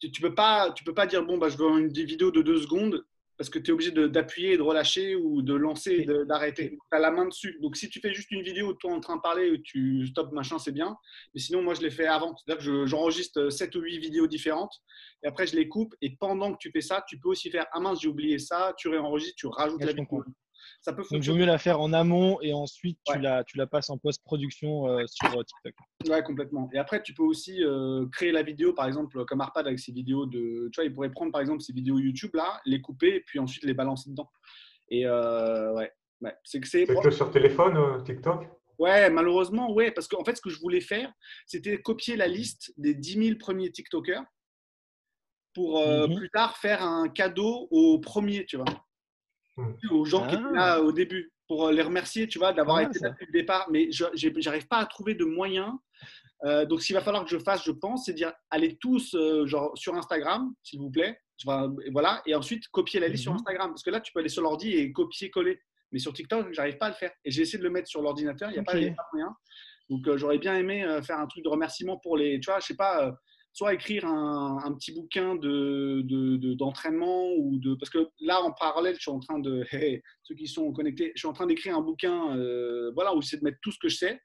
tu, tu peux pas, tu peux pas dire bon bah je veux une vidéo de deux secondes parce que tu es obligé d'appuyer et de relâcher ou de lancer et d'arrêter. Tu as la main dessus. Donc si tu fais juste une vidéo toi en train de parler où tu stop machin, c'est bien. Mais sinon, moi je l'ai fait avant. C'est-à-dire que j'enregistre 7 ou 8 vidéos différentes et après je les coupe. Et pendant que tu fais ça, tu peux aussi faire ah mince, j'ai oublié ça, tu réenregistres, tu rajoutes la vidéo ça peut Donc, il vaut mieux la faire en amont et ensuite tu, la, tu la passes en post-production euh, sur euh, TikTok. Ouais, complètement. Et après, tu peux aussi euh, créer la vidéo, par exemple, comme Arpad avec ses vidéos de. Tu vois, il pourrait prendre par exemple ses vidéos YouTube là, les couper et puis ensuite les balancer dedans. Et ouais, ouais. c'est que c'est. que sur téléphone, TikTok? Ouais, malheureusement, ouais, parce qu'en fait, ce que je voulais faire, c'était copier la liste des 10 000 premiers TikTokers pour mhm. plus tard faire un cadeau aux premiers, tu vois. Mm. aux gens qui étaient là ah. au début pour euh, les remercier, tu vois, d'avoir été là depuis le départ. Mais je n'arrive pas à trouver de moyens. Euh, donc, ce qu'il va falloir que je fasse, je pense, c'est dire allez tous euh, genre, sur Instagram, s'il vous plaît. Voilà, et ensuite copier la liste sur mhm. Instagram. Parce que là, tu peux aller sur l'ordi et copier-coller. Mais sur TikTok, j'arrive pas à le faire. Et j'ai essayé de le mettre sur l'ordinateur, il n'y a, pas de moyen. Donc, j'aurais bien aimé faire un truc de remerciement pour les. Tu vois, je sais pas soit écrire un, petit bouquin d'entraînement de, ou de parce que là en parallèle je suis en train de ceux qui sont connectés je suis en train d'écrire un bouquin euh, voilà où c'est de mettre tout ce que je sais.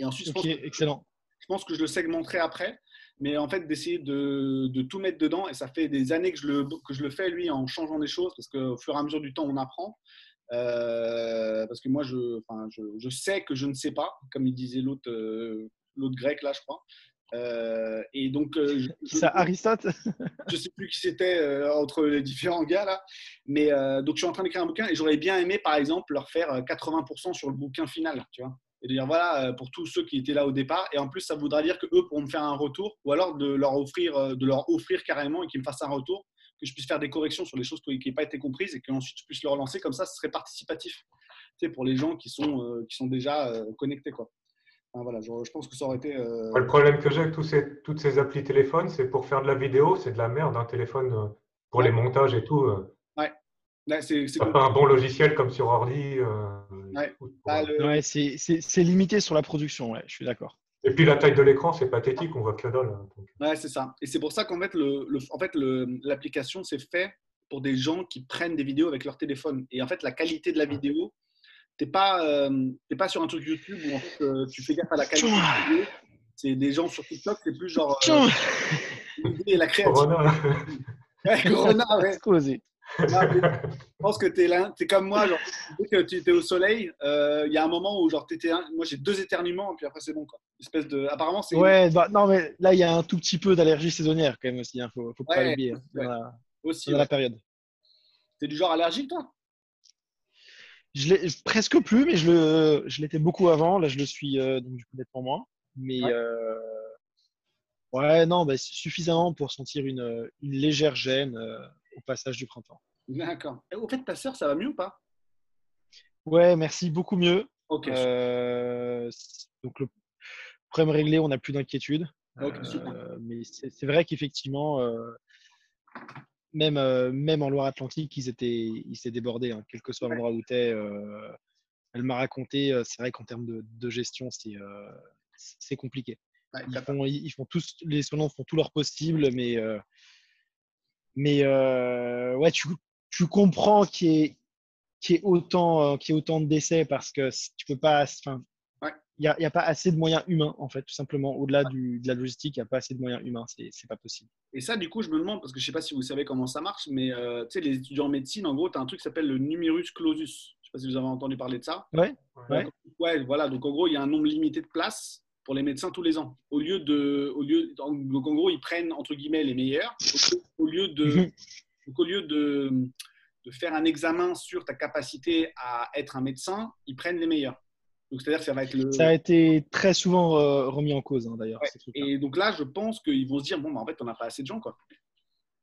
Et ensuite je, pense excellent. je pense que je le segmenterai après. Mais en fait d'essayer de, tout mettre dedans et ça fait des années que je le que je le fais lui en changeant des choses parce qu'au fur et à mesure du temps on apprend. Euh, parce que moi je, je, je sais que je ne sais pas comme il disait l'autre euh, l'autre grec là je crois euh, et donc, euh, ça Aristote Je sais plus qui c'était euh, entre les différents gars là, mais donc je suis en train d'écrire un bouquin et j'aurais bien aimé, par exemple, leur faire 80% sur le bouquin final, tu vois, et de dire voilà pour tous ceux qui étaient là au départ. Et en plus, ça voudra dire que eux pourront me faire un retour, ou alors de leur offrir, de leur offrir carrément et qu'ils me fassent un retour, que je puisse faire des corrections sur les choses qui n'aient pas été comprises et qu'ensuite je puisse le relancer. Comme ça, ce serait participatif, tu sais, pour les gens qui sont qui sont déjà connectés, quoi voilà, je, pense que ça aurait été. Euh, le problème que j'ai avec tous ces, toutes ces applis téléphones, c'est pour faire de la vidéo, c'est de la merde, un téléphone euh, pour les montages et tout. Euh. Ouais. c'est pas un bon logiciel comme sur ordi. ouais, bah, c'est limité sur la production, ouais, je suis d'accord. Et puis la taille de l'écran, c'est pathétique, on voit que dalle. Hein, ouais, c'est ça. Et c'est pour ça qu'en fait, le, en fait, l'application, c'est fait pour des gens qui prennent des vidéos avec leur téléphone. Et en fait, la qualité de la vidéo, t'es pas, euh, pas sur un truc YouTube où en fait, euh, tu fais gaffe à la qualité. C'est des gens sur TikTok, c'est plus genre euh, l'idée et la création. Corona. ouais, Corona, ouais. je pense que tu es, es, comme moi, genre, que tu étais au soleil, euh, il y a un moment où genre étais moi j'ai deux éternuements et puis après c'est bon quoi. Espèce de apparemment c'est Ouais, bah, non mais là il y a un tout petit peu d'allergie saisonnière quand même aussi, hein. faut, faut pas l'oublier hein, dans, la, aussi, dans la période. T'es du genre allergique toi? Je l'ai presque plus, mais je le, je l'étais beaucoup avant. Là, je le suis euh, donc du coup nettement moins. Mais ouais, euh, ouais non, bah, suffisamment pour sentir une, une légère gêne euh, au passage du printemps. D'accord. Au fait, ta sœur, ça va mieux ou pas? Ouais, merci, beaucoup mieux. Ok. Donc le problème réglé, on n'a plus d'inquiétude. Okay, mais c'est vrai qu'effectivement, même, même en Loire-Atlantique, ils étaient, ils étaient débordés, hein, quel que soit l'endroit où tu es. elle m'a raconté, c'est vrai qu'en termes de, de gestion, c'est c'est compliqué. Ouais, ils, font, ils, font, tous, les soignants font tout leur possible, mais, euh, mais euh, ouais, tu, tu comprends qu'il y, qu ait autant, euh, qu y ait autant de décès parce que tu peux pas. Enfin, n'y a, a, pas assez de moyens humains, en fait, tout simplement. Au-delà de la logistique, il n'y a pas assez de moyens humains. C'est pas possible. Et ça, du coup, je me demande, parce que je ne sais pas si vous savez comment ça marche, mais euh, tu sais, les étudiants en médecine, en gros, tu as un truc qui s'appelle le numerus clausus. Je ne sais pas si vous avez entendu parler de ça. Ouais. Ouais. ouais. voilà. Donc, en gros, il y a un nombre limité de places pour les médecins tous les ans. Au lieu de, au lieu, donc en gros, ils prennent entre guillemets les meilleurs. Au, lieu de, Mhm. donc, au lieu de, de faire un examen sur ta capacité à être un médecin, ils prennent les meilleurs. Donc c'est-à-dire que ça va être le. Ça a été très souvent euh, remis en cause, hein, d'ailleurs. Ouais. Et donc là, je pense qu'ils vont se dire bon, bah, en fait, on n'a pas assez de gens, quoi.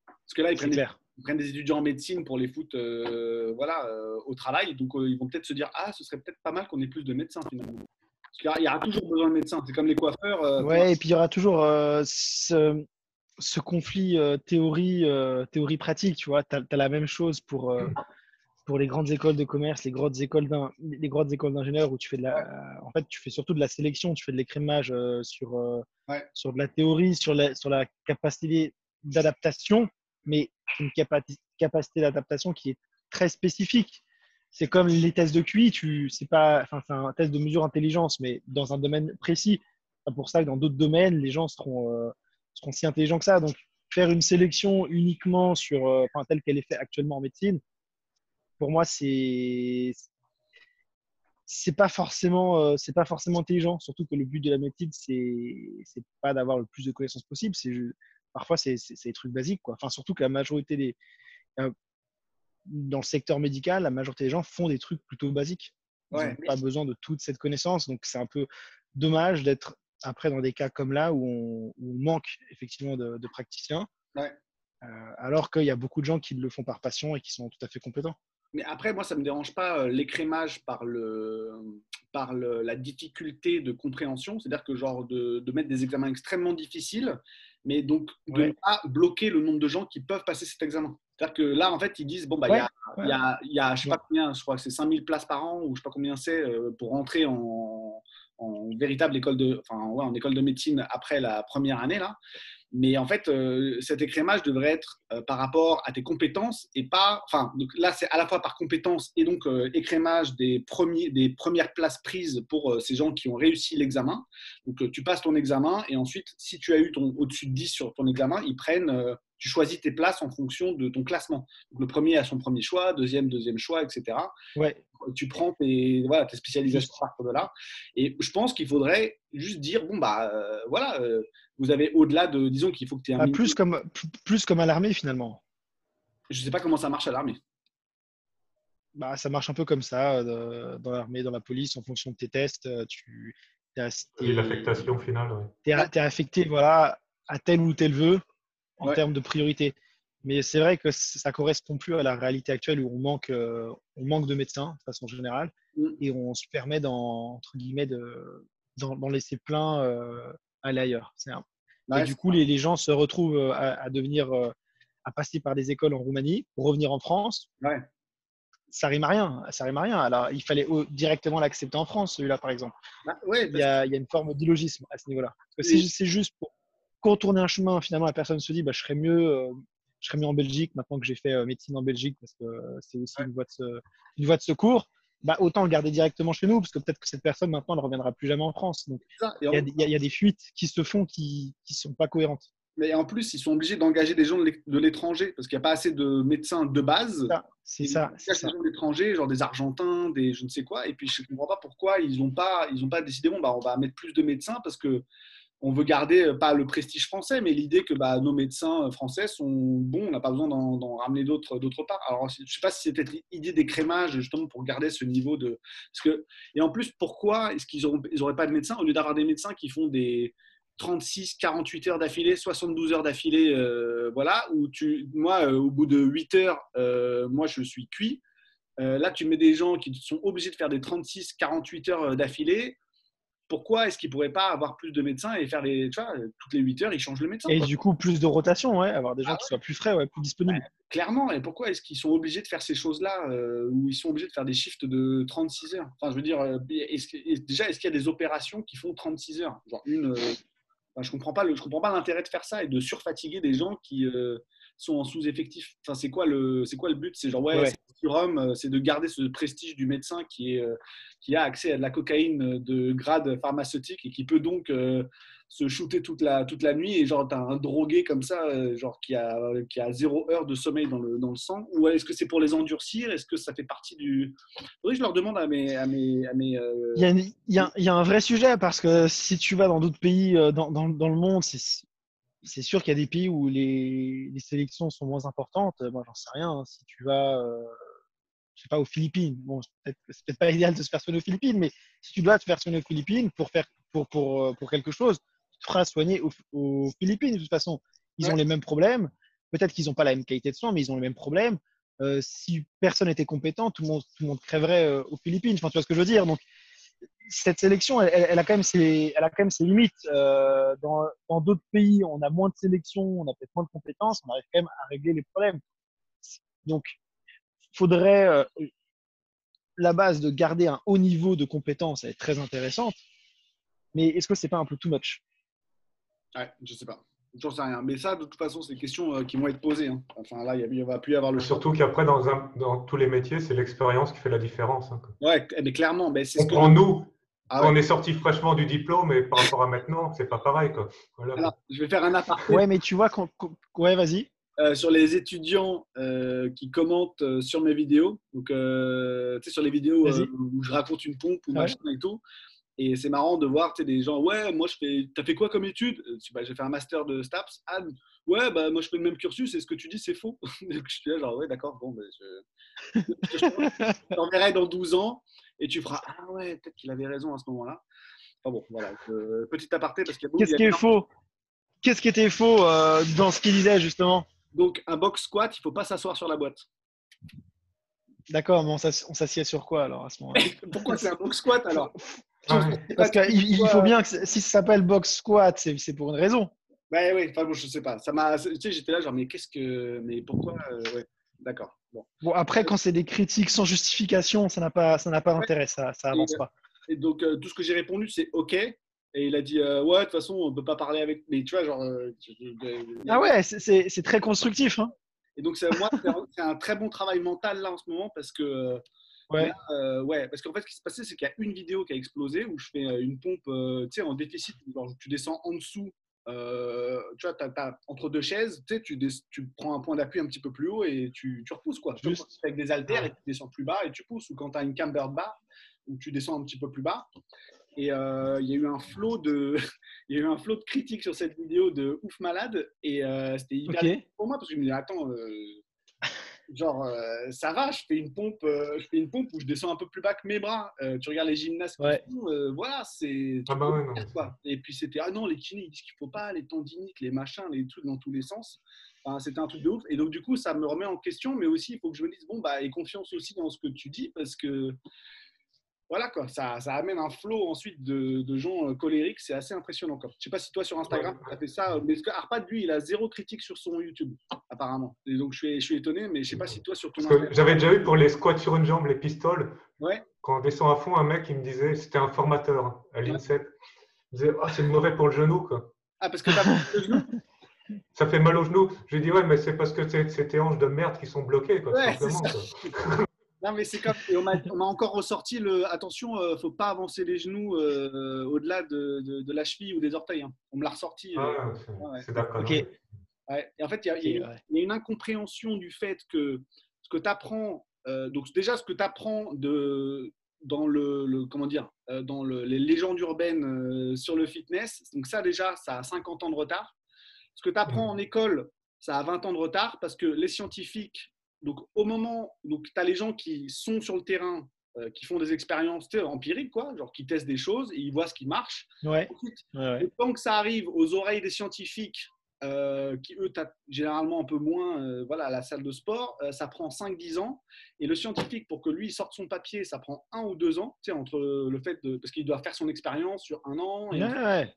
Parce que là, ils prennent, des, ils prennent des étudiants en médecine pour les foutre, euh, voilà, euh, au travail. Donc euh, ils vont peut-être se dire ah, ce serait peut-être pas mal qu'on ait plus de médecins finalement. Parce qu'il y aura- il y aura toujours besoin de médecins. C'est comme les coiffeurs. Ouais, et puis il y aura toujours ce, ce conflit théorie, théorie pratique, tu vois. Tu as, la même chose pour, pour les grandes écoles de commerce, les grandes écoles d'in- les grandes écoles d'ingénieurs où tu fais de la en fait, tu fais surtout de la sélection, tu fais de l'écrémage euh, sur euh, Ouais. sur de la théorie, sur la sur la capacité d'adaptation, mais une capa- capacité d'adaptation qui est très spécifique. C'est comme les tests de QI, tu c'est pas enfin c'est un test de mesure d'intelligence mais dans un domaine précis. C'est pour ça que dans d'autres domaines, les gens seront, euh, seront si intelligents que ça. Donc, faire une sélection uniquement sur, enfin, telle qu'elle est faite actuellement en médecine, pour moi, c'est c'est pas forcément euh, c'est pas forcément intelligent. Surtout que le but de la médecine, c'est c'est pas d'avoir le plus de connaissances possible. C'est parfois c'est des trucs basiques, quoi. Enfin, surtout que la majorité des euh, dans le secteur médical, la majorité des gens font des trucs plutôt basiques. Ils Ouais. n'ont pas besoin de toute cette connaissance. Donc, c'est un peu dommage d'être après dans des cas comme là où on, où on manque effectivement de, de praticiens, Ouais. euh, alors qu'il y a beaucoup de gens qui le font par passion et qui sont tout à fait compétents. Mais après, moi, ça ne me dérange pas euh, l'écrémage par, le, par le- la difficulté de compréhension. C'est-à-dire que, genre, de, de mettre des examens extrêmement difficiles, mais donc de ne pas bloquer le nombre de gens qui peuvent passer cet examen. C'est-à-dire que là, en fait, ils disent bon, bah, il y a, Ouais. y a, il y a, je sais pas combien, je crois que c'est 5000 places par an, ou je sais pas combien c'est, euh, pour rentrer en, en véritable école de, enfin, en école de médecine après la première année, là. Mais en fait, euh, cet écrémage devrait être euh, par rapport à tes compétences et pas. Enfin, là, c'est à la fois par compétences et donc euh, écrémage des, premiers, des premières places prises pour ces gens qui ont réussi l'examen. Donc, tu passes ton examen et ensuite, si tu as eu ton au-dessus de 10 sur ton examen, ils prennent. Tu choisis tes places en fonction de ton classement. Donc, le premier a son premier choix, deuxième, deuxième choix, etc. Ouais, Tu prends tes, voilà, tes spécialisations à partir de là. Et je pense qu'il faudrait juste dire bon, bah euh, voilà, euh, vous avez au-delà de. Disons qu'il faut que tu aies un. Ah, minimum- plus, comme, plus- comme à l'armée finalement. Je sais pas comment ça marche à l'armée. Bah, ça marche un peu comme ça euh, dans l'armée, dans la police, en fonction de tes tests. Tu Et l'affectation finale, oui. es, affecté voilà, à tel ou tel vœu en Ouais. termes de priorité. Mais c'est vrai que ça correspond plus à la réalité actuelle où on manque, euh, on manque de médecins de façon générale Mm. et on se permet d'en, entre guillemets de, d'en, d'en laisser plein euh, à l'ailleurs. C'est un- Ouais, et du coup, les, les gens se retrouvent euh, à, à devenir, euh, à passer par des écoles en Roumanie pour revenir en France. Ouais. Ça rime à rien. Ça rime à rien. Alors, il fallait directement l'accepter en France, celui-là, par exemple. Bah, Il y, a, il y a une forme d'illogisme à ce niveau-là. Parce que Oui. si c'est juste pour contourner un chemin, finalement, la personne se dit bah, je, serais mieux, euh, je serais mieux en Belgique maintenant que j'ai fait euh, médecine en Belgique parce que euh, c'est aussi une, voie de, se- une voie de secours. Bah, autant le garder directement chez nous parce que peut-être que cette personne maintenant ne reviendra plus jamais en France. Donc il y, a, y y des fuites qui se font qui ne sont pas cohérentes. Mais en plus, ils sont obligés d'engager des gens de l'étranger parce qu'il n'y a pas assez de médecins de base. C'est ça. C'est ça. Des gens de l'étranger, genre des Argentins, des je ne sais quoi. Et puis, je ne comprends pas pourquoi ils n'ont pas, ils pas décidé, bon, bah, on va mettre plus de médecins parce que on veut garder euh, pas le prestige français, mais l'idée que bah, nos médecins euh, français sont bons, on n'a pas besoin d'en ramener d'autres d'autre part. Alors, je ne sais pas si c'était l'idée des crémages, justement, pour garder ce niveau de. Parce que... Et en plus, pourquoi est-ce qu'ils n'auraient pas de médecins au lieu d'avoir des médecins qui font des 36, 48 heures d'affilée, 72 heures d'affilée, euh, voilà, où tu, moi, au bout de 8 heures, moi, je suis cuit. là, tu mets des gens qui sont obligés de faire des 36, 48 heures d'affilée pourquoi est-ce qu'ils ne pourraient pas avoir plus de médecins et faire les, tu vois, toutes les 8 heures, ils changent le médecin Et du coup, plus de rotation, ouais, avoir des gens ah qui soient plus frais, ouais, plus disponibles. clairement, et pourquoi est-ce qu'ils sont obligés de faire ces choses-là, euh, ou ils sont obligés de faire des shifts de 36 heures? Enfin, je veux dire, euh, déjà, est-ce qu'il y a des opérations qui font 36 heures? Genre une, euh, je ne comprends pas l'intérêt de faire ça et de surfatiguer des gens qui sont en sous-effectif. Enfin, c'est quoi le, c'est quoi le but? C'est genre ouais, c'est de garder ce prestige du médecin qui est, qui a accès à de la cocaïne de grade pharmaceutique et qui peut donc se shooter toute la, toute la nuit et genre, tu as un drogué comme ça, euh, genre qui a, qui a zéro heure de sommeil dans le, dans le sang Ou est-ce que c'est pour les endurcir? Est-ce que ça fait partie du. Oui, je leur demande à mes. À mes, à mes euh, il, y a, il, y a, il, y a, un vrai sujet parce que si tu vas dans d'autres pays euh, dans, dans, dans, le monde, c'est sûr qu'il y a des pays où les, les, sélections sont moins importantes. Moi, j'en sais rien. Hein. Si tu vas. je sais pas, aux Philippines. Bon, c'est peut-être pas idéal de se faire soigner aux Philippines, mais si tu dois te faire soigner aux Philippines pour, faire, pour, pour, pour quelque chose, sera soigné aux, Philippines. De toute façon, ils ont les mêmes problèmes. Peut-être qu'ils n'ont pas la même qualité de soins, mais ils ont les mêmes problèmes. Euh, si personne n'était compétent, tout le monde, tout le monde crèverait euh, aux Philippines. Enfin, tu vois ce que je veux dire? Donc, cette sélection, elle, a, quand même ses, limites. Euh, dans d'autres pays, on a moins de sélection, on a peut-être moins de compétences, on arrive quand même à régler les problèmes. Donc, faudrait la base de garder un haut niveau de compétences, elle est très intéressante. Mais est-ce que c'est pas un peu too much? Ouais, je sais pas. J'en sais rien. Mais ça, de toute façon, c'est des questions euh, qui vont être posées. Hein. Enfin, là, il ne va plus y avoir le Surtout qu'après, dans, dans, tous les métiers, c'est l'expérience qui fait la différence. Hein. Ouais, mais clairement. Mais c'est ce que... nous, ah on est sorti fraîchement du diplôme, mais par rapport à maintenant, c'est pas pareil. Quoi. Alors, je vais faire un aparté. Ouais, mais tu vois, quand... ouais, vas-y. Euh, sur les étudiants euh, qui commentent sur mes vidéos, donc tu sais, sur les vidéos où je raconte une pompe ou machin et tout, et c'est marrant de voir des gens, ouais, moi je fais, t'as fait quoi comme étude? Bah, J'ai fait un master de STAPS. Ah, ouais, bah moi je fais le même cursus et ce que tu dis c'est faux. je suis là, genre, ouais, d'accord, bon, je, je t'enverrai dans 12 ans et tu feras, ah ouais, peut-être qu'il avait raison à ce moment-là. Enfin bon, voilà, euh, petit aparté parce qu'il y a Qu'est-ce qui est faux? Qu'est-ce qui était faux euh, dans ce qu'il disait justement? Donc, un box squat, il ne faut pas s'asseoir sur la boîte. D'accord, mais on s'assied sur quoi alors à ce moment-là? Pourquoi c'est un box squat alors? Parce qu'il faut bien que si ça s'appelle box squat, c'est pour une raison. Ouais, oui, enfin bon, je sais pas. Ça m'a, tu sais, j'étais là genre, mais qu'est-ce que, mais pourquoi euh, ouais. D'accord. Bon. bon. après, quand c'est des critiques sans justification, ça n'a pas, ça n'a pas d'intérêt, ça, ça avance pas. Et donc euh, tout ce que j'ai répondu, c'est OK. Et il a dit euh, ouais, de toute façon, on peut pas parler avec. Mais tu vois, genre. ah ouais, c'est très constructif. Hein. Et donc moi, c'est un, un, très bon travail mental là en ce moment parce que Ouais. Euh, ouais, parce qu'en fait, ce qui s'est passé, c'est qu'il y a une vidéo qui a explosé où je fais euh, une pompe, euh, tu sais, en déficit. tu descends en dessous, tu vois, as, entre deux chaises, tu sais, tu, tu prends un point d'appui un petit peu plus haut et tu, tu repousses, quoi. Tu Juste. avec des haltères et tu descends plus bas et tu pousses. Ou quand tu as une camber bar, où tu descends un petit peu plus bas. Et il y a eu un flot de, il y a eu un flot de critiques sur cette vidéo de ouf malade. Et c'était hyper pour moi parce que je me dis attends, genre euh, ça va, je fais une pompe, euh, je fais une pompe où je descends un peu plus bas que mes bras. Euh, tu regardes les gymnastes, voilà, c'est. Ah bah Et puis c'était ah non les kinés ils disent qu'il faut pas les tendinites, les machins, les trucs dans tous les sens. Enfin, c'était un truc de ouf. Et donc du coup ça me remet en question, mais aussi il faut que je me dise bon bah et confiance aussi dans ce que tu dis parce que voilà quoi, ça, ça, amène un flot ensuite de, de gens euh, colériques, c'est assez impressionnant. Quoi. Je sais pas si toi sur Instagram, tu as fait ça, mais que Arpad, lui, il a zéro critique sur son YouTube, apparemment. Et donc je suis, je suis étonné, mais je sais pas si toi sur ton J'avais déjà eu pour les squats sur une jambe, les pistoles. Ouais. Quand on descend à fond, un mec, il me disait, c'était un formateur à l'INSEP, il disait, oh, c'est mauvais pour le genou. Quoi. Ah, parce que genou? Ça fait mal au genou. J'ai dit, ouais, mais c'est parce que c'est tes hanches de merde qui sont bloquées. Quoi, ouais, Non, mais c'est comme. Et on m'a encore ressorti le. Attention, ne faut pas avancer les genoux au-delà de, de, la cheville ou des orteils. Hein. On me l'a ressorti. Ah, c'est d'accord. Et en fait, il y, a une incompréhension du fait que ce que tu apprends, donc déjà ce que tu apprends de, dans le, comment dire, dans les légendes urbaines sur le fitness, donc ça déjà, ça a 50 ans de retard. Ce que tu apprends en école, ça a 20 ans de retard parce que les scientifiques, donc au moment, donc tu as les gens qui sont sur le terrain, qui font des expériences empiriques, quoi, genre qui testent des choses et ils voient ce qui marche. Ouais. Tant que ça arrive aux oreilles des scientifiques euh, qui eux tapent généralement un peu moins euh, voilà, à la salle de sport, euh, ça prend 5-10 ans. Et le scientifique, pour que lui sorte son papier, ça prend un ou deux ans, entre le fait de. Parce qu'il doit faire son expérience sur un an. Et ouais,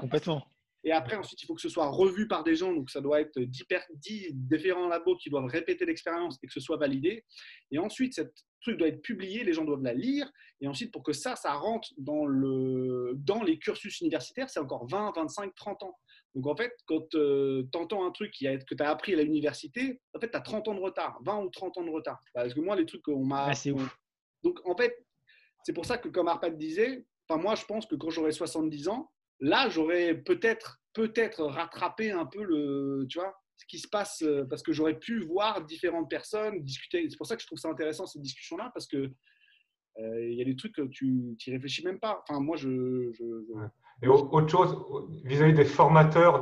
complètement. Et après, ensuite, il faut que ce soit revu par des gens. Donc, ça doit être 10, 10 différents labos qui doivent répéter l'expérience et que ce soit validé. Et ensuite, cette truc doit être publié, les gens doivent la lire. Et ensuite, pour que ça, ça rentre dans, le, dans les cursus universitaires, c'est encore 20, 25, 30 ans. Donc en fait, quand euh, tu entends un truc qui a, que tu as appris à l'université, en fait, tu as 30 ans de retard, 20 ou 30 ans de retard. Parce que moi, les trucs qu'on m'a. Ah, c'est ouf. Donc en fait, c'est pour ça que, comme Arpad disait, moi, je pense que quand j'aurai 70 ans, là, j'aurais peut-être peut-être rattrapé un peu le, tu vois, ce qui se passe, euh, parce que j'aurais pu voir différentes personnes, discuter. C'est pour ça que je trouve ça intéressant, cette discussion-là, parce que euh, il y a des trucs que tu n'y réfléchis même pas. Enfin, moi, je. Et autre chose, vis-à-vis des formateurs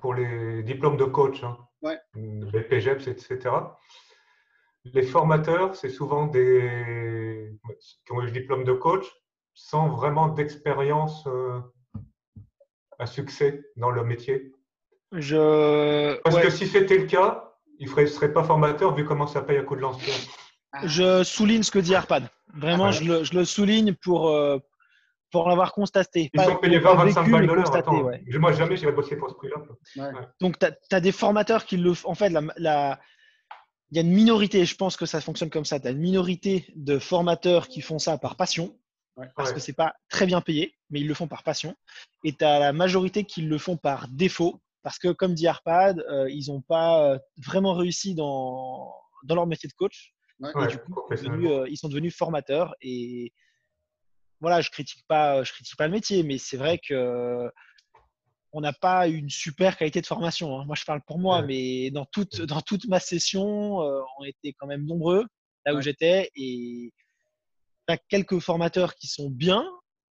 pour les diplômes de coach, hein, ouais. BPGEPS, etc., les formateurs, c'est souvent des qui ont eu le diplôme de coach sans vraiment d'expérience euh, à succès dans le métier. Je... Parce que si c'était le cas, il ne serait pas formateur vu comment ça paye à coup de lance Je souligne ce que dit Arpad. Vraiment, ah, je, le, je, le, souligne pour, euh, pour l'avoir constaté. Ils sont payés 20-25 balles de l'heure. Ouais. Moi, jamais j'irais bosser pour ce prix-là. Ouais. Donc, tu as, des formateurs qui le font. En fait, la, la, il y a une minorité, je pense que ça fonctionne comme ça. Tu as une minorité de formateurs qui font ça par passion, parce que ce n'est pas très bien payé, mais ils le font par passion. Et tu as la majorité qui le font par défaut, parce que, comme dit Arpad, euh, ils n'ont pas euh, vraiment réussi dans, dans leur métier de coach. et du coup, ils sont, devenus, euh, ils sont devenus formateurs. Et voilà, je critique pas, je critique pas le métier, mais c'est vrai que on n'a pas une super qualité de formation. Hein. Moi, je parle pour moi, mais dans toute, dans toute ma session, euh, on était quand même nombreux là où j'étais et a quelques formateurs qui sont bien,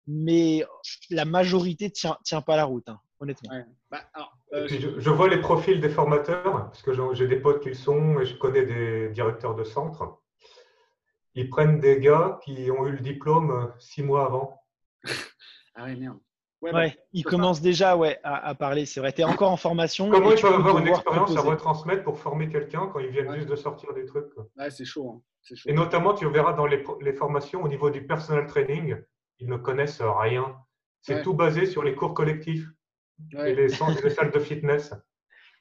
mais la majorité tient, tient pas la route, hein, honnêtement. Bah, euh, je, je, vois les profils des formateurs parce que j'ai des potes qui le sont et je connais des directeurs de centre ils prennent des gars qui ont eu le diplôme euh, six mois avant. ah ouais, merde. Ouais, bah, ils commencent déjà ouais, à, parler, c'est vrai. Tu es encore en formation. Comment ils peuvent avoir une expérience à retransmettre pour former quelqu'un quand ils viennent juste de sortir des trucs Ouais, c'est chaud, hein. chaud, Et notamment, tu verras dans les, les, formations au niveau du personal training, ils ne connaissent rien. C'est tout basé sur les cours collectifs et les, les salles de fitness.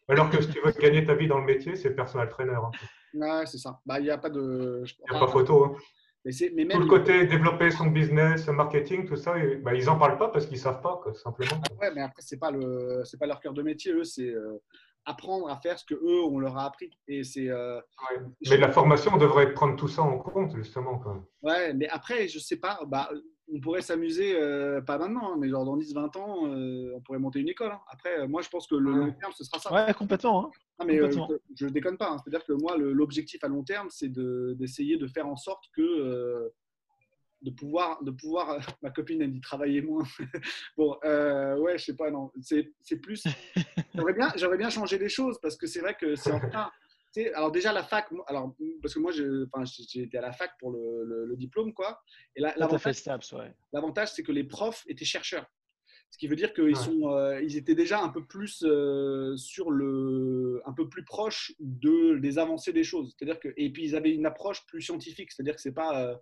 Alors que si tu veux gagner ta vie dans le métier, c'est personal trainer. Hein. Ouais, c'est ça. Bah, il n'y a pas de. Il n'y a pas photo. Hein. Mais mais même tout le côté développer son business, marketing, tout ça, bah, ils n'en parlent pas parce qu'ils ne savent pas, simplement. Ah ouais, mais après, ce n'est pas, le, pas leur cœur de métier. Eux, c'est euh, apprendre à faire ce que eux on leur a appris. Et c'est, euh, Mais la formation devrait prendre tout ça en compte, justement. Quand Ouais, mais après, je ne sais pas. Bah, on pourrait s'amuser, euh, pas maintenant, hein, mais genre dans 10-20 ans, euh, on pourrait monter une école. Hein. Après, euh, moi, je pense que le long terme, ce sera ça. Ouais, complètement. Hein. Ah, mais je, ne déconne pas. C'est-à-dire que moi, l'objectif à long terme, c'est d'essayer de, faire en sorte que de pouvoir, de pouvoir, ma copine elle dit travailler moins. bon, ouais, je sais pas, non, c'est plus. J'aurais bien, j'aurais bien changé les choses parce que c'est vrai que c'est en alors déjà la fac, alors parce que moi j'ai été à la fac pour le, diplôme quoi. Et l'avantage c'est que les profs étaient chercheurs, ce qui veut dire qu'ils sont, euh, ils étaient déjà un peu plus euh, sur le, un peu plus proche de des avancées des choses. C'est-à-dire que et puis ils avaient une approche plus scientifique, c'est-à-dire que c'est pas euh,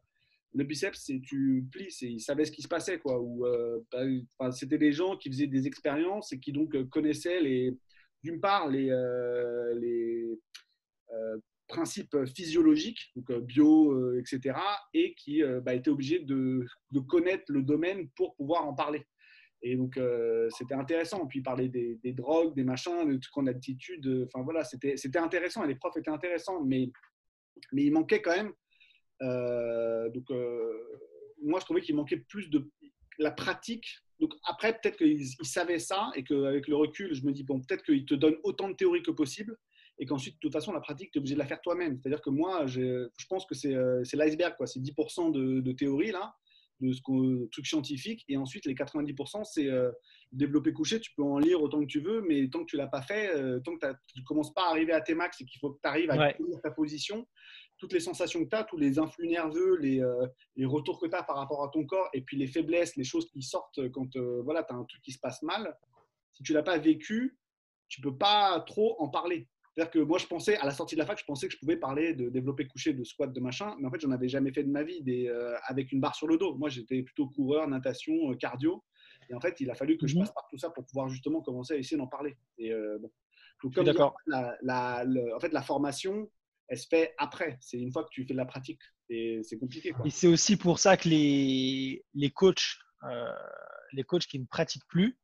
le biceps, c'est tu plies, ils savaient ce qui se passait quoi. Ou bah, c'était des gens qui faisaient des expériences et qui donc connaissaient les d'une part les, les euh, principes physiologiques, donc euh, bio, euh, etc., et qui bah, était obligé de, connaître le domaine pour pouvoir en parler. Et donc, c'était intéressant. Puis, parler des, drogues, des machins, de trucs en altitude. Enfin, voilà, c'était intéressant. Et les profs étaient intéressants. Mais, mais il manquait quand même donc, moi, je trouvais qu'il manquait plus de la pratique. Donc, après, peut-être qu'ils savaient ça et qu'avec le recul, je me dis, bon, peut-être qu'ils te donnent autant de théorie que possible et qu'ensuite, de toute façon, la pratique, tu es obligé de la faire toi-même. C'est-à-dire que moi, je pense que c'est l'iceberg, quoi. C'est 10% de, de, théorie, là, de ce truc scientifique. Et ensuite, les 90%, c'est euh, développer couché. Tu peux en lire autant que tu veux, mais tant que tu l'as pas fait, euh, tant que tu ne commences pas à arriver à tes max et qu'il faut que tu arrives à ouais. ta position, toutes les sensations que tu as, tous les influx nerveux, les, euh, les retours que tu as par rapport à ton corps, et puis les faiblesses, les choses qui sortent quand voilà, tu as un truc qui se passe mal, si tu l'as pas vécu, tu peux pas trop en parler. C'est-à-dire que moi, je pensais, à la sortie de la fac, je pensais que je pouvais parler de développer couché, de squat, de machin, mais en fait, j'en avais jamais fait de ma vie des, euh, avec une barre sur le dos. Moi, j'étais plutôt coureur, natation, euh, cardio. Et en fait, il a fallu que je mhm. passe par tout ça pour pouvoir justement commencer à essayer d'en parler. Et euh, bon. D'accord. La, en fait, la formation, elle se fait après. C'est une fois que tu fais de la pratique. Et c'est compliqué. Et c'est aussi pour ça que les, les coachs, les coachs qui ne pratiquent plus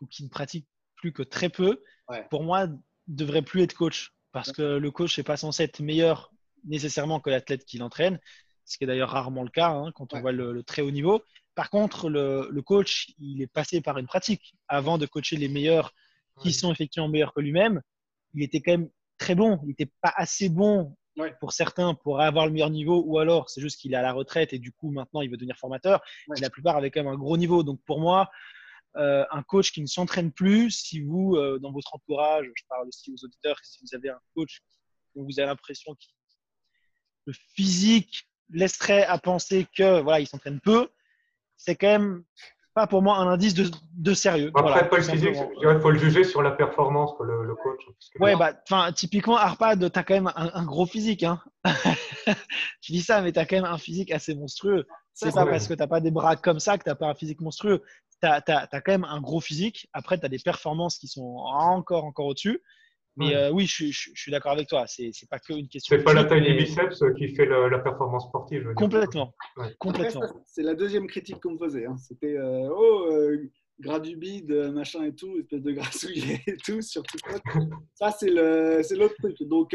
ou qui ne pratiquent plus que très peu, pour moi, devrait plus être coach parce que le coach n'est pas censé être meilleur nécessairement que l'athlète qui l'entraîne, ce qui est d'ailleurs rarement le cas hein, quand on voit le, très haut niveau. Par contre, le, coach, il est passé par une pratique. Avant de coacher les meilleurs qui sont effectivement meilleurs que lui-même, il était quand même très bon. Il n'était pas assez bon pour certains pour avoir le meilleur niveau, ou alors c'est juste qu'il est à la retraite et du coup maintenant il veut devenir formateur. la plupart avaient quand même un gros niveau. Donc pour moi, un coach qui ne s'entraîne plus, si vous, euh, dans votre entourage, je parle aussi aux auditeurs, si vous avez un coach dont vous avez l'impression que le physique laisserait à penser que voilà, il s'entraîne peu, c'est quand même pas pour moi un indice de, sérieux. Après, pas le physique, il faut le juger sur la performance, le, coach. ouais, bah, typiquement, Arpad, tu as quand même un, gros physique. Hein. je dis ça, mais tu as quand même un physique assez monstrueux. C'est pas parce que tu n'as pas des bras comme ça que tu n'as pas un physique monstrueux tu as, quand même un gros physique. Après, tu as des performances qui sont encore, encore au-dessus. Mais euh, oui, je, suis d'accord avec toi. C'est n'est pas qu'une question. C'est pas la taille des biceps qui fait la performance sportive. Complètement. Complètement. C'est la deuxième critique qu'on me faisait. Hein. C'était euh, oh, euh, gras du bide, machin et tout, espèce de grassouillet et tout sur Ça, c'est l'autre truc. Donc,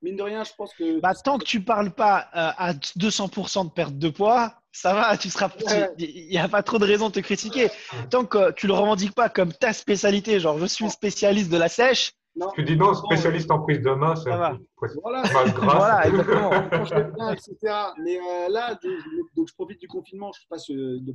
mine de rien, je pense que. Bah, tant que tu parles pas à 200% de perte de poids, ça va, tu seras. Il n'y a pas trop de raison de te critiquer. Tant que tu le revendiques pas comme ta spécialité, genre je suis spécialiste de la sèche. Tu dis non, spécialiste en prise de masse. Ça va. Voilà, voilà exactement. etc. Mais euh, là, je, donc je profite du confinement, je passe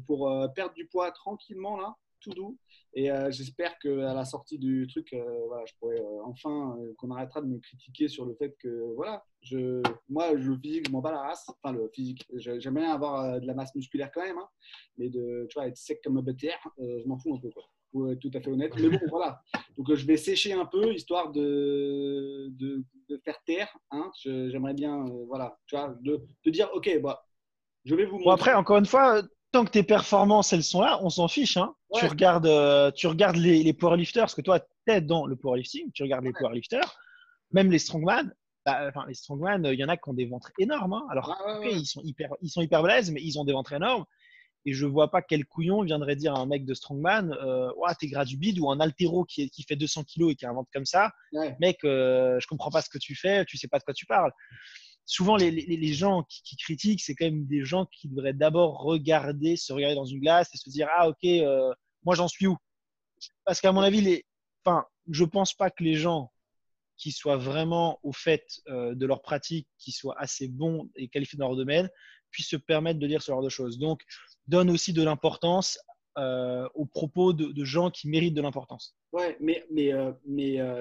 pour euh, perdre du poids tranquillement là, tout doux. Et euh, j'espère qu'à la sortie du truc, euh, voilà, je pourrais euh, enfin qu'on arrêtera de me critiquer sur le fait que voilà, je, moi, le physique, je m'en bats la race. Enfin, le physique, j'aime bien avoir de la masse musculaire quand même, hein, mais de, tu vois, être sec comme un BTR, je m'en fous un peu, quoi, pour être tout à fait honnête. Mais bon, voilà. Donc, je vais sécher un peu histoire de, de, de faire taire. Hein. J'aimerais bien, voilà, tu vois, de, de, dire, ok, bah, je vais vous montrer. Bon, après, encore une fois tant que tes performances, elles sont là, on s'en fiche. Hein. Tu regardes, euh, tu regardes les, les powerlifters, parce que toi, tu es dans le powerlifting, tu regardes les powerlifters, même les strongman. Bah, enfin, les strongman, il y en a qui ont des ventres énormes. Hein. Alors, ils, sont hyper, ils sont hyper blaises, mais ils ont des ventres énormes. Et je vois pas quel couillon viendrait dire à un mec de strongman euh, t'es gras du bide ou un altéro qui, qui fait 200 kilos et qui a un ventre comme ça. Mec, euh, je comprends pas ce que tu fais, tu sais pas de quoi tu parles souvent les, gens qui, critiquent, c'est quand même des gens qui devraient d'abord regarder, se regarder dans une glace et se dire ah ok, euh, moi j'en suis où? Parce qu'à mon avis, les, enfin, je pense pas que les gens qui soient vraiment au fait euh, de leur pratique, qui soient assez bons et qualifiés dans leur domaine, puissent se permettre de dire ce genre de choses. Donc, donne aussi de l'importance euh, aux propos de, gens qui méritent de l'importance. Ouais, mais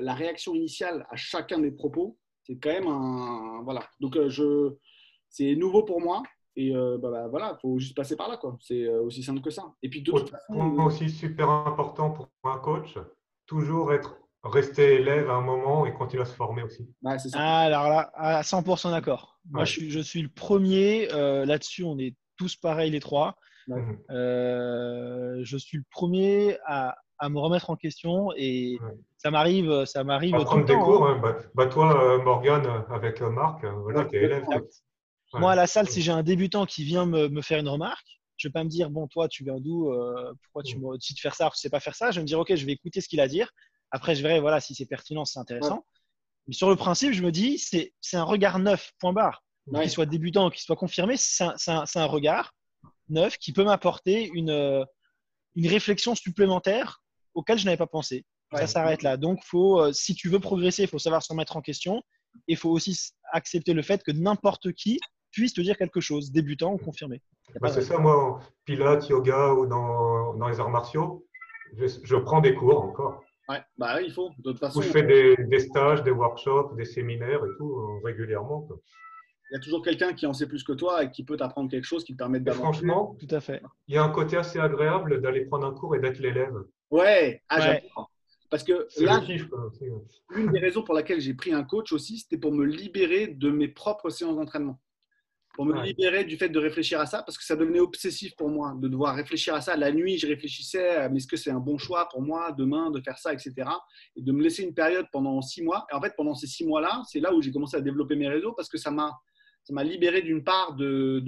la réaction initiale à chacun des propos, c'est quand même un. Voilà. Donc, euh, je, c'est nouveau pour moi. Et euh, bah, bah, voilà, il faut juste passer par là. quoi. C'est euh, aussi simple que ça. Et puis, de toute façon. aussi super important pour un coach, toujours être rester élève à un moment et continuer à se former aussi. ça. Ah, alors là, à 100% d'accord. Moi, je, suis, je suis le premier. Là-dessus, on est tous pareils, les trois. je suis le premier à, à me remettre en question et ça m'arrive ça m'arrive tout le temps. Cours, hein. Hein. Bah, bah, toi euh, Morgane avec euh, Marc euh, voilà tu es élève moi à la salle si j'ai un débutant qui vient me, me, faire une remarque je vais pas me dire bon toi tu viens d'où pourquoi tu me dis de faire ça tu sais pas faire ça je vais me dire ok je vais écouter ce qu'il a à dire. Après je verrai voilà si c'est pertinent c'est intéressant. Mais sur le principe je me dis c'est un regard neuf point barre. Qu'il soit débutant ou qu'il soit confirmé, c'est un, regard neuf qui peut m'apporter une, une réflexion supplémentaire auquel je n'avais pas pensé. Ça s'arrête là. Donc, faut, euh, si tu veux progresser, il faut savoir se remettre en question. Et il faut aussi accepter le fait que n'importe qui puisse te dire quelque chose, débutant ou confirmé. Bah, c'est ça, moi, pilates, yoga ou dans, dans les arts martiaux, je, prends des cours encore. Ouais, bah il faut. De toute façon, je fais des, des, stages, des workshops, des séminaires et tout euh, régulièrement. Il y a toujours quelqu'un qui en sait plus que toi et qui peut t'apprendre quelque chose qui te permet d'avancer. Franchement, tout à fait. Il y a un côté assez agréable d'aller prendre un cours et d'être l'élève. Ouais, ah, Parce que là, une des raisons pour laquelle j'ai pris un coach aussi, c'était pour me libérer de mes propres séances d'entraînement pour me libérer du fait de réfléchir à ça, parce que ça devenait obsessif pour moi de devoir réfléchir à ça. La nuit, je réfléchissais, mais est-ce que c'est un bon choix pour moi demain de faire ça, etc. Et de me laisser une période pendant six mois. Et en fait, pendant ces six mois-là, c'est là où j'ai commencé à développer mes réseaux, parce que ça m'a ça m'a libéré d'une part de,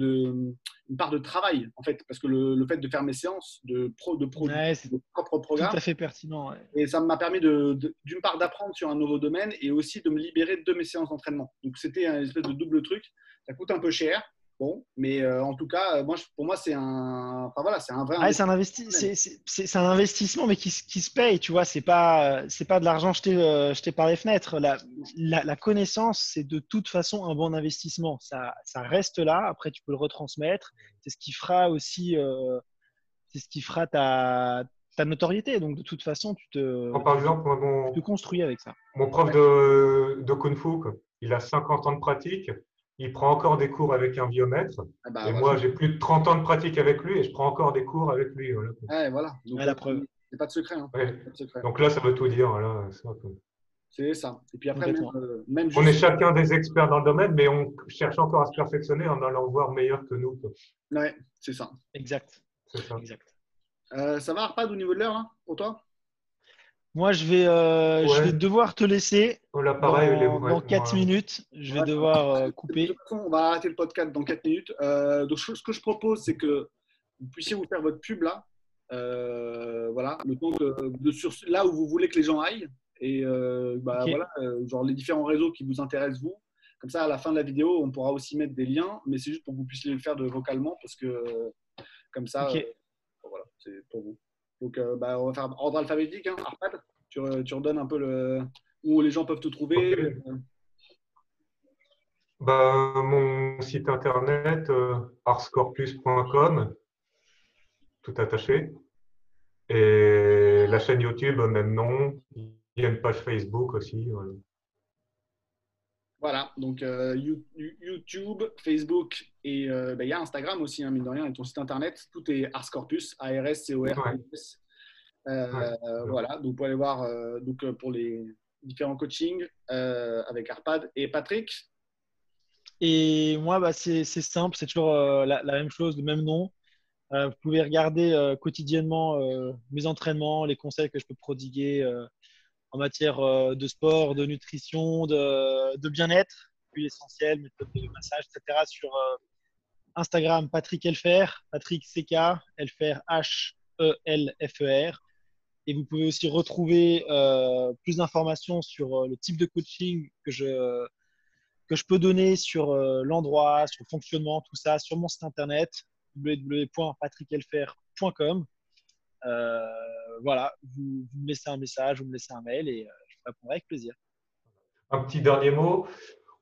une part de travail en fait parce que le, fait de faire mes séances de pro de pro de propre programme tout à fait pertinent et ça m'a permis de, d'une part d'apprendre sur un nouveau domaine et aussi de me libérer de mes séances d'entraînement donc c'était un espèce de double truc ça coûte un peu cher. Bon, mais euh, en tout cas, euh, moi, pour moi, c'est un, enfin, voilà, c'est un vrai. c'est un, c'est, un investissement, mais qui, qui, se paye, tu vois. C'est pas, c'est pas de l'argent jeté, euh, jeté par les fenêtres. La, la, connaissance, c'est de toute façon un bon investissement. Ça, ça reste là. Après, tu peux le retransmettre. C'est ce qui fera aussi, c'est ce qui fera ta, ta notoriété. Donc, de toute façon, tu te, par exemple, mon, tu te construis avec ça. Mon prof de, de Kung Fu, il a 50 ans de pratique il prend encore des cours avec un biomètre. Ah bah, et moi, j'ai plus de 30 ans de pratique avec lui et je prends encore des cours avec lui. Voilà. voilà. Donc, la preuve. C'est pas de secret. Hein. Donc là, ça veut tout dire. c'est ça. Et puis après, euh, même, On est chacun des experts dans le domaine, mais on cherche encore à se perfectionner en allant voir meilleur que nous. Ouais, c'est ça. Exact. Ça. exact. Euh, ça va, Arpad, au niveau de l'heure, pour toi? Moi, je vais, euh, je vais devoir te laisser oh, dans, dans 4 minutes. Je vais devoir euh, couper. De toute façon, on va arrêter le podcast dans 4 minutes. Euh, donc, ce que je propose, c'est que vous puissiez vous faire votre pub là. voilà, le temps de, sur, là où vous voulez que les gens aillent. Et bah, voilà, genre les différents réseaux qui vous intéressent, vous. Comme ça, à la fin de la vidéo, on pourra aussi mettre des liens, mais c'est juste pour que vous puissiez le faire de vocalement parce que comme ça, voilà, c'est pour vous. Donc, euh, bah, on va faire ordre alphabétique. Hein. Arpad, tu, tu, redonnes un peu le, où les gens peuvent te trouver. Euh. Bah, mon site internet, euh, arscorplus.com, tout attaché. Et la chaîne YouTube, même nom. Il y a une page Facebook aussi. Voilà, donc YouTube, Facebook et bah, il y a Instagram aussi, hein, mine de rien, et ton site internet, tout est Ars Corpus, A-R-S-C-O-R-P-U-S. Voilà, donc vous pouvez aller voir donc, pour les différents coachings avec Arpad et Patrick. Et moi, bah, c'est simple, c'est toujours la, même chose, le même nom. vous pouvez regarder quotidiennement mes entraînements, les conseils que je peux prodiguer en matière euh, de sport, de nutrition, de, bien-être, puis essentiel, méthode de massage, etc. sur euh, Instagram, Patrick Elfer, Patrick CK, Elfer H-E-L-F-E-R. Et vous pouvez aussi retrouver euh, plus d'informations sur le type de coaching que je, que je peux donner sur l'endroit, sur le fonctionnement, tout ça, sur mon site internet www.patrickelfer.com. Euh, voilà, vous, me laissez un message, vous me laissez un mail et euh, je répondrai avec plaisir. Un petit dernier mot.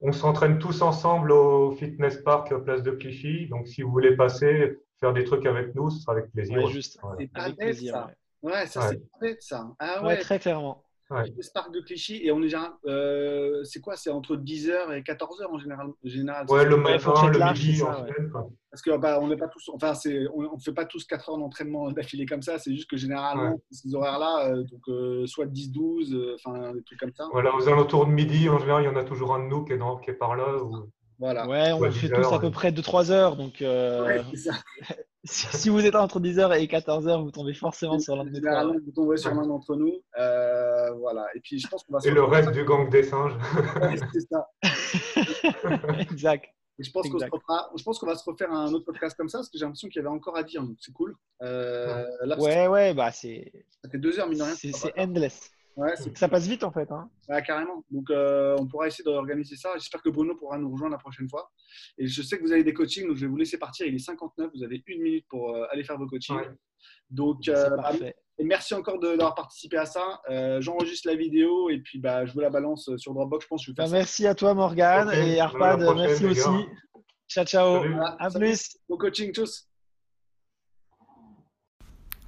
On s'entraîne tous ensemble au Fitness Park Place de Clichy. Donc, si vous voulez passer, faire des trucs avec nous, ce sera avec plaisir. juste, avec plaisir. Ça. Ouais, ça c'est parfait ça. Ah ouais. très clairement. Ouais. Spark de Clichy et on est déjà. Euh, c'est quoi C'est entre 10h et 14h en général. général ouais, le matin, le midi, en Parce que bah, on n'est pas tous. Enfin, on ne fait pas tous 4 heures d'entraînement d'affilée comme ça. C'est juste que généralement, ces horaires-là, euh, donc euh, soit 10-12, enfin des trucs comme ça. Voilà, aux alentours de midi, en général, il y en a toujours un de nous qui est, dans, qui est par là. Ou... Voilà. Ouais, on fait tous à peu près 2-3 heures. Donc, ouais, ça. si vous êtes entre 10h et 14h, vous tombez forcément sur l'un de nous. vous tombez sur l'un d'entre nous. Euh, voilà. Et puis, je pense qu'on va. Et le reste du gang des singes. c'est ça. exact. je pense qu'on je pense qu'on va se refaire un autre podcast comme ça parce que j'ai l'impression qu'il y avait encore à dire, donc c'est cool. Euh, ouais, ouais, bah c'est. Ça fait deux heures, mine de rien. C'est endless. Ça passe vite en fait. Hein. carrément. Donc, euh, on pourra essayer d'organiser ça. J'espère que Bruno pourra nous rejoindre la prochaine fois. Et je sais que vous avez des coachings, donc je vais vous laisser partir. Il est 59, vous avez une minute pour euh, aller faire vos coachings. Donc, euh, et merci encore d'avoir participé à ça. J'enregistre la vidéo et puis bah, je vous la balance sur Dropbox. Je pense que je bah, merci à toi, Morgane. et Arpad, merci aussi. Ciao, ciao. À plus. Bon coaching, tous.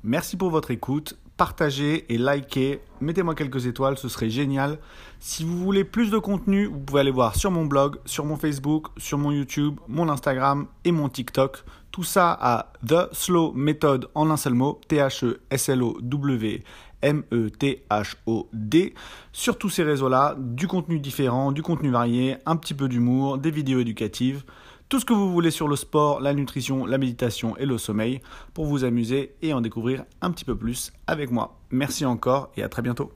Merci pour votre écoute partagez et likez, mettez-moi quelques étoiles, ce serait génial. Si vous voulez plus de contenu, vous pouvez aller voir sur mon blog, sur mon Facebook, sur mon YouTube, mon Instagram et mon TikTok. Tout ça à The Slow Method en un seul mot, T-H-E-S-L-O-W. M-E-T-H-O-D. Sur tous ces réseaux-là, du contenu différent, du contenu varié, un petit peu d'humour, des vidéos éducatives tout ce que vous voulez sur le sport, la nutrition, la méditation et le sommeil pour vous amuser et en découvrir un petit peu plus avec moi. Merci encore et à très bientôt.